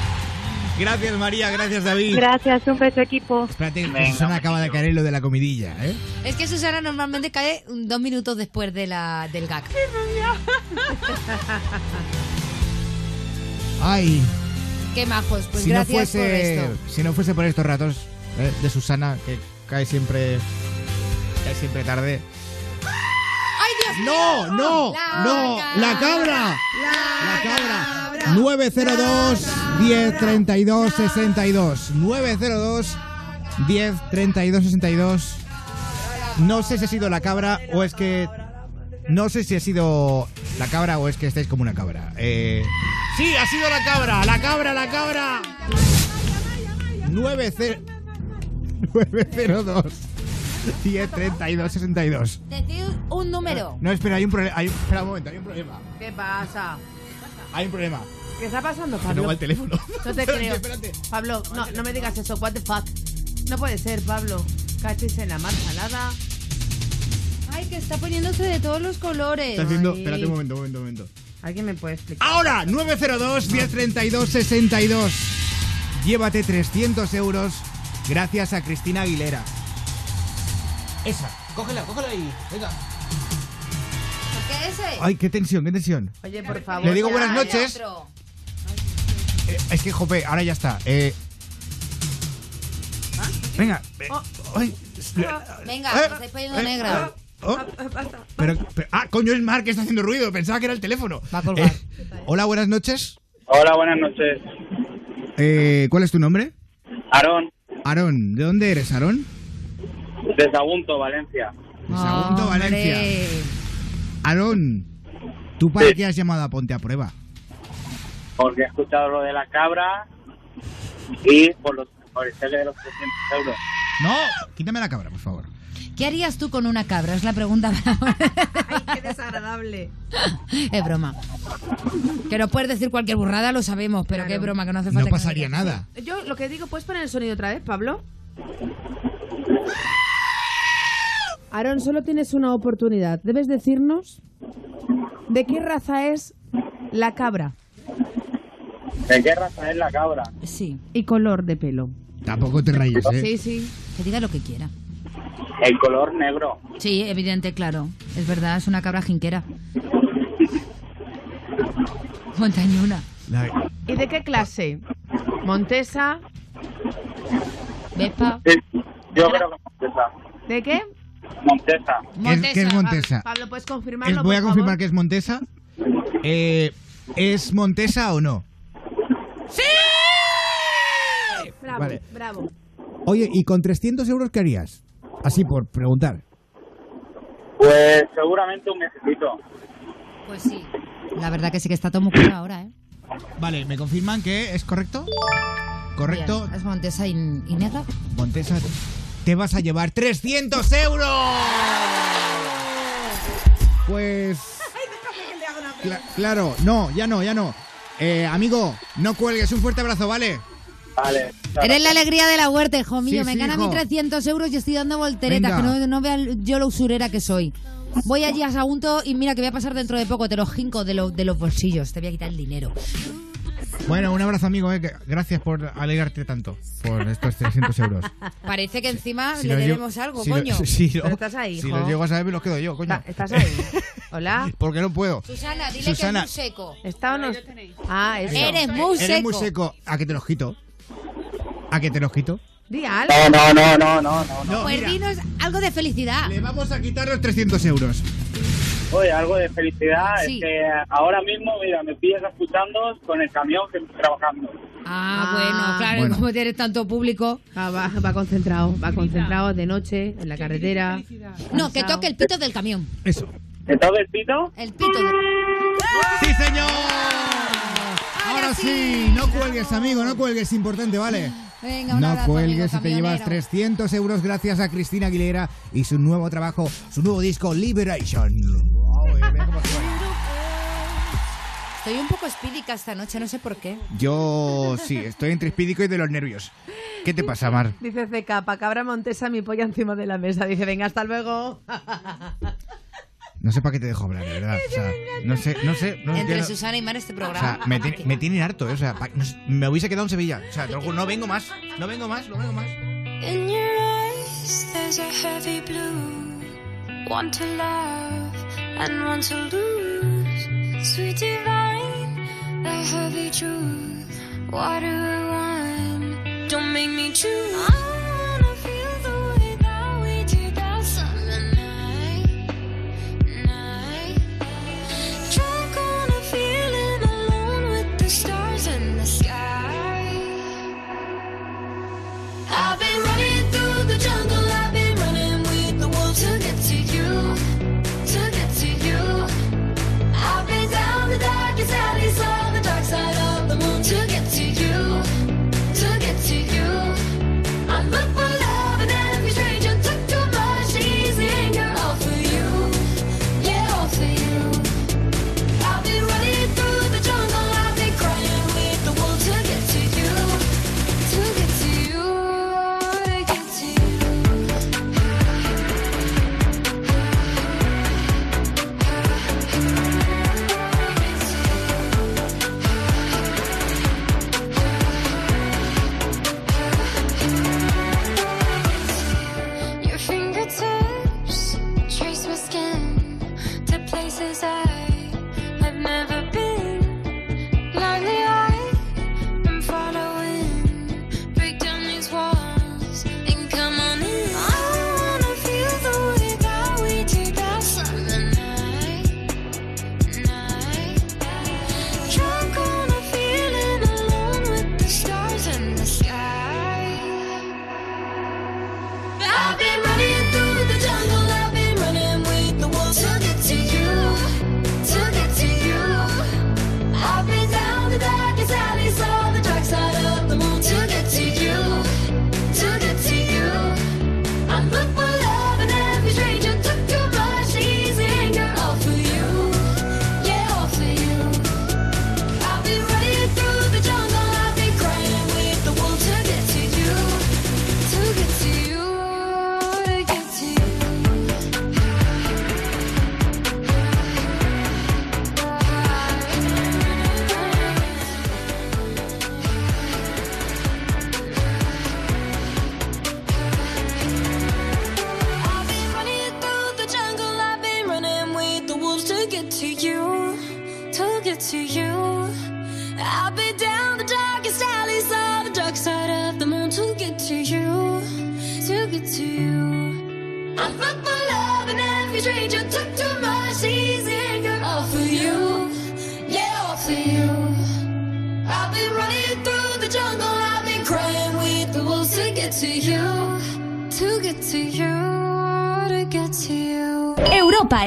[SPEAKER 2] Gracias, María, gracias, David.
[SPEAKER 16] Gracias, un beso equipo.
[SPEAKER 2] Espérate,
[SPEAKER 20] Venga,
[SPEAKER 2] Susana acaba de caer en lo de la comidilla, ¿eh?
[SPEAKER 4] Es que Susana normalmente cae dos minutos después de la, del gag. <laughs>
[SPEAKER 2] Ay,
[SPEAKER 4] Qué majos, pues
[SPEAKER 2] si no
[SPEAKER 4] gracias por
[SPEAKER 2] fuese,
[SPEAKER 4] esto.
[SPEAKER 2] si no fuese por estos ratos ¿eh? de Susana, que cae siempre, cae siempre tarde.
[SPEAKER 4] ¡Ay, Dios
[SPEAKER 2] No, no,
[SPEAKER 4] La
[SPEAKER 2] no, la cabra, la cabra. 902 10 32 62 902 10 32 62 No sé si ha sido la cabra o es que no sé si ha sido la cabra o es que estáis como una cabra. Eh, sí, ha sido la cabra, la cabra, la cabra. 90 902 10 32 62
[SPEAKER 4] Decid un número.
[SPEAKER 2] No, espera, hay un problema. Hay, espera un momento, hay un problema.
[SPEAKER 3] ¿Qué pasa?
[SPEAKER 2] Hay un problema.
[SPEAKER 3] ¿Qué está pasando,
[SPEAKER 2] Que no
[SPEAKER 3] Pablo?
[SPEAKER 2] va el teléfono. <laughs>
[SPEAKER 3] No te <laughs> creo.
[SPEAKER 2] espérate.
[SPEAKER 3] Pablo, no, no me digas eso. What the fuck. No puede ser, Pablo. Cachis en la marcha, nada.
[SPEAKER 4] Ay, que está poniéndose de todos los colores.
[SPEAKER 2] Está haciendo.
[SPEAKER 3] Ay.
[SPEAKER 2] Espérate un momento, un momento, un momento.
[SPEAKER 3] ¿Alguien me puede explicar?
[SPEAKER 2] Ahora, 902 1032 62. Llévate 300 euros gracias a Cristina Aguilera. Esa, cógela, cógela ahí. Venga.
[SPEAKER 4] ¿Por qué ese?
[SPEAKER 2] Ay, qué tensión, qué tensión.
[SPEAKER 3] Oye, por favor.
[SPEAKER 2] Le digo
[SPEAKER 3] ya,
[SPEAKER 2] buenas noches. Eh, es que, jope, ahora ya está. Eh, venga. eh, ay,
[SPEAKER 4] Venga,
[SPEAKER 2] Eh,
[SPEAKER 4] me estáis poniendo
[SPEAKER 2] eh,
[SPEAKER 4] negra.
[SPEAKER 2] oh, pero, pero- ah, coño, es Mar que está haciendo ruido. Pensaba que era el teléfono.
[SPEAKER 4] Va a colgar.
[SPEAKER 2] Eh, hola, buenas noches.
[SPEAKER 20] Hola, buenas noches.
[SPEAKER 2] Eh, ¿Cuál es tu nombre?
[SPEAKER 20] Aarón,
[SPEAKER 2] Aarón. ¿De dónde eres, Aarón?
[SPEAKER 20] De Sagunto, Valencia.
[SPEAKER 2] De Sagunto,
[SPEAKER 4] Hombre.
[SPEAKER 2] Valencia. Aarón, ¿tú para
[SPEAKER 20] Sí.
[SPEAKER 2] qué has llamado a Ponte a Prueba?
[SPEAKER 20] Porque he escuchado lo de la cabra y por, los, por el tele de los 300 euros.
[SPEAKER 2] No, quítame la cabra, por favor.
[SPEAKER 4] ¿Qué harías tú con una cabra? Es la pregunta. <laughs>
[SPEAKER 3] Qué desagradable. <laughs>
[SPEAKER 4] es broma. Que no puedes decir cualquier burrada, lo sabemos, pero
[SPEAKER 3] Claro.
[SPEAKER 4] qué broma, que no hace falta.
[SPEAKER 2] No pasaría nada.
[SPEAKER 3] Yo lo que digo, ¿puedes poner el sonido otra vez, Pablo? Aaron, solo tienes una oportunidad. Debes decirnos de qué raza es la cabra
[SPEAKER 20] ¿De qué raza es la cabra?
[SPEAKER 4] Sí,
[SPEAKER 3] y color de pelo.
[SPEAKER 2] Tampoco te rayes, ¿eh?
[SPEAKER 3] Sí, sí.
[SPEAKER 4] que diga lo que quiera.
[SPEAKER 20] El color negro.
[SPEAKER 4] Sí, evidente, claro. Es verdad, es una cabra jinquera. <laughs> Montañuna.
[SPEAKER 2] La-
[SPEAKER 3] ¿Y de qué clase? Montesa.
[SPEAKER 4] Vespa.
[SPEAKER 20] Sí, yo creo que Montesa.
[SPEAKER 3] ¿De qué?
[SPEAKER 20] Montesa.
[SPEAKER 2] ¿Qué es, qué es Montesa?
[SPEAKER 3] Pablo, ¿puedes
[SPEAKER 2] Es-
[SPEAKER 3] confirmarlo?
[SPEAKER 2] voy a confirmar
[SPEAKER 3] favor?
[SPEAKER 2] que es Montesa. Eh, ¿Es Montesa o no?
[SPEAKER 3] Bravo,
[SPEAKER 2] Vale.
[SPEAKER 3] bravo.
[SPEAKER 2] Oye, ¿y con 300 euros qué harías? Así por preguntar.
[SPEAKER 20] Pues seguramente un mesecito.
[SPEAKER 4] Pues sí. La verdad que sí que está todo muy claro ahora, ¿eh?
[SPEAKER 2] Vale, ¿me confirman que es correcto? Correcto.
[SPEAKER 4] Bien, Es Montesa y, y negra.
[SPEAKER 2] Montesa, te vas a llevar 300 euros. Pues... Cla- claro, no, ya no, ya no. Eh, amigo, no cuelgues, un fuerte abrazo, ¿vale?
[SPEAKER 20] Vale.
[SPEAKER 4] Eres la alegría de la huerta, hijo mío.
[SPEAKER 2] Sí,
[SPEAKER 4] Me
[SPEAKER 2] sí,
[SPEAKER 4] gana mis 300 euros y estoy dando volteretas.
[SPEAKER 2] Venga.
[SPEAKER 4] Que no, no vean yo lo usurera que soy. Voy allí a Sagunto y mira que voy a pasar dentro de poco. Te los jinco de, lo- de los bolsillos. Te voy a quitar el dinero.
[SPEAKER 2] Bueno, un abrazo, amigo. eh, que- gracias por alegrarte tanto por estos 300 euros.
[SPEAKER 4] Parece que encima
[SPEAKER 2] Si
[SPEAKER 4] le
[SPEAKER 2] lo
[SPEAKER 4] debemos algo,
[SPEAKER 2] si lo-
[SPEAKER 4] coño. <laughs>
[SPEAKER 2] si lo-
[SPEAKER 3] Pero estás ahí,
[SPEAKER 2] Si
[SPEAKER 3] hijo.
[SPEAKER 2] los llego a saber, me los quedo yo, coño.
[SPEAKER 3] Está- ¿Estás ahí? <laughs> Hola.
[SPEAKER 2] Porque no puedo.
[SPEAKER 4] Susana, dile
[SPEAKER 2] Susana.
[SPEAKER 4] que es muy seco.
[SPEAKER 3] ¿Está o no? Ah, eso.
[SPEAKER 4] Eres muy seco.
[SPEAKER 2] Eres muy seco. ¿A que te los quito? ¿A que te los quito?
[SPEAKER 3] Di algo.
[SPEAKER 20] No, no, no, no, no, no.
[SPEAKER 4] pues dinos algo de felicidad.
[SPEAKER 2] Le vamos a quitar los 300 euros.
[SPEAKER 20] Oye, algo de felicidad
[SPEAKER 4] Sí.
[SPEAKER 20] es que ahora mismo, mira, me pillas escuchando con el camión que estoy trabajando.
[SPEAKER 4] Ah, bueno, claro,
[SPEAKER 2] Bueno.
[SPEAKER 4] como tienes tanto público.
[SPEAKER 3] Va, va, va concentrado, va concentrado de noche, en la carretera.
[SPEAKER 4] No, que toque el pito del camión.
[SPEAKER 2] Eso.
[SPEAKER 20] ¿Te toca el pito?
[SPEAKER 4] El pito del...
[SPEAKER 2] ¡Sí, señor! Ahora sí, no cuelgues, amigo, no cuelgues, importante, ¿vale?
[SPEAKER 4] Venga, un
[SPEAKER 2] No
[SPEAKER 4] abrazo,
[SPEAKER 2] cuelgues
[SPEAKER 4] amigo
[SPEAKER 2] y te llevas
[SPEAKER 4] camionero.
[SPEAKER 2] 300 euros gracias a Cristina Aguilera y su nuevo trabajo, su nuevo disco Liberation.
[SPEAKER 4] Estoy un poco espídica esta noche, no sé por qué.
[SPEAKER 2] Yo sí, estoy entre espídico y de los nervios. ¿Qué te pasa, Mar?
[SPEAKER 3] Dice CK, pa' cabra montesa mi polla encima de la mesa. Dice, venga, hasta luego.
[SPEAKER 2] No sé para qué te dejo hablar, de verdad. O sea, no sé, no sé. No
[SPEAKER 4] Entre
[SPEAKER 2] entiendo.
[SPEAKER 4] Susana y Mar este
[SPEAKER 2] O
[SPEAKER 4] programa.
[SPEAKER 2] sea, me, tiene- me tienen harto, ¿eh? O sea, pa- no sé, me hubiese quedado en Sevilla. O sea, juro, no vengo más. No vengo más, no vengo más.
[SPEAKER 7] In your eyes, there's a heavy blue. One to love and one to lose. Sweet divine, a heavy truth. Water or wine, don't make me choose. I wanna feel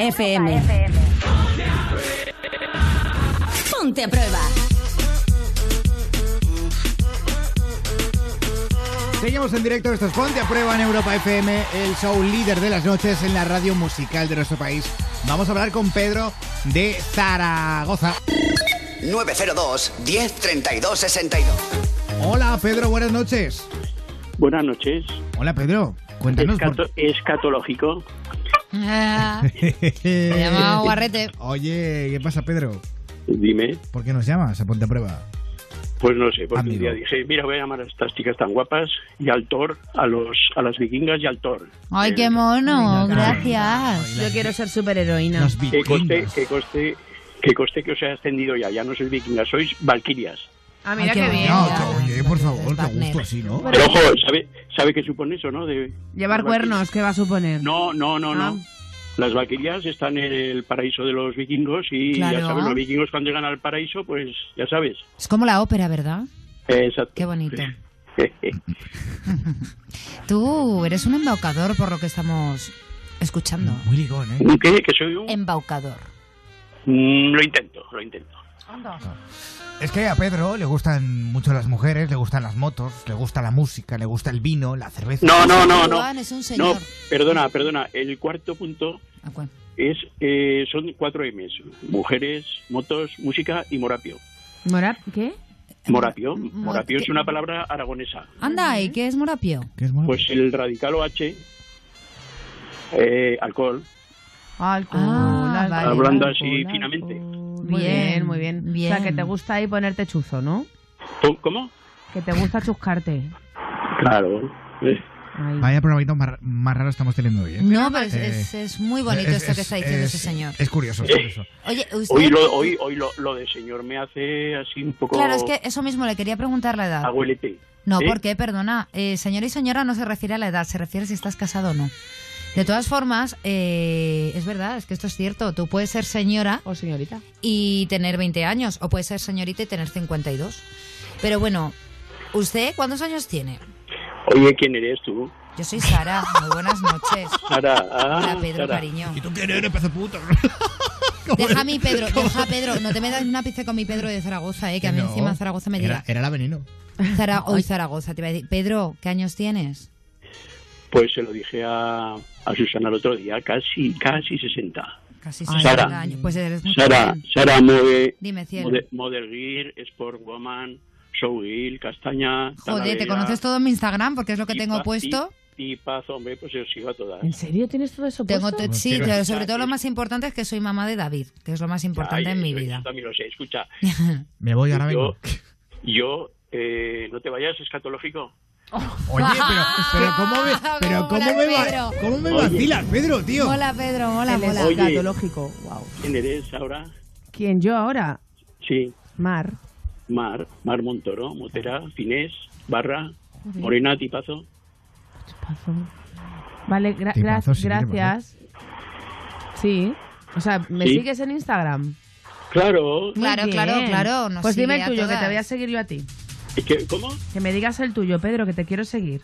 [SPEAKER 6] Europa FM. Ponte a prueba.
[SPEAKER 2] Seguimos en directo, esto es Ponte a Prueba en Europa FM, el show líder de las noches en la radio musical de nuestro país. Vamos a hablar con Pedro de Zaragoza.
[SPEAKER 1] 902 10 32 62.
[SPEAKER 2] Hola Pedro, buenas noches.
[SPEAKER 21] Buenas noches.
[SPEAKER 2] Hola Pedro, cuéntanos. por-
[SPEAKER 21] Escato- escatológico.
[SPEAKER 4] Ah, Se llama <laughs> Guarrete.
[SPEAKER 2] Oye, ¿qué pasa Pedro?
[SPEAKER 21] Dime.
[SPEAKER 2] ¿Por qué nos llamas a Ponte a Prueba?
[SPEAKER 21] Pues no sé, porque
[SPEAKER 2] Amigo.
[SPEAKER 21] un día dije, mira, voy a llamar a estas chicas tan guapas y al Thor, a los a las vikingas y al Thor.
[SPEAKER 4] Ay, qué mono, gracias.
[SPEAKER 3] Yo quiero ser superheroína.
[SPEAKER 21] Que coste, que coste, que coste que os he ascendido ya, ya no sois vikingas, sois valquirias.
[SPEAKER 3] Ah, mira
[SPEAKER 4] qué
[SPEAKER 3] qué bien.
[SPEAKER 2] No, que- oye, por favor, que a gusto así, ¿no?
[SPEAKER 21] Pero ojo, ¿sabe, ¿sabe qué supone eso, no? De,
[SPEAKER 3] Llevar cuernos, ¿qué va a suponer?
[SPEAKER 21] No, no, no,
[SPEAKER 3] Ah.
[SPEAKER 21] no. Las vaquerías están en el paraíso de los vikingos y ya
[SPEAKER 4] Claro.
[SPEAKER 21] sabes, los vikingos cuando llegan al paraíso, pues ya sabes.
[SPEAKER 4] Es como la ópera, ¿verdad?
[SPEAKER 21] Exacto.
[SPEAKER 4] Qué bonito. <laughs> Tú eres un embaucador por lo que estamos escuchando.
[SPEAKER 2] Muy ligón, ¿eh?
[SPEAKER 21] ¿Qué? ¿Que soy un...?
[SPEAKER 4] Embaucador.
[SPEAKER 21] Mm, lo intento, lo intento.
[SPEAKER 2] Es que a Pedro le gustan mucho las mujeres, le gustan las motos, le gusta la música, le gusta el vino, la cerveza.
[SPEAKER 21] No, no, no, no.
[SPEAKER 4] Juan es un
[SPEAKER 21] No,
[SPEAKER 4] señor.
[SPEAKER 21] perdona, perdona. El cuarto punto
[SPEAKER 4] ¿A cuál?
[SPEAKER 21] es eh, son cuatro M's. Mujeres, motos, música y morapio.
[SPEAKER 3] ¿Mora? ¿Qué?
[SPEAKER 21] Morapio. Morapio es una palabra aragonesa.
[SPEAKER 4] Anda, ¿y qué es morapio?
[SPEAKER 21] Pues el radical OH, eh, alcohol,
[SPEAKER 3] Alcohol,
[SPEAKER 4] Ah,
[SPEAKER 3] alcohol,
[SPEAKER 4] vale.
[SPEAKER 21] hablando
[SPEAKER 3] alcohol,
[SPEAKER 21] así
[SPEAKER 3] alcohol.
[SPEAKER 21] finamente.
[SPEAKER 3] Muy bien, muy bien.
[SPEAKER 4] bien.
[SPEAKER 3] O sea, que te gusta ahí ponerte chuzo, ¿no?
[SPEAKER 21] ¿Cómo?
[SPEAKER 3] Que te gusta chuscarte.
[SPEAKER 21] Claro. Eh,
[SPEAKER 2] Vaya programito más, más raro estamos teniendo hoy, ¿eh?
[SPEAKER 4] No, pero es,
[SPEAKER 2] Eh,
[SPEAKER 4] es- es muy bonito
[SPEAKER 2] es-
[SPEAKER 4] esto que
[SPEAKER 2] es-
[SPEAKER 4] está diciendo
[SPEAKER 2] es-
[SPEAKER 4] ese señor.
[SPEAKER 2] Es curioso, es curioso.
[SPEAKER 4] Oye, usted...
[SPEAKER 21] Hoy, lo, hoy, hoy lo, lo de señor me hace así un poco
[SPEAKER 4] Claro, es que eso mismo le quería preguntar la edad.
[SPEAKER 21] abuelete.
[SPEAKER 4] No,
[SPEAKER 21] ¿Eh?
[SPEAKER 4] ¿por qué? Perdona. Eh, señor y señora no se refiere a la edad, se refiere si estás casado o no. De todas formas, eh, es verdad, es que esto es cierto. Tú puedes ser señora
[SPEAKER 3] o señorita
[SPEAKER 4] y tener 20 años, o puedes ser señorita y tener 52. Pero bueno, ¿usted cuántos años tiene?
[SPEAKER 21] Oye, ¿quién eres tú?
[SPEAKER 4] Yo soy Sara. Muy buenas noches. <laughs>
[SPEAKER 21] Sara, ah,
[SPEAKER 4] Hola, Pedro,
[SPEAKER 21] Sara.
[SPEAKER 4] cariño.
[SPEAKER 2] ¿Y tú quién eres, de puto? <laughs>
[SPEAKER 4] Deja a mi Pedro, deja a Pedro. No te metas en una pizza con mi Pedro de Zaragoza, eh, que a mí
[SPEAKER 2] No,
[SPEAKER 4] encima Zaragoza me
[SPEAKER 2] Era,
[SPEAKER 4] dirá.
[SPEAKER 2] era la veneno.
[SPEAKER 4] Zara, hoy Zaragoza, te iba a decir. Pedro, ¿qué años tienes?
[SPEAKER 21] Pues se lo dije a, a Susana el otro día, casi, casi 60.
[SPEAKER 4] Casi
[SPEAKER 21] Sara.
[SPEAKER 4] 60 años. Pues eres muy
[SPEAKER 21] Sara. Sara Mode,
[SPEAKER 4] Dime, cielo.
[SPEAKER 21] Mode- Model Gear, Sport Woman, Showgirl, Castaña.
[SPEAKER 4] Joder, ¿te conoces todo en mi Instagram? Porque es lo que tengo puesto.
[SPEAKER 21] Y Paz, hombre, pues yo sigo a todas.
[SPEAKER 3] ¿En serio tienes todo eso
[SPEAKER 4] Tengo
[SPEAKER 3] puesto?
[SPEAKER 4] te- sí, pero sobre todo lo más importante es que soy mamá de David, que es lo más importante
[SPEAKER 21] Ay,
[SPEAKER 4] en mi vida.
[SPEAKER 21] Yo también lo sé, escucha. <laughs>
[SPEAKER 2] Me voy ahora
[SPEAKER 21] yo,
[SPEAKER 2] mismo.
[SPEAKER 21] yo eh, no te vayas escatológico.
[SPEAKER 2] Oye, pero, pero <laughs> ¿cómo me, pero cómo me, va-. ¿cómo me
[SPEAKER 21] Oye.
[SPEAKER 2] vacilas, Pedro, tío?
[SPEAKER 4] Mola, Pedro, mola,
[SPEAKER 3] Él es escatológico. Wow.
[SPEAKER 21] ¿Quién eres ahora?
[SPEAKER 3] ¿Quién? ¿Yo ahora?
[SPEAKER 21] Sí,
[SPEAKER 3] Mar.
[SPEAKER 21] Mar, Mar Montoro, Motera, Finés, Barra,
[SPEAKER 3] Joder.
[SPEAKER 21] Morena, Tipazo.
[SPEAKER 3] Paso. Vale, gra-
[SPEAKER 21] Tipazo,
[SPEAKER 3] gra-
[SPEAKER 21] sí,
[SPEAKER 3] gracias. Sí. O sea, ¿me
[SPEAKER 21] Sí.
[SPEAKER 3] sigues en Instagram?
[SPEAKER 21] Claro.
[SPEAKER 3] Muy
[SPEAKER 4] Claro, claro,
[SPEAKER 3] bien.
[SPEAKER 4] claro, nos
[SPEAKER 3] Pues dime el tuyo, que te voy a seguir yo a ti.
[SPEAKER 21] ¿Y qué- ¿Cómo?
[SPEAKER 3] Que me digas el tuyo, Pedro, que te quiero seguir.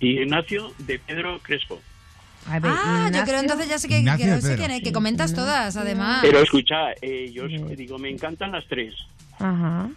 [SPEAKER 21] Ignacio de Pedro Crespo.
[SPEAKER 3] A ver,
[SPEAKER 4] Ah, yo creo entonces ya sé que,
[SPEAKER 21] Ignacio
[SPEAKER 4] que
[SPEAKER 21] de
[SPEAKER 4] no sé
[SPEAKER 21] Pedro.
[SPEAKER 4] quién es, que comentas todas, además.
[SPEAKER 21] Pero escucha, eh, yo os digo, me encantan las tres.
[SPEAKER 3] Ajá.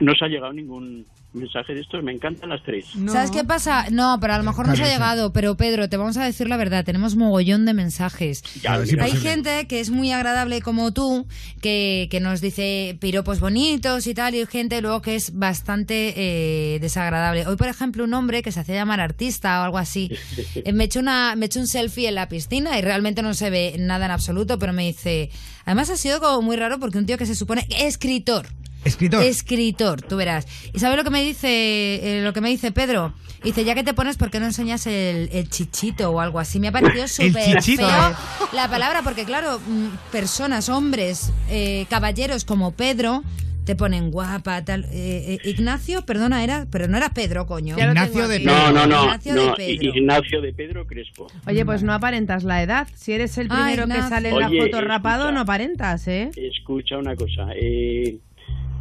[SPEAKER 21] No os ha llegado ningún mensaje de estos, me encantan las tres.
[SPEAKER 4] ¿Sabes qué pasa? No, pero a lo mejor nos ha llegado. Pero Pedro, te vamos a decir la verdad, tenemos mogollón de mensajes.
[SPEAKER 21] Ya,
[SPEAKER 4] Hay gente que es muy agradable como tú, que, que nos dice piropos bonitos y tal, y hay gente luego que es bastante eh, desagradable. Hoy, por ejemplo, un hombre que se hacía llamar artista o algo así, <laughs> eh, me echó una, me echó un selfie en la piscina y realmente no se ve nada en absoluto, pero me dice, además ha sido como muy raro porque un tío que se supone escritor.
[SPEAKER 2] Escritor.
[SPEAKER 4] Escritor, tú verás. ¿Y sabes lo que me dice eh, lo que me dice Pedro? Dice, ya que te pones, ¿por qué no enseñas el, el chichito o algo así? Me ha parecido <laughs> súper
[SPEAKER 2] chichito.
[SPEAKER 4] feo la palabra, porque claro, mm, personas, hombres, eh, caballeros como Pedro, te ponen guapa, tal. eh, eh, Ignacio, perdona, era, pero no era Pedro, coño.
[SPEAKER 2] Ignacio de
[SPEAKER 21] No, no, no.
[SPEAKER 4] Ignacio
[SPEAKER 21] no,
[SPEAKER 4] de Pedro.
[SPEAKER 21] Ignacio de Pedro Crespo.
[SPEAKER 3] Oye, pues no aparentas la edad. Si eres el
[SPEAKER 4] Ah,
[SPEAKER 3] primero que sale en la
[SPEAKER 21] Oye,
[SPEAKER 3] foto rapado,
[SPEAKER 21] escucha.
[SPEAKER 3] no aparentas, ¿eh?
[SPEAKER 21] Escucha una cosa. Eh,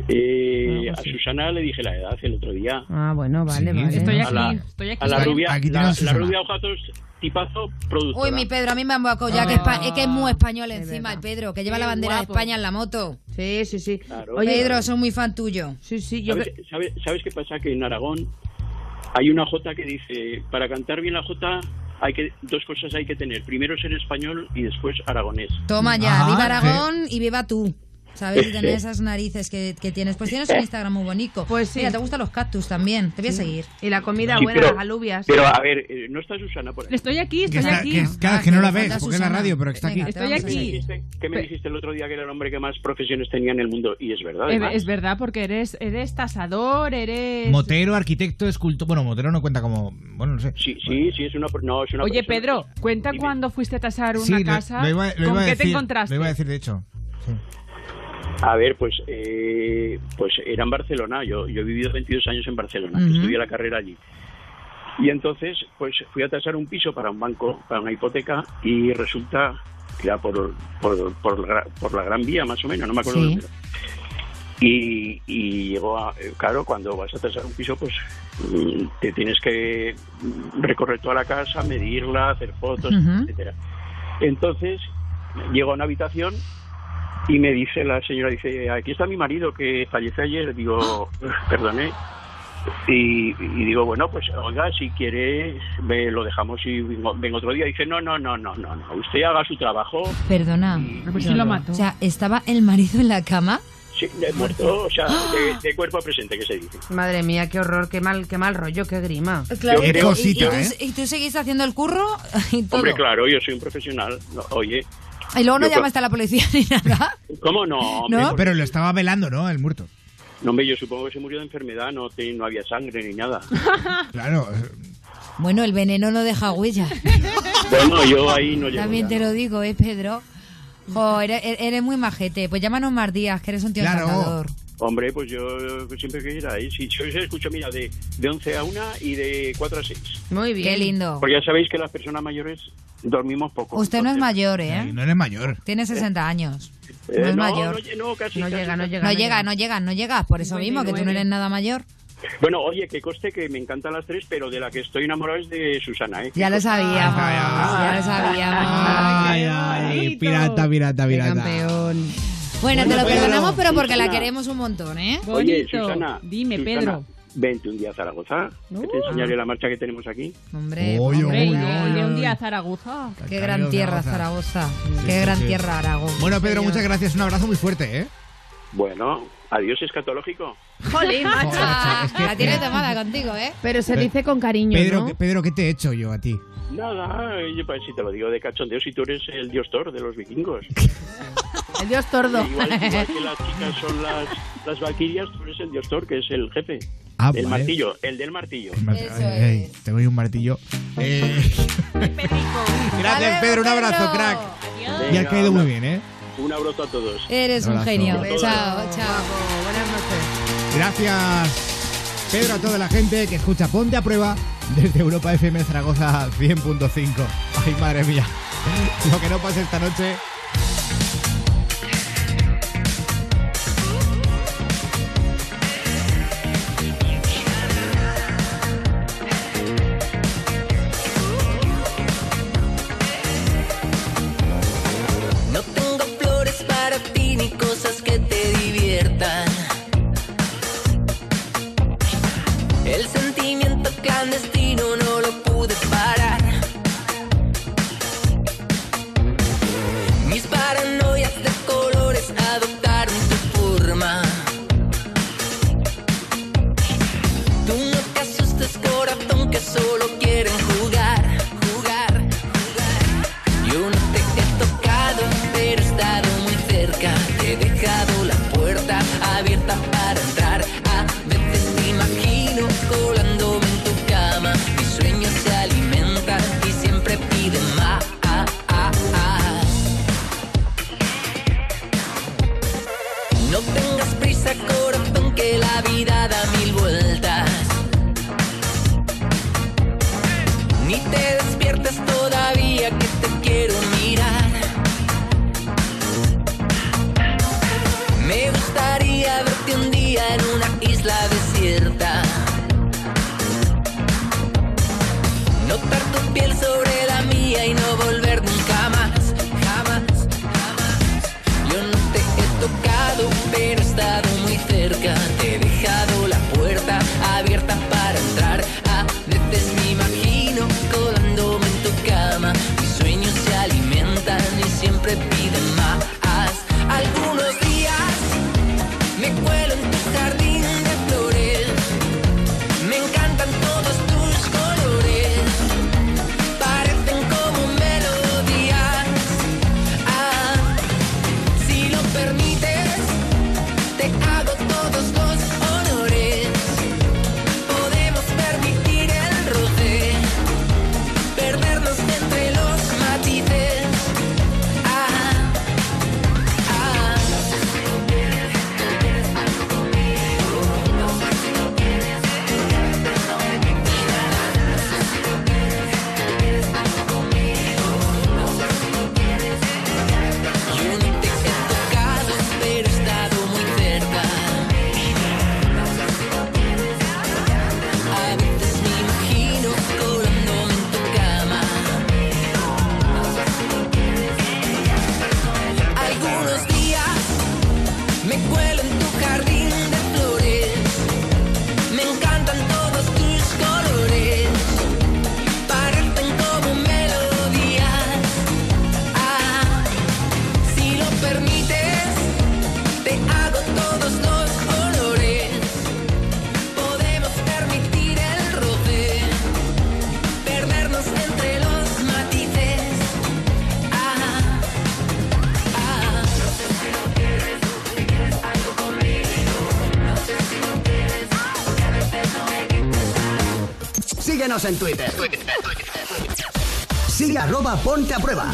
[SPEAKER 21] eh,
[SPEAKER 3] Ah,
[SPEAKER 21] a
[SPEAKER 3] pues sí.
[SPEAKER 21] Susana le dije la edad el otro día.
[SPEAKER 3] Ah, bueno, vale, vale.
[SPEAKER 5] Estoy
[SPEAKER 21] a
[SPEAKER 5] aquí,
[SPEAKER 21] la,
[SPEAKER 5] estoy aquí.
[SPEAKER 21] a la rubia,
[SPEAKER 2] Aquí
[SPEAKER 21] la,
[SPEAKER 2] a
[SPEAKER 21] la rubia ojazos tipazo productora.
[SPEAKER 4] Uy, mi Pedro, a mí me han bocado ya, que, es, es que es muy español encima, el Pedro, que lleva
[SPEAKER 3] Qué
[SPEAKER 4] la bandera
[SPEAKER 3] guapo.
[SPEAKER 4] de España en la moto.
[SPEAKER 3] Sí, sí, sí.
[SPEAKER 21] Oye,
[SPEAKER 4] Pedro, soy muy fan tuyo.
[SPEAKER 3] Sí, sí,
[SPEAKER 21] ¿Sabes, sabes, sabes qué pasa? Que en Aragón hay una jota que dice, para cantar bien la jota hay que dos cosas hay que tener. Primero ser español y después aragonés.
[SPEAKER 4] Toma ya,
[SPEAKER 21] Ah,
[SPEAKER 4] viva
[SPEAKER 21] sí.
[SPEAKER 4] Aragón y viva tú. ¿Sabes? Y tener esas narices que, que tienes. Pues tienes un Instagram muy bonito. Pues sí. Mira, te gustan los cactus también. Te voy a seguir.
[SPEAKER 3] Y la comida
[SPEAKER 21] Sí,
[SPEAKER 3] buena,
[SPEAKER 21] pero-
[SPEAKER 3] las alubias.
[SPEAKER 21] Pero a ver, eh, no está Susana por ahí.
[SPEAKER 5] Estoy aquí, estoy
[SPEAKER 2] está-
[SPEAKER 5] aquí.
[SPEAKER 2] que es- claro, que no la ves, porque es la radio, pero que está aquí.
[SPEAKER 5] Estoy
[SPEAKER 21] ¿Qué me
[SPEAKER 5] aquí.
[SPEAKER 21] qué me dijiste el otro día que era el hombre que más profesiones tenía en el mundo? Y es verdad.
[SPEAKER 5] Es,
[SPEAKER 21] además.
[SPEAKER 5] es verdad, porque eres, eres tasador, eres...
[SPEAKER 2] Motero, arquitecto, escultor. Bueno, Motero no cuenta como. Bueno, no sé.
[SPEAKER 21] Sí, sí, sí, es una, no, es una
[SPEAKER 5] Oye,
[SPEAKER 21] persona-
[SPEAKER 5] Pedro, cuenta cuando fuiste a tasar una
[SPEAKER 2] Sí,
[SPEAKER 5] casa.
[SPEAKER 2] lo iba, lo
[SPEAKER 5] ¿Con qué te encontraste?
[SPEAKER 2] Lo iba a decir, de hecho. Sí.
[SPEAKER 21] A ver, pues eh, pues era en Barcelona. Yo, yo he vivido 22 años en Barcelona.
[SPEAKER 22] Ujú.
[SPEAKER 21] Estudié la carrera allí. Y entonces, pues fui a tasar un piso para un banco, para una hipoteca, y resulta que era por, por, por, la, por la Gran Vía, más o menos, no me acuerdo.
[SPEAKER 22] Sí.
[SPEAKER 21] Y, y llegó a, eh, claro, cuando vas a tasar un piso, pues mm, te tienes que recorrer toda la casa, medirla, hacer fotos,
[SPEAKER 22] Ujú.
[SPEAKER 21] etcétera. Entonces, llego a una habitación y me dice la señora, dice, aquí está mi marido que falleció ayer. Digo, perdone. Y, y digo, bueno, pues oiga, si quiere, me lo dejamos y vengo, otro día. Dice, no, no, no, no, no, no. Usted haga su trabajo.
[SPEAKER 4] Perdona.
[SPEAKER 21] pues sí lo mató.
[SPEAKER 4] O sea, ¿estaba el marido en la cama?
[SPEAKER 21] Sí, de muerto, o sea, de, de cuerpo presente, que se dice.
[SPEAKER 3] Madre mía, qué horror, qué mal, qué mal rollo, qué grima.
[SPEAKER 4] Claro,
[SPEAKER 21] Qué
[SPEAKER 4] y-
[SPEAKER 21] cosita,
[SPEAKER 4] y, tú,
[SPEAKER 21] ¿eh?
[SPEAKER 4] y tú seguís haciendo el curro <laughs> y todo.
[SPEAKER 21] Hombre, claro, yo soy un profesional. No, oye,
[SPEAKER 4] Y luego no
[SPEAKER 21] Yo-
[SPEAKER 4] llamaste a la policía ni nada.
[SPEAKER 21] ¿cómo no? Hombre,
[SPEAKER 4] ¿No?
[SPEAKER 2] Pero lo estaba velando, ¿no? El muerto.
[SPEAKER 21] no, hombre, yo supongo que se murió de enfermedad, no, te- no había sangre ni nada. <laughs>
[SPEAKER 2] Claro.
[SPEAKER 4] Bueno, el veneno no deja huella. <laughs>
[SPEAKER 21] Bueno, yo ahí no llego.
[SPEAKER 4] También
[SPEAKER 21] ya.
[SPEAKER 4] te lo digo, ¿eh, Pedro? Jo, eres, eres muy majete. Pues llámanos más días, que eres un tío
[SPEAKER 21] Claro.
[SPEAKER 4] encantador.
[SPEAKER 21] Hombre, pues yo siempre que ir ahí. Sí, yo se escucho, mira, de, de 11 a 1 y de 4 a 6.
[SPEAKER 3] Muy bien.
[SPEAKER 4] Qué lindo.
[SPEAKER 21] Porque ya sabéis que las personas mayores dormimos poco.
[SPEAKER 4] Usted no es mayor, ¿eh?
[SPEAKER 2] No eres mayor.
[SPEAKER 4] Tiene 60 años.
[SPEAKER 21] Eh,
[SPEAKER 4] no es
[SPEAKER 21] no,
[SPEAKER 4] mayor.
[SPEAKER 21] no, no, casi,
[SPEAKER 3] No
[SPEAKER 21] casi,
[SPEAKER 3] llega, no llega.
[SPEAKER 4] No llega, no llega, no llega. Por eso mismo, que tú no eres nada mayor.
[SPEAKER 21] Bueno, oye, que coste que me encantan las tres, pero de la que estoy enamorado es de Susana, ¿eh?
[SPEAKER 4] Ya lo sabíamos, ya lo sabíamos.
[SPEAKER 2] Ay, ay, pirata, pirata, pirata.
[SPEAKER 3] campeón.
[SPEAKER 4] Bueno, te lo perdonamos, pero porque la queremos un montón, ¿eh?
[SPEAKER 21] Oye, Susana.
[SPEAKER 5] Dime,
[SPEAKER 21] Susana,
[SPEAKER 5] Pedro.
[SPEAKER 21] Vente un día a Zaragoza, que te enseñaré la marcha que tenemos aquí.
[SPEAKER 4] Hombre,
[SPEAKER 2] Oy,
[SPEAKER 4] hombre,
[SPEAKER 2] oy,
[SPEAKER 4] ya.
[SPEAKER 2] oy,
[SPEAKER 5] De un día a Zaragoza.
[SPEAKER 4] Qué gran tierra, Zaragoza. Qué
[SPEAKER 2] sí,
[SPEAKER 4] gran
[SPEAKER 2] sí.
[SPEAKER 4] tierra, Aragón.
[SPEAKER 2] Bueno, Pedro,
[SPEAKER 4] Señor.
[SPEAKER 2] muchas gracias. Un abrazo muy fuerte, ¿eh?
[SPEAKER 21] Bueno, adiós escatológico.
[SPEAKER 3] Jolín, <laughs> macho.
[SPEAKER 2] Es que-
[SPEAKER 4] la tienes tomada contigo, ¿eh?
[SPEAKER 3] Pero se
[SPEAKER 2] Pe-
[SPEAKER 3] dice con cariño,
[SPEAKER 2] Pedro,
[SPEAKER 3] ¿no?
[SPEAKER 2] ¿qué- Pedro, ¿qué te he hecho yo a ti?
[SPEAKER 21] Nada, yo pues, si te lo digo de cachondeo, si tú eres el dios Thor de los vikingos.
[SPEAKER 3] El dios tordo.
[SPEAKER 21] Igual, igual que <laughs> las chicas son las, las valquirias, tú eres el dios Thor, que es el jefe.
[SPEAKER 2] Ah,
[SPEAKER 21] el
[SPEAKER 2] vale.
[SPEAKER 21] martillo, el del martillo.
[SPEAKER 2] El mar- ay, ay, te doy un martillo. Eh, <laughs> Gracias, Pedro. Un abrazo, crack. Y has caído muy bien, ¿eh?
[SPEAKER 21] Un abrazo a todos.
[SPEAKER 4] Eres un genio. Chao, chao.
[SPEAKER 3] Buenas noches.
[SPEAKER 2] Gracias, Pedro, a toda la gente que escucha Ponte a Prueba desde Europa FM Zaragoza 100.5. Ay, madre mía. Lo que no pase esta noche.
[SPEAKER 22] El sentimiento clandestino no lo pude parar.
[SPEAKER 1] Síguenos en Twitter. Sigue arroba ponte a prueba.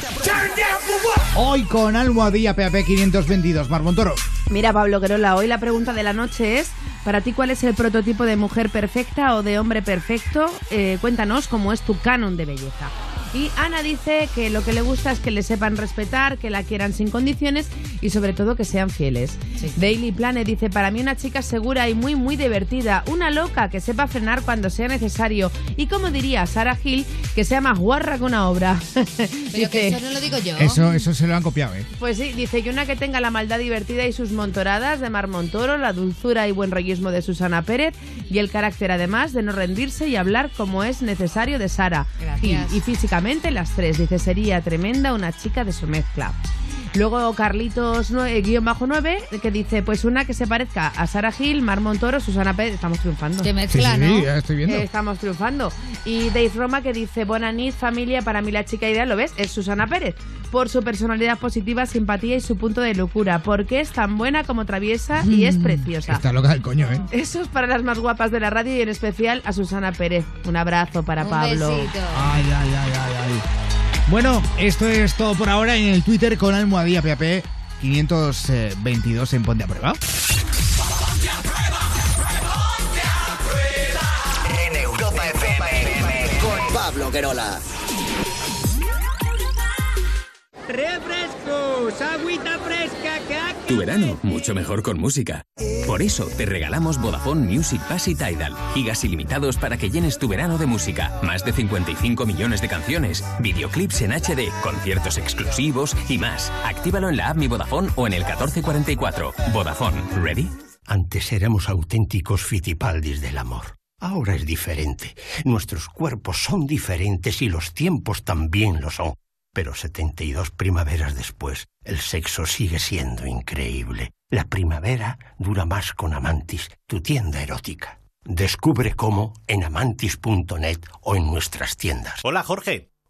[SPEAKER 2] Hoy con Almohadilla PAP 522, Marmontoro.
[SPEAKER 3] Mira, Pablo Querola, hoy la pregunta de la noche es: ¿para ti cuál es el prototipo de mujer perfecta o de hombre perfecto? Eh, cuéntanos cómo es tu canon de belleza. Y Ana dice que lo que le gusta es que le sepan respetar, que la quieran sin condiciones y sobre todo que sean fieles. Daily Planet dice, para mí una chica segura y muy muy divertida, una loca que sepa frenar cuando sea necesario y como diría Sara Hill, que sea más guarra que una obra. <laughs>
[SPEAKER 4] Pero que eso no lo digo yo.
[SPEAKER 2] Eso, eso se lo han copiado, ¿eh?
[SPEAKER 3] Pues sí, dice que una que tenga la maldad divertida y sus montoradas de Mar Montoro, la dulzura y buen rollismo de Susana Pérez y el carácter además de no rendirse y hablar como es necesario de Sara.
[SPEAKER 4] Gracias.
[SPEAKER 3] Y, y físicamente las tres, dice, sería tremenda una chica de su mezcla. Luego Carlitos nue- guion bajo 9, que dice, pues una que se parezca a Sara Gil, Mar Montoro, Susana Pérez, estamos triunfando.
[SPEAKER 4] Qué mezcla, Sí, sí, ¿no?
[SPEAKER 2] ya estoy viendo.
[SPEAKER 3] Eh, estamos triunfando. Y Dave Roma que dice, Bonanit, familia, para mí la chica ideal, ¿lo ves? Es Susana Pérez. Por su personalidad positiva, simpatía y su punto de locura. Porque es tan buena como traviesa y es preciosa.
[SPEAKER 2] Está loca del coño, ¿eh?
[SPEAKER 3] Eso es para las más guapas de la radio y en especial a Susana Pérez. Un abrazo para
[SPEAKER 4] Un
[SPEAKER 3] Pablo.
[SPEAKER 4] besito.
[SPEAKER 2] Ay, ay, ay, ay, ay. Bueno, esto es todo por ahora en el Twitter con Almohadilla PAP 522 en Ponte a Prueba.
[SPEAKER 23] ¡Refrescos! ¡Agüita fresca! ¡Que
[SPEAKER 24] Tu verano, mucho mejor con música. Por eso te regalamos Vodafone Music Pass y Tidal. Gigas ilimitados para que llenes tu verano de música. Más de 55 millones de canciones, videoclips en HD, conciertos exclusivos y más. Actívalo en la app Mi Vodafone o en el 1444. Vodafone, ¿ready?
[SPEAKER 25] Antes éramos auténticos fitipaldis del amor. Ahora es diferente. Nuestros cuerpos son diferentes y los tiempos también lo son. Pero 72 primaveras después, el sexo sigue siendo increíble. La primavera dura más con Amantis, tu tienda erótica. Descubre cómo en amantis.net o en nuestras tiendas.
[SPEAKER 26] Hola Jorge.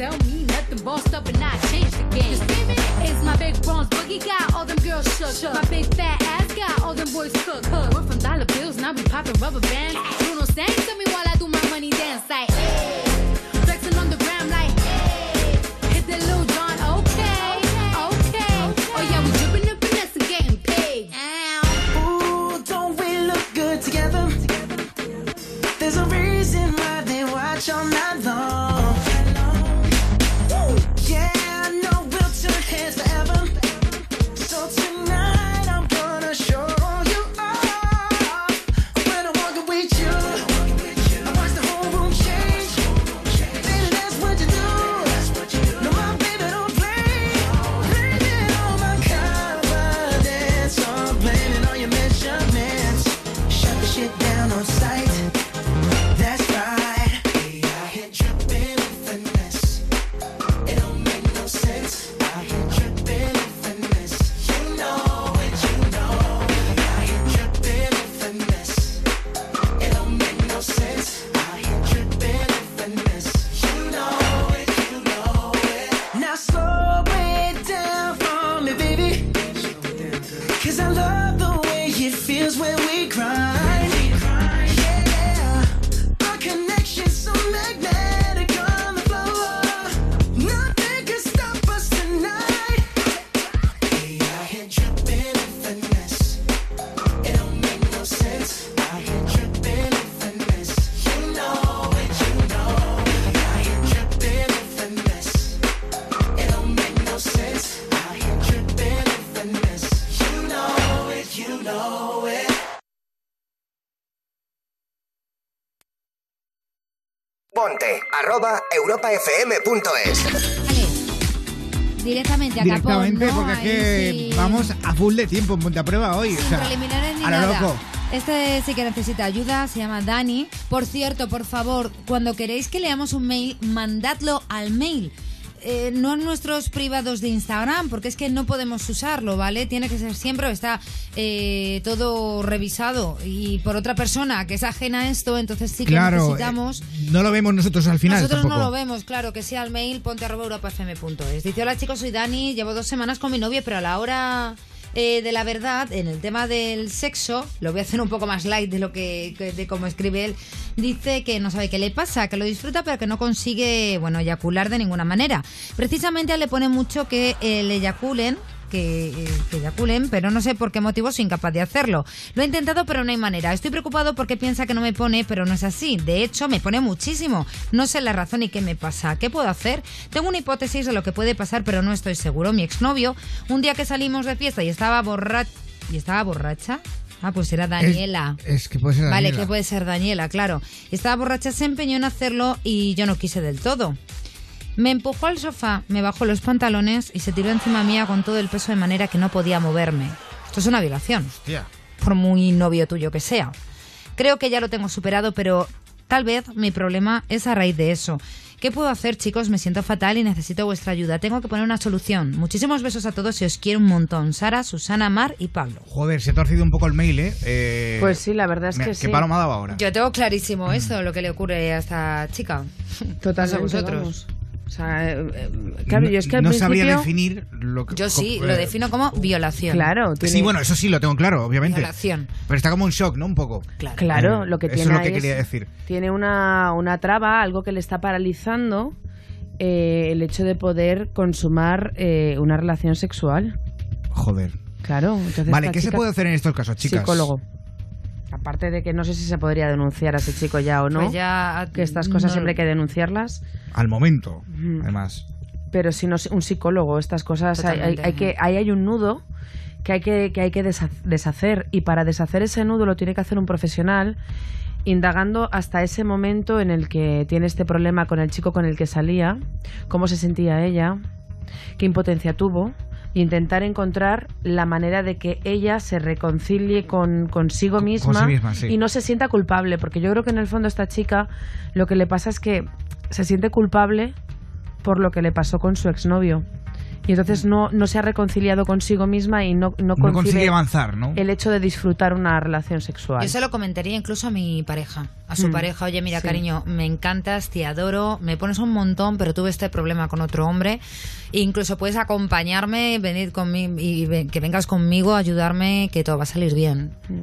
[SPEAKER 27] Tell me nothing. Bossed up and I changed the game. It's my big bronze boogie got all them girls shook. My big fat ass got all them boys cook. We're from dollar bills, now we popping rubber bands. Bruno sang to me while I do my money dance like. Hey. Flexing on the gram like. Hey. Hit that Lil Jon, okay, okay. Oh yeah, we dripping and and getting paid.
[SPEAKER 9] Ooh, don't we look good together? There's a reason why they watch all night long.
[SPEAKER 1] Ponte arroba europafm.es.
[SPEAKER 4] directamente a
[SPEAKER 2] Directamente,
[SPEAKER 4] Capón, ¿no?
[SPEAKER 2] porque es
[SPEAKER 4] Ahí
[SPEAKER 2] que
[SPEAKER 4] sí.
[SPEAKER 2] vamos a full de tiempo en Ponte a Prueba hoy. o
[SPEAKER 4] Sin
[SPEAKER 2] sea,
[SPEAKER 4] preliminares ni
[SPEAKER 2] a lo
[SPEAKER 4] nada.
[SPEAKER 2] loco.
[SPEAKER 4] Este sí que necesita ayuda, se llama Dani. Por cierto, por favor, cuando queréis que leamos un mail, mandadlo al mail. Eh, no en nuestros privados de Instagram, porque es que no podemos usarlo, ¿vale? Tiene que ser siempre, está eh, todo revisado y por otra persona que es ajena a esto, entonces sí que
[SPEAKER 2] Claro,
[SPEAKER 4] necesitamos...
[SPEAKER 2] eh, no lo vemos nosotros al final
[SPEAKER 4] Nosotros
[SPEAKER 2] tampoco.
[SPEAKER 4] no lo vemos, claro, que sea al mail ponte arroba europafm.es. Dice, hola chicos, soy Dani, llevo dos semanas con mi novio, pero a la hora eh, de la verdad, en el tema del sexo, lo voy a hacer un poco más light de lo que, de cómo escribe él, dice que no sabe qué le pasa, que lo disfruta, pero que no consigue, bueno, eyacular de ninguna manera. Precisamente le pone mucho que eh, le eyaculen, que, eh, que eyaculen, pero no sé por qué motivo soy incapaz de hacerlo. Lo he intentado, pero no hay manera. Estoy preocupado porque piensa que no me pone, pero no es así. De hecho, me pone muchísimo. No sé la razón y qué me pasa. ¿Qué puedo hacer? Tengo una hipótesis de lo que puede pasar, pero no estoy seguro. Mi exnovio, un día que salimos de fiesta y estaba borracha... ¿Y estaba borracha? Ah, pues era Daniela.
[SPEAKER 2] Es que puede ser
[SPEAKER 4] Vale,
[SPEAKER 2] Daniela.
[SPEAKER 4] que puede ser Daniela, claro. Estaba borracha, se empeñó en hacerlo y yo no quise del todo. Me empujó al sofá, me bajó los pantalones y se tiró encima mía con todo el peso de manera que no podía moverme. Esto es una violación.
[SPEAKER 2] Hostia.
[SPEAKER 4] Por muy novio tuyo que sea. Creo que ya lo tengo superado, pero tal vez mi problema es a raíz de eso. ¿Qué puedo hacer, chicos? Me siento fatal y necesito vuestra ayuda. Tengo que poner una solución. Muchísimos besos a todos y os quiero un montón. Sara, Susana, Mar y Pablo.
[SPEAKER 2] Joder, se ha torcido un poco el mail, ¿eh? Eh,
[SPEAKER 3] Pues sí, la verdad es que
[SPEAKER 2] ¿Qué
[SPEAKER 3] sí.
[SPEAKER 2] palo me ha dado ahora?
[SPEAKER 4] Yo tengo clarísimo esto, lo que le ocurre a esta chica.
[SPEAKER 3] Totalmente, <laughs>
[SPEAKER 4] No sé vosotros.
[SPEAKER 3] vamos. O sea, eh, eh, claro, yo es que al
[SPEAKER 2] no sabría definir lo que.
[SPEAKER 4] Yo sí, lo
[SPEAKER 2] eh,
[SPEAKER 4] defino como violación.
[SPEAKER 3] Claro,
[SPEAKER 2] Sí, bueno, eso sí lo tengo claro, obviamente.
[SPEAKER 4] Violación.
[SPEAKER 2] Pero está como un shock, ¿no? Un poco.
[SPEAKER 3] Claro,
[SPEAKER 2] Eh,
[SPEAKER 3] lo que
[SPEAKER 2] eso
[SPEAKER 3] tiene
[SPEAKER 2] es lo que quería decir.
[SPEAKER 3] Tiene una, una traba, algo que le está paralizando eh, el hecho de poder consumar eh, una relación sexual.
[SPEAKER 2] Joder.
[SPEAKER 3] Claro. Entonces
[SPEAKER 2] Vale, ¿qué se puede hacer en estos casos, chicas?
[SPEAKER 3] Psicólogo. Aparte de que no sé si se podría denunciar a ese chico ya o no.
[SPEAKER 4] Pues ya,
[SPEAKER 3] que estas cosas
[SPEAKER 4] no-
[SPEAKER 3] siempre hay que denunciarlas.
[SPEAKER 2] Al momento, además.
[SPEAKER 3] Pero si no es un psicólogo, estas cosas hay, hay- hay que ahí hay un nudo que hay que, que hay que desha- deshacer y para deshacer ese nudo lo tiene que hacer un profesional indagando hasta ese momento en el que tiene este problema con el chico con el que salía, cómo se sentía ella, qué impotencia tuvo, intentar encontrar la manera de que ella se reconcilie con consigo misma,
[SPEAKER 2] sí misma, sí.
[SPEAKER 3] y no se sienta culpable, porque yo creo que en el fondo esta chica lo que le pasa es que se siente culpable por lo que le pasó con su exnovio. Y entonces no, no se ha reconciliado consigo misma y no, no,
[SPEAKER 2] No consigue avanzar, ¿no?
[SPEAKER 3] el hecho de disfrutar una relación sexual.
[SPEAKER 4] Yo se lo comentaría incluso a mi pareja, a su
[SPEAKER 3] Mm,
[SPEAKER 4] pareja, oye, mira,
[SPEAKER 3] sí.
[SPEAKER 4] cariño, me encantas, te adoro, me pones un montón, pero tuve este problema con otro hombre. E incluso puedes acompañarme, venir conmigo y ven- que vengas conmigo, ayudarme, que todo va a salir bien.
[SPEAKER 3] Mm.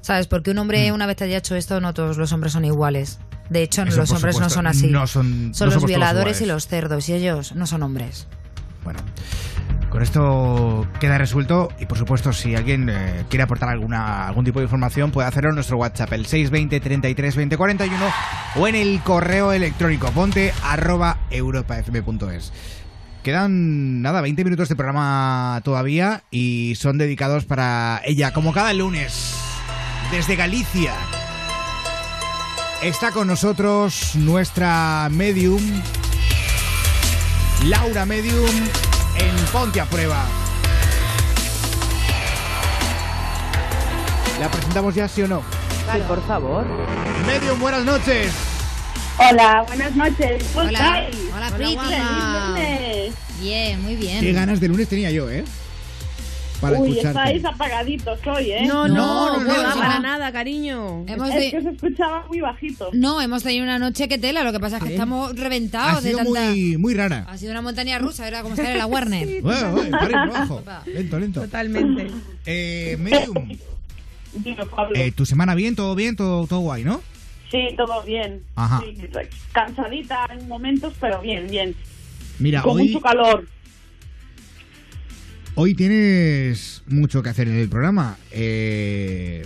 [SPEAKER 4] ¿Sabes? Porque un hombre, una vez te haya hecho esto, no todos los hombres son iguales. De hecho,
[SPEAKER 2] Eso,
[SPEAKER 4] los hombres no son así.
[SPEAKER 2] no son- no
[SPEAKER 4] los violadores y los cerdos, y ellos no son hombres.
[SPEAKER 2] Bueno, con esto queda resuelto y por supuesto si alguien eh, quiere aportar alguna algún tipo de información puede hacerlo en nuestro WhatsApp el 620 33 20 41 o en el correo electrónico ponte arroba. Quedan nada 20 minutos de programa todavía y son dedicados para ella como cada lunes desde Galicia. Está con nosotros nuestra medium Laura Medium en Ponte a Prueba. ¿La presentamos ya, sí o no?
[SPEAKER 3] Sí, por favor.
[SPEAKER 2] Medium, buenas noches.
[SPEAKER 16] Hola, buenas noches. ¿Cómo
[SPEAKER 4] Hola,
[SPEAKER 16] estáis?
[SPEAKER 4] hola,
[SPEAKER 16] Feliz lunes.
[SPEAKER 4] Bien, muy bien.
[SPEAKER 2] Qué ganas de lunes tenía yo, ¿eh? Para
[SPEAKER 16] Uy,
[SPEAKER 2] escucharte.
[SPEAKER 16] estáis apagaditos hoy, ¿eh?
[SPEAKER 3] No, no,
[SPEAKER 4] No,
[SPEAKER 3] no, para
[SPEAKER 4] no.
[SPEAKER 3] nada, cariño.
[SPEAKER 4] Hemos
[SPEAKER 16] es
[SPEAKER 4] de-
[SPEAKER 16] que se escuchaba muy bajito.
[SPEAKER 4] No, hemos tenido una noche que tela, lo que pasa es que estamos
[SPEAKER 2] Ha
[SPEAKER 4] reventados de tanta...
[SPEAKER 2] muy, muy rara.
[SPEAKER 4] Ha sido una montaña rusa, era como estar en la Warner. <laughs>
[SPEAKER 2] Bueno, bueno, para abajo. <laughs> Lento, lento.
[SPEAKER 3] Totalmente.
[SPEAKER 2] Eh, Medium,
[SPEAKER 16] Dime, Pablo.
[SPEAKER 2] eh, ¿tu semana bien? ¿Todo bien? ¿Todo, todo guay, no?
[SPEAKER 16] Sí, todo bien.
[SPEAKER 2] Ajá.
[SPEAKER 16] Sí, cansadita en momentos, pero bien, bien.
[SPEAKER 2] Mira,
[SPEAKER 16] Con
[SPEAKER 2] hoy,
[SPEAKER 16] mucho calor.
[SPEAKER 2] Hoy tienes mucho que hacer en el programa. Eh,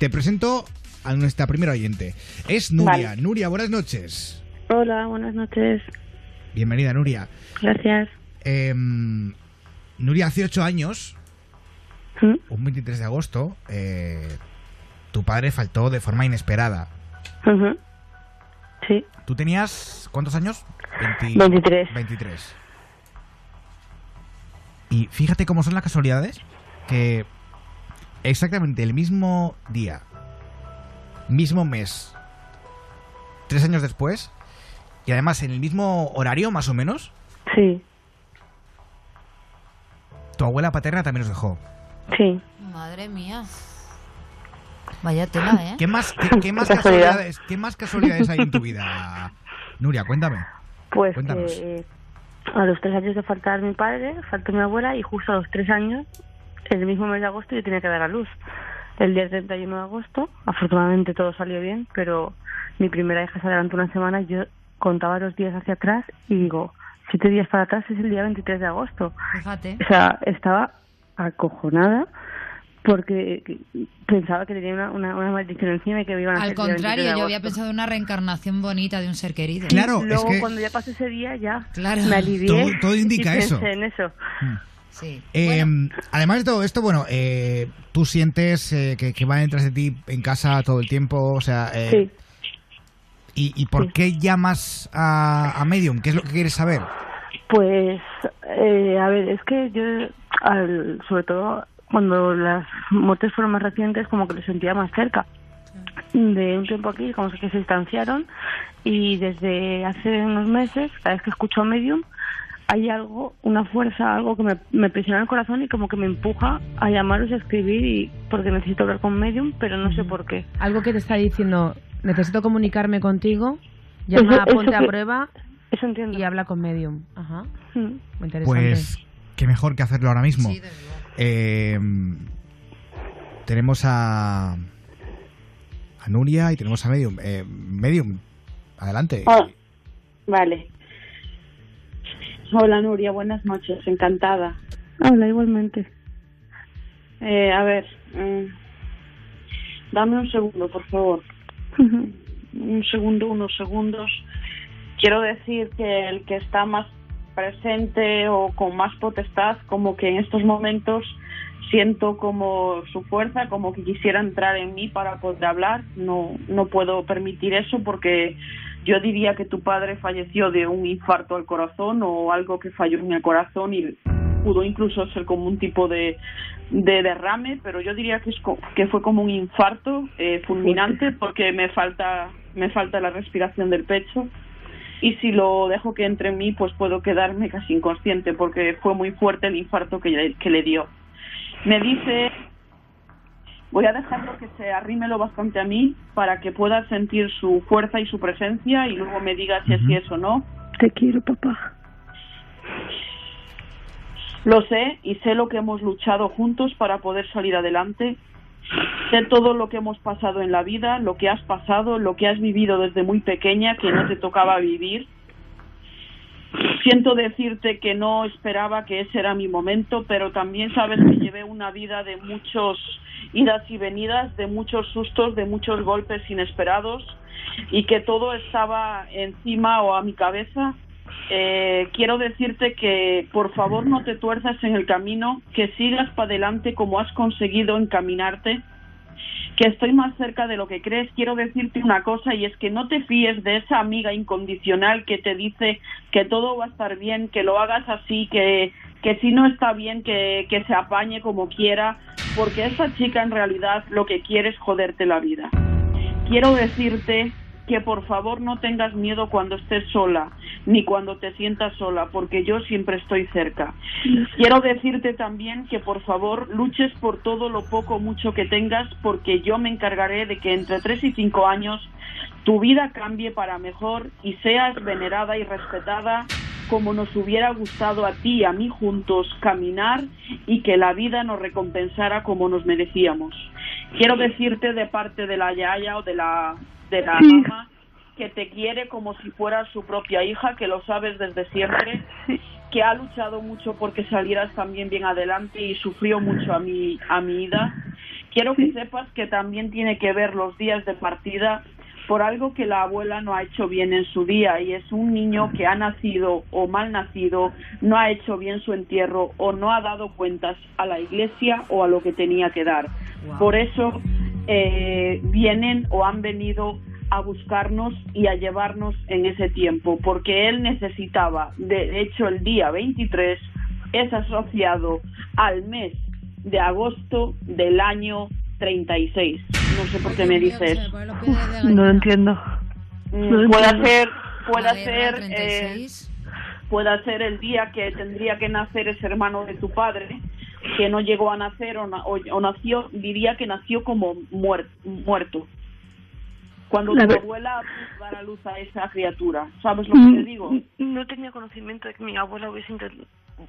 [SPEAKER 2] te presento a nuestra primera oyente. Es Nuria.
[SPEAKER 16] Vale.
[SPEAKER 2] Nuria, buenas noches.
[SPEAKER 16] Hola, buenas noches.
[SPEAKER 2] Bienvenida, Nuria.
[SPEAKER 16] Gracias.
[SPEAKER 2] Em, Nuria, hace ocho años,
[SPEAKER 16] ¿Mm?
[SPEAKER 2] un 23 de agosto, eh, tu padre faltó de forma inesperada.
[SPEAKER 16] Sí.
[SPEAKER 2] ¿Tú tenías cuántos años? 20
[SPEAKER 16] 23.
[SPEAKER 2] 23. Y fíjate cómo son las casualidades que exactamente el mismo día, mismo mes, tres años después, y además en el mismo horario, más o menos,
[SPEAKER 28] Sí,
[SPEAKER 2] tu abuela paterna también nos dejó.
[SPEAKER 28] sí.
[SPEAKER 4] Madre mía. Vaya tela, ¿eh?
[SPEAKER 2] ¿Qué más, qué, qué <laughs> más
[SPEAKER 28] Qué casualidad.
[SPEAKER 2] casualidades, qué más casualidades hay en tu vida, Nuria? Cuéntame.
[SPEAKER 28] Pues
[SPEAKER 2] Cuéntanos.
[SPEAKER 28] eh, a los tres años de faltar mi padre, faltó mi abuela y justo a los tres años, el mismo mes de agosto, yo tenía que dar a luz. El día 31 de agosto, afortunadamente todo salió bien, pero mi primera hija se adelantó una semana yo contaba los días hacia atrás y digo, siete días para atrás es el día 23 de agosto.
[SPEAKER 4] Fíjate.
[SPEAKER 28] O sea, estaba acojonada porque pensaba que tenía una, una, una maldición encima y que me iban a
[SPEAKER 4] Al
[SPEAKER 28] hacer el día 23 de
[SPEAKER 4] contrario, yo había pensado en una reencarnación bonita de un ser querido.
[SPEAKER 28] Y luego cuando ya pasó ese día ya
[SPEAKER 4] Claro.
[SPEAKER 28] me alivié
[SPEAKER 2] Todo- todo indica
[SPEAKER 28] y pensé
[SPEAKER 2] eso.
[SPEAKER 28] en eso.
[SPEAKER 4] Sí.
[SPEAKER 2] Eh, Además de todo esto, bueno, eh, tú sientes eh, que, que van detrás de ti en casa todo el tiempo, o sea... eh,
[SPEAKER 28] Sí.
[SPEAKER 2] ¿Y, y por qué llamas a, a Medium? ¿Qué es lo que quieres saber?
[SPEAKER 28] Pues, eh, a ver, es que yo, al- sobre todo cuando las muertes fueron más recientes, como que lo sentía más cerca. De un tiempo aquí, como que se distanciaron y desde hace unos meses, cada vez que escucho a Medium, hay algo, una fuerza, algo que me, me presiona el corazón y como que me empuja a llamaros a escribir y porque necesito hablar con Medium, pero no sé por qué.
[SPEAKER 3] Algo que te está diciendo, necesito comunicarme contigo, llama
[SPEAKER 28] Eso-
[SPEAKER 3] a Ponte
[SPEAKER 28] eso
[SPEAKER 3] a prueba
[SPEAKER 28] eso entiendo.
[SPEAKER 3] y habla con Medium. Ajá.
[SPEAKER 28] Mm.
[SPEAKER 3] Muy interesante.
[SPEAKER 2] Pues qué mejor que hacerlo ahora mismo. Eh, tenemos a, a Nuria y tenemos a Medium. Eh, Medium, adelante.
[SPEAKER 29] Oh, vale. Hola Nuria, buenas noches, encantada.
[SPEAKER 28] Hola, igualmente.
[SPEAKER 29] Eh, a ver, mm, dame un segundo, por favor. un segundo, unos segundos. Quiero decir que el que está más presente o con más potestad, como que en estos momentos siento como su fuerza, como que quisiera entrar en mí para poder hablar. No, no puedo permitir eso porque yo diría que tu padre falleció de un infarto al corazón o algo que falló en el corazón y pudo incluso ser como un tipo de, de derrame, pero yo diría que, es que fue como un infarto eh, fulminante porque me falta, me falta la respiración del pecho y si lo dejo que entre en mí pues puedo quedarme casi inconsciente porque fue muy fuerte el infarto que, le- que le dio. Me dice, voy a dejarlo que se arrime lo bastante a mí para que pueda sentir su fuerza y su presencia y luego me diga si es sí es o no.
[SPEAKER 28] Te quiero, papá.
[SPEAKER 29] Lo sé y sé lo que hemos luchado juntos para poder salir adelante. Sé todo lo que hemos pasado en la vida, lo que has pasado, lo que has vivido desde muy pequeña que no te tocaba vivir. Siento decirte que no esperaba que ese era mi momento, pero también sabes que llevé una vida de muchos idas y venidas, de muchos sustos, de muchos golpes inesperados y que todo estaba encima o a mi cabeza. Eh, quiero decirte que por favor no te tuerzas en el camino, que sigas para adelante como has conseguido encaminarte, que estoy más cerca de lo que crees. Quiero decirte una cosa y es que no te fíes de esa amiga incondicional que te dice que todo va a estar bien, que lo hagas así, que, que si no está bien, que, que se apañe como quiera, porque esa chica en realidad lo que quiere es joderte la vida. Quiero decirte que por favor no tengas miedo cuando estés sola, ni cuando te sientas sola, porque yo siempre estoy cerca. Quiero decirte también que por favor luches por todo lo poco o mucho que tengas, porque yo me encargaré de que entre 3 y 5 años tu vida cambie para mejor y seas venerada y respetada como nos hubiera gustado a ti y a mí juntos caminar y que la vida nos recompensara como nos merecíamos. Quiero decirte de parte de la yaya o de la de la
[SPEAKER 28] Sí.
[SPEAKER 29] mamá que te quiere como si fuera su propia hija, que lo sabes desde siempre, que ha luchado mucho porque salieras también bien adelante y sufrió mucho a mi, a mi ida. Quiero que sepas que también tiene que ver los días de partida por algo que la abuela no ha hecho bien en su día y es un niño que ha nacido o mal nacido, no ha hecho bien su entierro o no ha dado cuentas a la iglesia o a lo que tenía que dar. Por eso eh, vienen o han venido a buscarnos y a llevarnos en ese tiempo, porque él necesitaba, de hecho el día 23, es asociado al mes de agosto del año 36. No sé por qué me dice eso.
[SPEAKER 28] No lo entiendo.
[SPEAKER 29] Mm,
[SPEAKER 28] No
[SPEAKER 29] puede ser, puede
[SPEAKER 4] ¿la
[SPEAKER 29] eh,
[SPEAKER 4] 36?
[SPEAKER 29] puede ser el día que tendría que nacer ese hermano de tu padre, que no llegó a nacer o, na- o- o nació, diría que nació como muer- muerto. Cuando
[SPEAKER 28] La
[SPEAKER 29] tu abuela dar a luz a esa criatura, ¿sabes lo que te digo?
[SPEAKER 28] Mm, No tenía conocimiento de que mi abuela hubiese intentado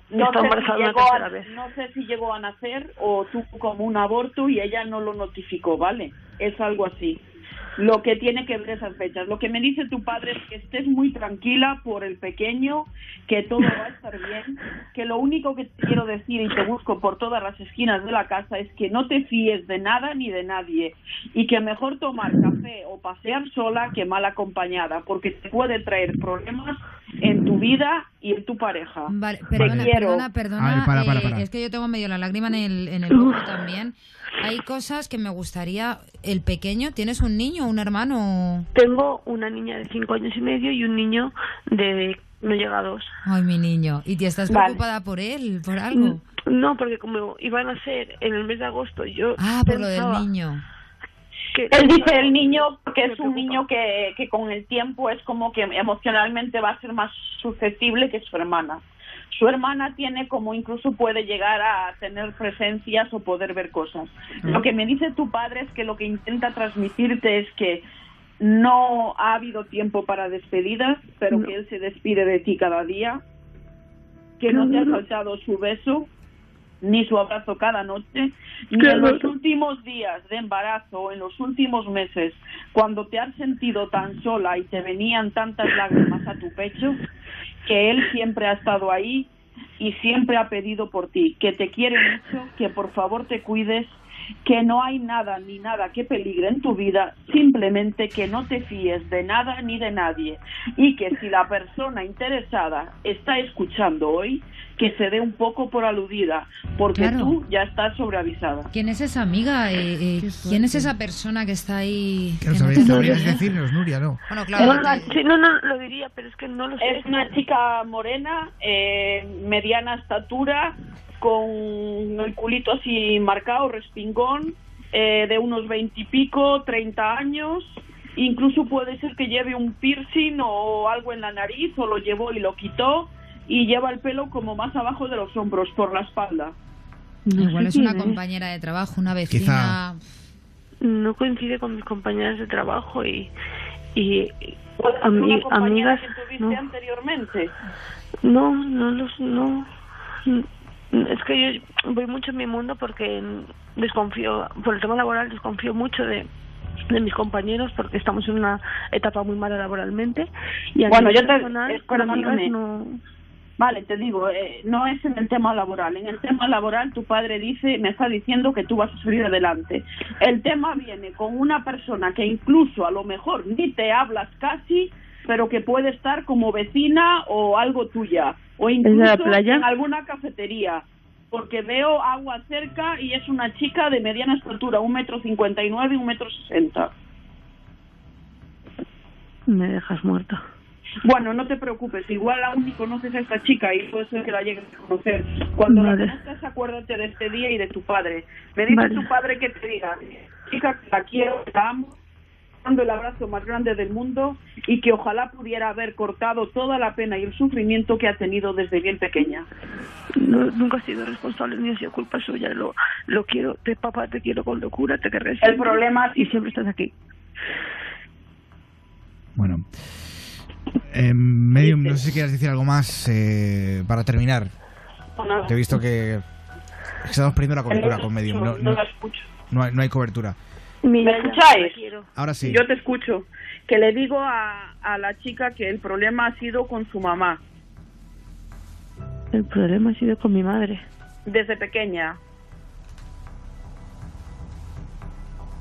[SPEAKER 29] No
[SPEAKER 28] estado
[SPEAKER 29] sé,
[SPEAKER 28] embarazada
[SPEAKER 29] si
[SPEAKER 28] una
[SPEAKER 29] llegó a,
[SPEAKER 28] tercera vez.
[SPEAKER 29] no sé si llegó a nacer o tuvo como un aborto y ella no lo notificó, ¿vale? Es algo así. Lo que tiene que ver esas fechas. Lo que me dice tu padre es que estés muy tranquila por el pequeño, que todo va a estar bien, que lo único que te quiero decir y te busco por todas las esquinas de la casa es que no te fíes de nada ni de nadie y que mejor tomar café o pasear sola que mal acompañada, porque te puede traer problemas en tu vida y en tu pareja.
[SPEAKER 4] Vale,
[SPEAKER 29] Te
[SPEAKER 4] perdona,
[SPEAKER 29] quiero.
[SPEAKER 4] perdona, perdona.
[SPEAKER 2] Ay, para, para,
[SPEAKER 4] eh,
[SPEAKER 2] para.
[SPEAKER 4] Es que yo tengo medio la lágrima en el, en el ojo también. Hay cosas que me gustaría. El pequeño, ¿tienes un niño, un hermano?
[SPEAKER 28] Tengo una niña de cinco años y medio y un niño de no llega a dos.
[SPEAKER 4] Ay, mi niño. ¿Y te estás
[SPEAKER 28] Vale.
[SPEAKER 4] preocupada por él, por algo?
[SPEAKER 28] No, porque como iban a ser en el mes de agosto, yo
[SPEAKER 4] Ah, por lo del
[SPEAKER 28] pensaba
[SPEAKER 4] niño.
[SPEAKER 28] Que-
[SPEAKER 29] Él dice el niño que es un niño que, que con el tiempo es como que emocionalmente va a ser más susceptible que su hermana. Su hermana tiene como incluso puede llegar a tener presencias o poder ver cosas. Lo que me dice tu padre es que lo que intenta transmitirte es que no ha habido tiempo para despedidas, pero que él se despide de ti cada día, que no te ha faltado su beso ni su abrazo cada noche, ni en los últimos días de embarazo o en los últimos meses, cuando te has sentido tan sola y te venían tantas lágrimas a tu pecho, que él siempre ha estado ahí y siempre ha pedido por ti, que te quiere mucho, que por favor te cuides, que no hay nada ni nada que peligre en tu vida, simplemente que no te fíes de nada ni de nadie y que si la persona interesada está escuchando hoy, que se dé un poco por aludida, porque
[SPEAKER 4] Claro.
[SPEAKER 29] tú ya estás sobreavisada.
[SPEAKER 4] ¿Quién es esa amiga? Eh, eh, ¿Quién es esa persona que está ahí?
[SPEAKER 2] Que
[SPEAKER 4] no
[SPEAKER 2] sabéis, decirnos, Nuria, ¿no?
[SPEAKER 4] Bueno, claro.
[SPEAKER 28] una- sí, no, no, lo diría, pero es que no lo sé.
[SPEAKER 29] Es una chica morena, eh, mediana estatura, con el culito así marcado, respingón, eh, de unos veintipico, treinta años. Incluso puede ser que lleve un piercing o algo en la nariz, o lo llevó y lo quitó, y lleva el pelo como más abajo de los hombros, por la espalda.
[SPEAKER 4] Igual es una compañera de trabajo, una vecina.
[SPEAKER 28] No coincide con mis compañeras de trabajo y, y
[SPEAKER 29] ¿Una
[SPEAKER 28] ami- amigas.
[SPEAKER 29] que tuviste
[SPEAKER 28] No,
[SPEAKER 29] anteriormente?
[SPEAKER 28] no, no los. No. Es que yo voy mucho en mi mundo porque desconfío, por el tema laboral, desconfío mucho de de mis compañeros porque estamos en una etapa muy mala laboralmente y a
[SPEAKER 29] Bueno, yo te-
[SPEAKER 28] personal, con amigas no
[SPEAKER 29] Vale, te digo, eh, no es en el tema laboral. En el tema laboral tu padre dice, me está diciendo que tú vas a salir adelante. El tema viene con una persona que incluso a lo mejor ni te hablas casi, pero que puede estar como vecina o algo tuya. O incluso
[SPEAKER 28] la playa?
[SPEAKER 29] en alguna cafetería. Porque veo agua cerca y es una chica de mediana estatura, un metro cincuenta y nueve y un metro sesenta.
[SPEAKER 28] me dejas muerta.
[SPEAKER 29] Bueno, no te preocupes, igual aún ni conoces a esta chica y puede ser que la llegues a conocer. Cuando
[SPEAKER 28] Vale.
[SPEAKER 29] la conozcas, acuérdate de este día y de tu padre. Me dice
[SPEAKER 28] Vale.
[SPEAKER 29] tu padre que te diga, chica, que la quiero, que la amo, dando el abrazo más grande del mundo y que ojalá pudiera haber cortado toda la pena y el sufrimiento que ha tenido desde bien pequeña.
[SPEAKER 28] No, nunca he sido responsable ni ha sido culpa suya. Lo, lo quiero, te, papá, te quiero con locura, te querré.
[SPEAKER 29] El problema
[SPEAKER 28] Y siempre estás aquí.
[SPEAKER 2] Bueno. Eh, Medium, no sé si quieres decir algo más eh, para terminar. Te he visto que estamos perdiendo la cobertura con Medium. No,
[SPEAKER 29] No
[SPEAKER 2] no,
[SPEAKER 29] la escucho.
[SPEAKER 2] no hay, no hay cobertura.
[SPEAKER 29] ¿Me escucháis?
[SPEAKER 2] Ahora sí.
[SPEAKER 29] Yo te escucho. Que le digo a, a la chica que el problema ha sido con su mamá,
[SPEAKER 28] El problema ha sido con mi madre.
[SPEAKER 29] desde pequeña.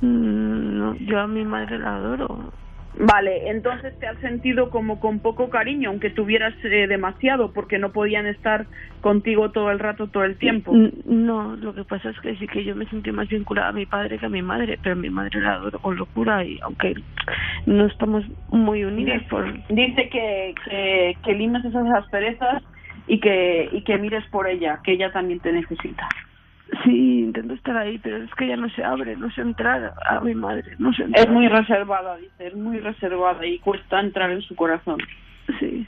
[SPEAKER 28] Mm, No, yo a mi madre la adoro.
[SPEAKER 29] Vale, entonces te has sentido como con poco cariño, aunque tuvieras eh, demasiado, porque no podían estar contigo todo el rato, todo el tiempo.
[SPEAKER 28] No, lo que pasa es que sí que yo me sentí más vinculada a mi padre que a mi madre, pero a mi madre la adoro con locura y aunque no estamos muy unidas
[SPEAKER 29] Dice,
[SPEAKER 28] por...
[SPEAKER 29] dice que, que, que limes esas asperezas y que, y que mires por ella, que ella también te necesita.
[SPEAKER 16] Sí, intento estar ahí, pero es que ella no se abre, no se entrar a mi madre, no se entrar.
[SPEAKER 29] Es muy reservada, dice, es muy reservada y cuesta entrar en su corazón.
[SPEAKER 16] Sí.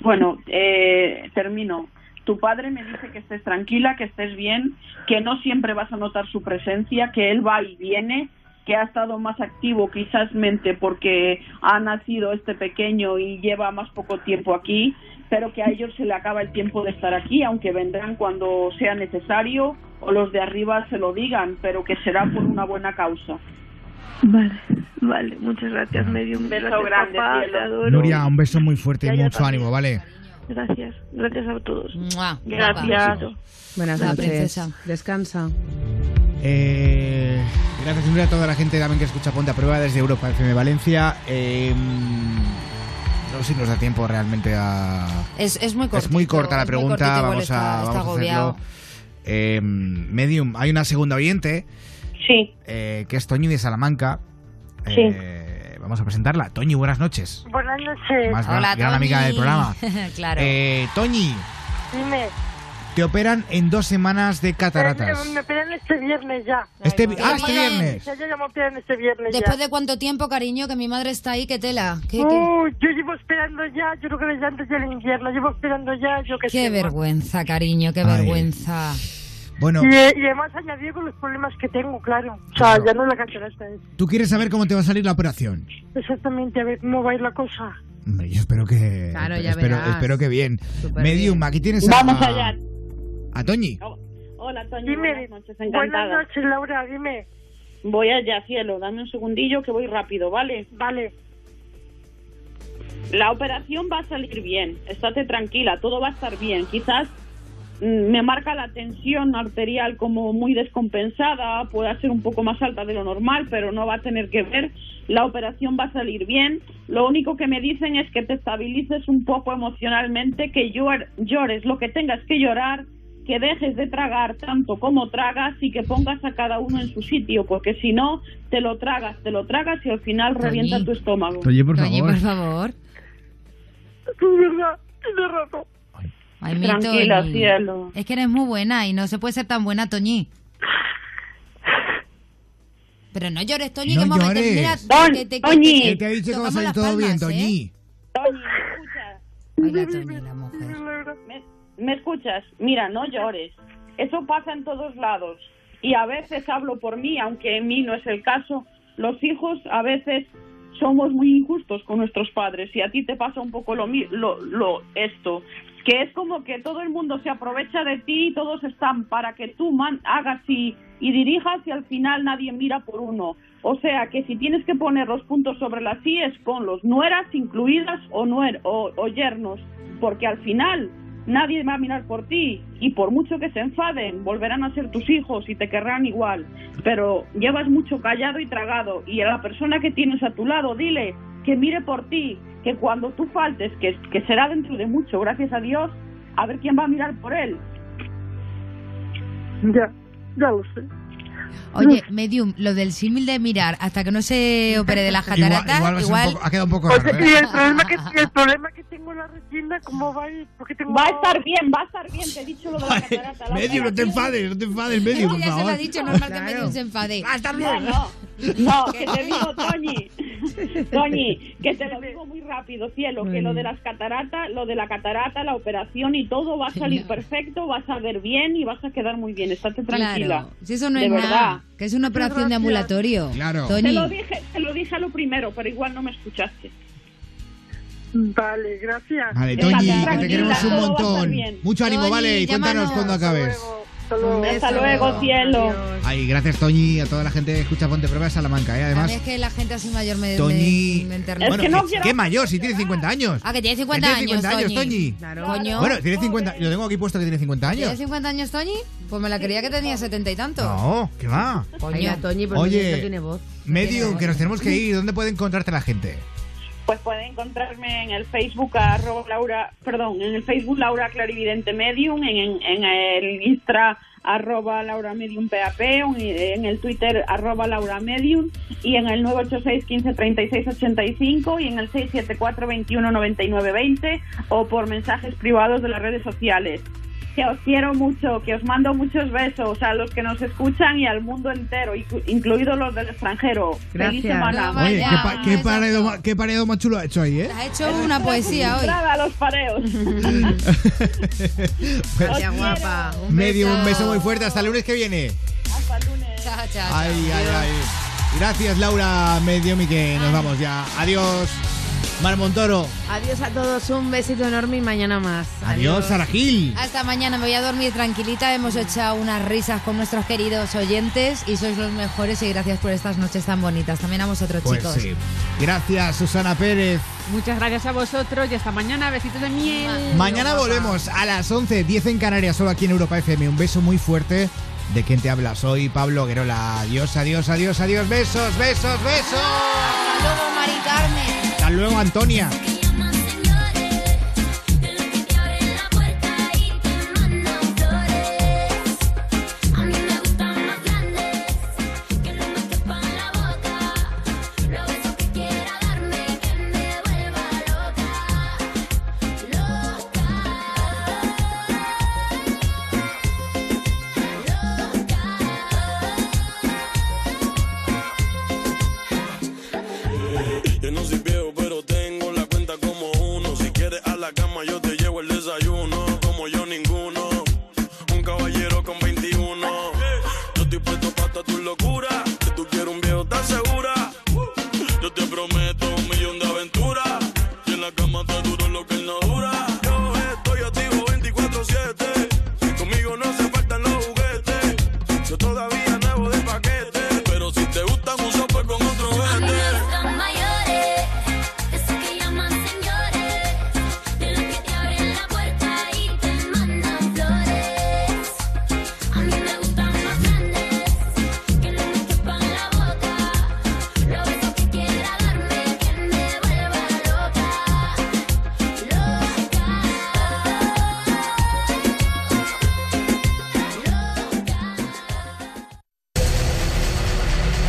[SPEAKER 29] Bueno, eh, termino. Tu padre me dice que estés tranquila, que estés bien, que no siempre vas a notar su presencia, que él va y viene, que ha estado más activo quizás mente porque ha nacido este pequeño y lleva más poco tiempo aquí, pero que a ellos se le acaba el tiempo de estar aquí, aunque vendrán cuando sea necesario o los de arriba se lo digan, pero que será por una buena causa.
[SPEAKER 16] Vale, vale, muchas gracias, Medium.
[SPEAKER 29] beso
[SPEAKER 16] Gracias,
[SPEAKER 29] grande,
[SPEAKER 16] papá,
[SPEAKER 29] cielo.
[SPEAKER 16] te adoro.
[SPEAKER 2] Nuria, un beso muy fuerte y mucho ánimo, ¿vale?
[SPEAKER 16] Gracias, gracias a todos.
[SPEAKER 29] Gracias.
[SPEAKER 3] Buenas noches.
[SPEAKER 16] princesa.
[SPEAKER 3] Descansa.
[SPEAKER 2] Eh, gracias Nuria, a toda la gente también que escucha Ponte a Prueba desde Europa FM Valencia. Eh, no sé si nos da tiempo realmente a...
[SPEAKER 4] Es, es muy cortito.
[SPEAKER 2] es muy corta la pregunta, vamos
[SPEAKER 4] está,
[SPEAKER 2] a,
[SPEAKER 4] está
[SPEAKER 2] vamos a hacerlo. Eh, Medium, hay una segunda oyente.
[SPEAKER 29] Sí.
[SPEAKER 2] eh, que es Toñi de Salamanca.
[SPEAKER 29] Sí.
[SPEAKER 2] Eh, vamos a presentarla. Toñi, buenas noches.
[SPEAKER 16] Buenas noches.
[SPEAKER 2] Más gran, gran amiga del programa. <laughs>
[SPEAKER 4] claro.
[SPEAKER 2] Eh, Toñi,
[SPEAKER 16] Dime.
[SPEAKER 2] Te operan en dos semanas de
[SPEAKER 16] Eh,
[SPEAKER 2] cataratas.
[SPEAKER 16] Me operan este viernes ya.
[SPEAKER 2] Este ah, este viernes.
[SPEAKER 16] Ya, ya, ya me operan este viernes
[SPEAKER 4] Después
[SPEAKER 16] ya.
[SPEAKER 4] de cuánto tiempo, cariño, que mi madre está ahí, qué tela. ¿Qué, qué-
[SPEAKER 16] yo llevo esperando ya, yo creo que desde antes del invierno, llevo esperando ya, yo que
[SPEAKER 4] qué
[SPEAKER 16] sé.
[SPEAKER 4] vergüenza, cariño, qué
[SPEAKER 2] Ay.
[SPEAKER 4] vergüenza.
[SPEAKER 2] Bueno,
[SPEAKER 16] Y, eh, y además añadido con los problemas que tengo, claro. O sea, ya no es la catarata es.
[SPEAKER 2] tú quieres saber cómo te va a salir la operación.
[SPEAKER 16] Exactamente, a ver cómo va a ir la cosa.
[SPEAKER 2] Hombre, yo espero que.
[SPEAKER 3] Claro, ya
[SPEAKER 2] espero,
[SPEAKER 3] verás.
[SPEAKER 2] espero que bien.
[SPEAKER 3] Súper
[SPEAKER 2] Medium,
[SPEAKER 3] bien.
[SPEAKER 2] aquí tienes a.
[SPEAKER 29] Vamos allá.
[SPEAKER 2] A Toñi.
[SPEAKER 29] Hola, Toño,
[SPEAKER 16] Dime,
[SPEAKER 29] buenas noches,
[SPEAKER 16] buenas noches, Laura, dime.
[SPEAKER 29] Voy allá, cielo, dame un segundillo que voy rápido, ¿vale?
[SPEAKER 16] Vale.
[SPEAKER 29] La operación va a salir bien, estate tranquila, todo va a estar bien. Quizás mm, me marca la tensión arterial como muy descompensada, puede ser un poco más alta de lo normal, pero no va a tener que ver. La operación va a salir bien. Lo único que me dicen es que te estabilices un poco emocionalmente, que llor- llores lo que tengas que llorar, que dejes de tragar tanto como tragas y que pongas a cada uno en su sitio, porque si no, te lo tragas, te lo tragas y al final
[SPEAKER 4] Toñi.
[SPEAKER 29] revienta tu estómago.
[SPEAKER 2] Toñi, por
[SPEAKER 4] Toñi,
[SPEAKER 2] favor.
[SPEAKER 4] por favor.
[SPEAKER 16] Es verdad, tienes razón.
[SPEAKER 4] Ay, mi
[SPEAKER 29] Tranquila,
[SPEAKER 4] Toñi.
[SPEAKER 29] cielo.
[SPEAKER 4] Es que eres muy buena y no se puede ser tan buena, Toñi. Pero no llores, Toñi,
[SPEAKER 2] No
[SPEAKER 4] que momento.
[SPEAKER 2] llores.
[SPEAKER 4] Mira,
[SPEAKER 29] Don-
[SPEAKER 4] que te, que
[SPEAKER 29] Toñi.
[SPEAKER 4] te-
[SPEAKER 2] Él te ha dicho que va a salir todo bien,
[SPEAKER 4] palmas, ¿eh?
[SPEAKER 2] Toñi.
[SPEAKER 29] Toñi, escucha.
[SPEAKER 4] Ay, la Toñi, la mujer.
[SPEAKER 29] ¿Me, me escuchas? Mira, no llores. Eso pasa en todos lados. Y a veces hablo por mí, aunque en mí no es el caso. Los hijos a veces somos muy injustos con nuestros padres y a ti te pasa un poco lo, lo, lo esto que es como que todo el mundo se aprovecha de ti y todos están para que tú man- hagas y, y dirijas y al final nadie mira por uno. O sea que si tienes que poner los puntos sobre las IES, ponlos nueras incluidas o, nuer o, o yernos, porque al final nadie va a mirar por ti y por mucho que se enfaden, volverán a ser tus hijos y te querrán igual. Pero llevas mucho callado y tragado y a la persona que tienes a tu lado, dile que mire por ti, que cuando tú faltes, que, que será dentro de mucho, gracias a Dios, a ver quién va a mirar por él.
[SPEAKER 16] Ya, ya lo sé.
[SPEAKER 4] Oye, Medium, lo del símil de mirar hasta que no se opere de las
[SPEAKER 2] Igual,
[SPEAKER 4] cataratas,
[SPEAKER 2] igual
[SPEAKER 4] igual...
[SPEAKER 2] poco- ha quedado un poco
[SPEAKER 16] Oye,
[SPEAKER 2] raro,
[SPEAKER 16] y
[SPEAKER 2] ¿eh?
[SPEAKER 16] el problema que, y el problema que tengo en la resina, ¿cómo va a ir? Porque tengo...
[SPEAKER 29] Va a estar bien, va a estar bien, te he dicho lo de la catarata. la
[SPEAKER 2] Medium, no te enfades, no te enfades,
[SPEAKER 4] Es
[SPEAKER 2] Medium,
[SPEAKER 4] que
[SPEAKER 2] por
[SPEAKER 4] ya se lo
[SPEAKER 2] favor.
[SPEAKER 4] ha dicho, normal que Medium se enfade.
[SPEAKER 29] No, no, no, que te digo, Toñi, <laughs> Toñi, que te lo digo muy rápido, cielo, que lo de las cataratas, lo de la catarata, la operación y todo va a salir perfecto, vas a ver bien y vas a quedar muy bien, estate tranquila.
[SPEAKER 4] Claro, si eso no
[SPEAKER 29] de
[SPEAKER 4] es
[SPEAKER 29] verdad.
[SPEAKER 4] nada, que es una operación de ambulatorio.
[SPEAKER 2] Claro.
[SPEAKER 29] Te lo dije, te lo dije a lo primero, pero igual no me escuchaste.
[SPEAKER 16] Vale, gracias.
[SPEAKER 2] Vale,
[SPEAKER 29] Estate
[SPEAKER 2] Toñi, que te
[SPEAKER 29] tranquila,
[SPEAKER 2] queremos un montón. Mucho ánimo,
[SPEAKER 4] Toñi,
[SPEAKER 2] vale, y cuéntanos cuando acabes.
[SPEAKER 16] Hasta luego.
[SPEAKER 29] Hasta luego, cielo.
[SPEAKER 2] Ay, gracias, Toñi, a toda la gente que escucha Ponte Prueba de Salamanca, ¿eh?
[SPEAKER 4] a mí
[SPEAKER 2] Además,
[SPEAKER 4] es que la gente así mayor me,
[SPEAKER 2] Toñi...
[SPEAKER 4] me, me enternece.
[SPEAKER 2] Bueno,
[SPEAKER 29] que no
[SPEAKER 2] ¿qué-
[SPEAKER 29] quiero-
[SPEAKER 2] ¿qué mayor? Si tiene 50 años.
[SPEAKER 4] Ah, que tiene 50
[SPEAKER 2] Que tiene
[SPEAKER 4] años,
[SPEAKER 2] 50 años,
[SPEAKER 4] Toñi.
[SPEAKER 2] Toñi.
[SPEAKER 4] Coño.
[SPEAKER 2] Bueno, tiene 50... Lo tengo aquí puesto que tiene 50
[SPEAKER 4] ¿Tiene
[SPEAKER 2] años.
[SPEAKER 4] 50 años, Toñi? Pues me la creía que tenía 70 y tanto.
[SPEAKER 2] No, ¿qué va?
[SPEAKER 4] Coño.
[SPEAKER 3] Toñi, pero
[SPEAKER 2] Oye,
[SPEAKER 3] esto tiene voz.
[SPEAKER 2] Medium, que nos tenemos que ir. ¿Dónde puede encontrarte la gente?
[SPEAKER 29] Pues pueden encontrarme en el Facebook arroba Laura, perdón, en el Facebook Laura Clarividente Medium, en, en- el Instra arroba Laura Medium PAP, en el Twitter arroba Laura Medium y en el 986 15 36 85 y en el 674 21 99 20 o por mensajes privados de las redes sociales. Que os quiero mucho, que os mando muchos besos a los que nos escuchan y al mundo entero, inclu- incluidos los del extranjero. Feliz semana.
[SPEAKER 2] Oye, qué, pa- qué paredo, qué paredo más chulo ha hecho ahí, ¿eh?
[SPEAKER 4] Ha hecho una poesía hoy.
[SPEAKER 29] A los pareos. <laughs>
[SPEAKER 3] Gracias, guapa. Un
[SPEAKER 2] Medio,
[SPEAKER 3] beso.
[SPEAKER 2] un beso muy fuerte. Hasta el lunes que viene.
[SPEAKER 29] Hasta el lunes.
[SPEAKER 4] Chao, chao,
[SPEAKER 2] Ay, ay, ay. Gracias, Laura Medium, y que nos vamos ya. Adiós, Mar Montoro.
[SPEAKER 3] Adiós a todos, un besito enorme y mañana más.
[SPEAKER 2] Adiós, Sara Gil.
[SPEAKER 4] Hasta mañana, me voy a dormir tranquilita. Hemos echado unas risas con nuestros queridos oyentes y sois los mejores y gracias por estas noches tan bonitas. También a vosotros,
[SPEAKER 2] Pues
[SPEAKER 4] chicos.
[SPEAKER 2] sí. Gracias, Susana Pérez.
[SPEAKER 5] Muchas gracias a vosotros y hasta mañana. Besitos de miel.
[SPEAKER 2] Mañana volvemos a las 11, 10 en Canarias, solo aquí en Europa FM. Un beso muy fuerte de quien te habla. Soy Pablo Guerola. Adiós, adiós, adiós, adiós. Besos, besos, besos.
[SPEAKER 4] Hasta luego, Mari Carmen.
[SPEAKER 2] Hasta luego, Antonia.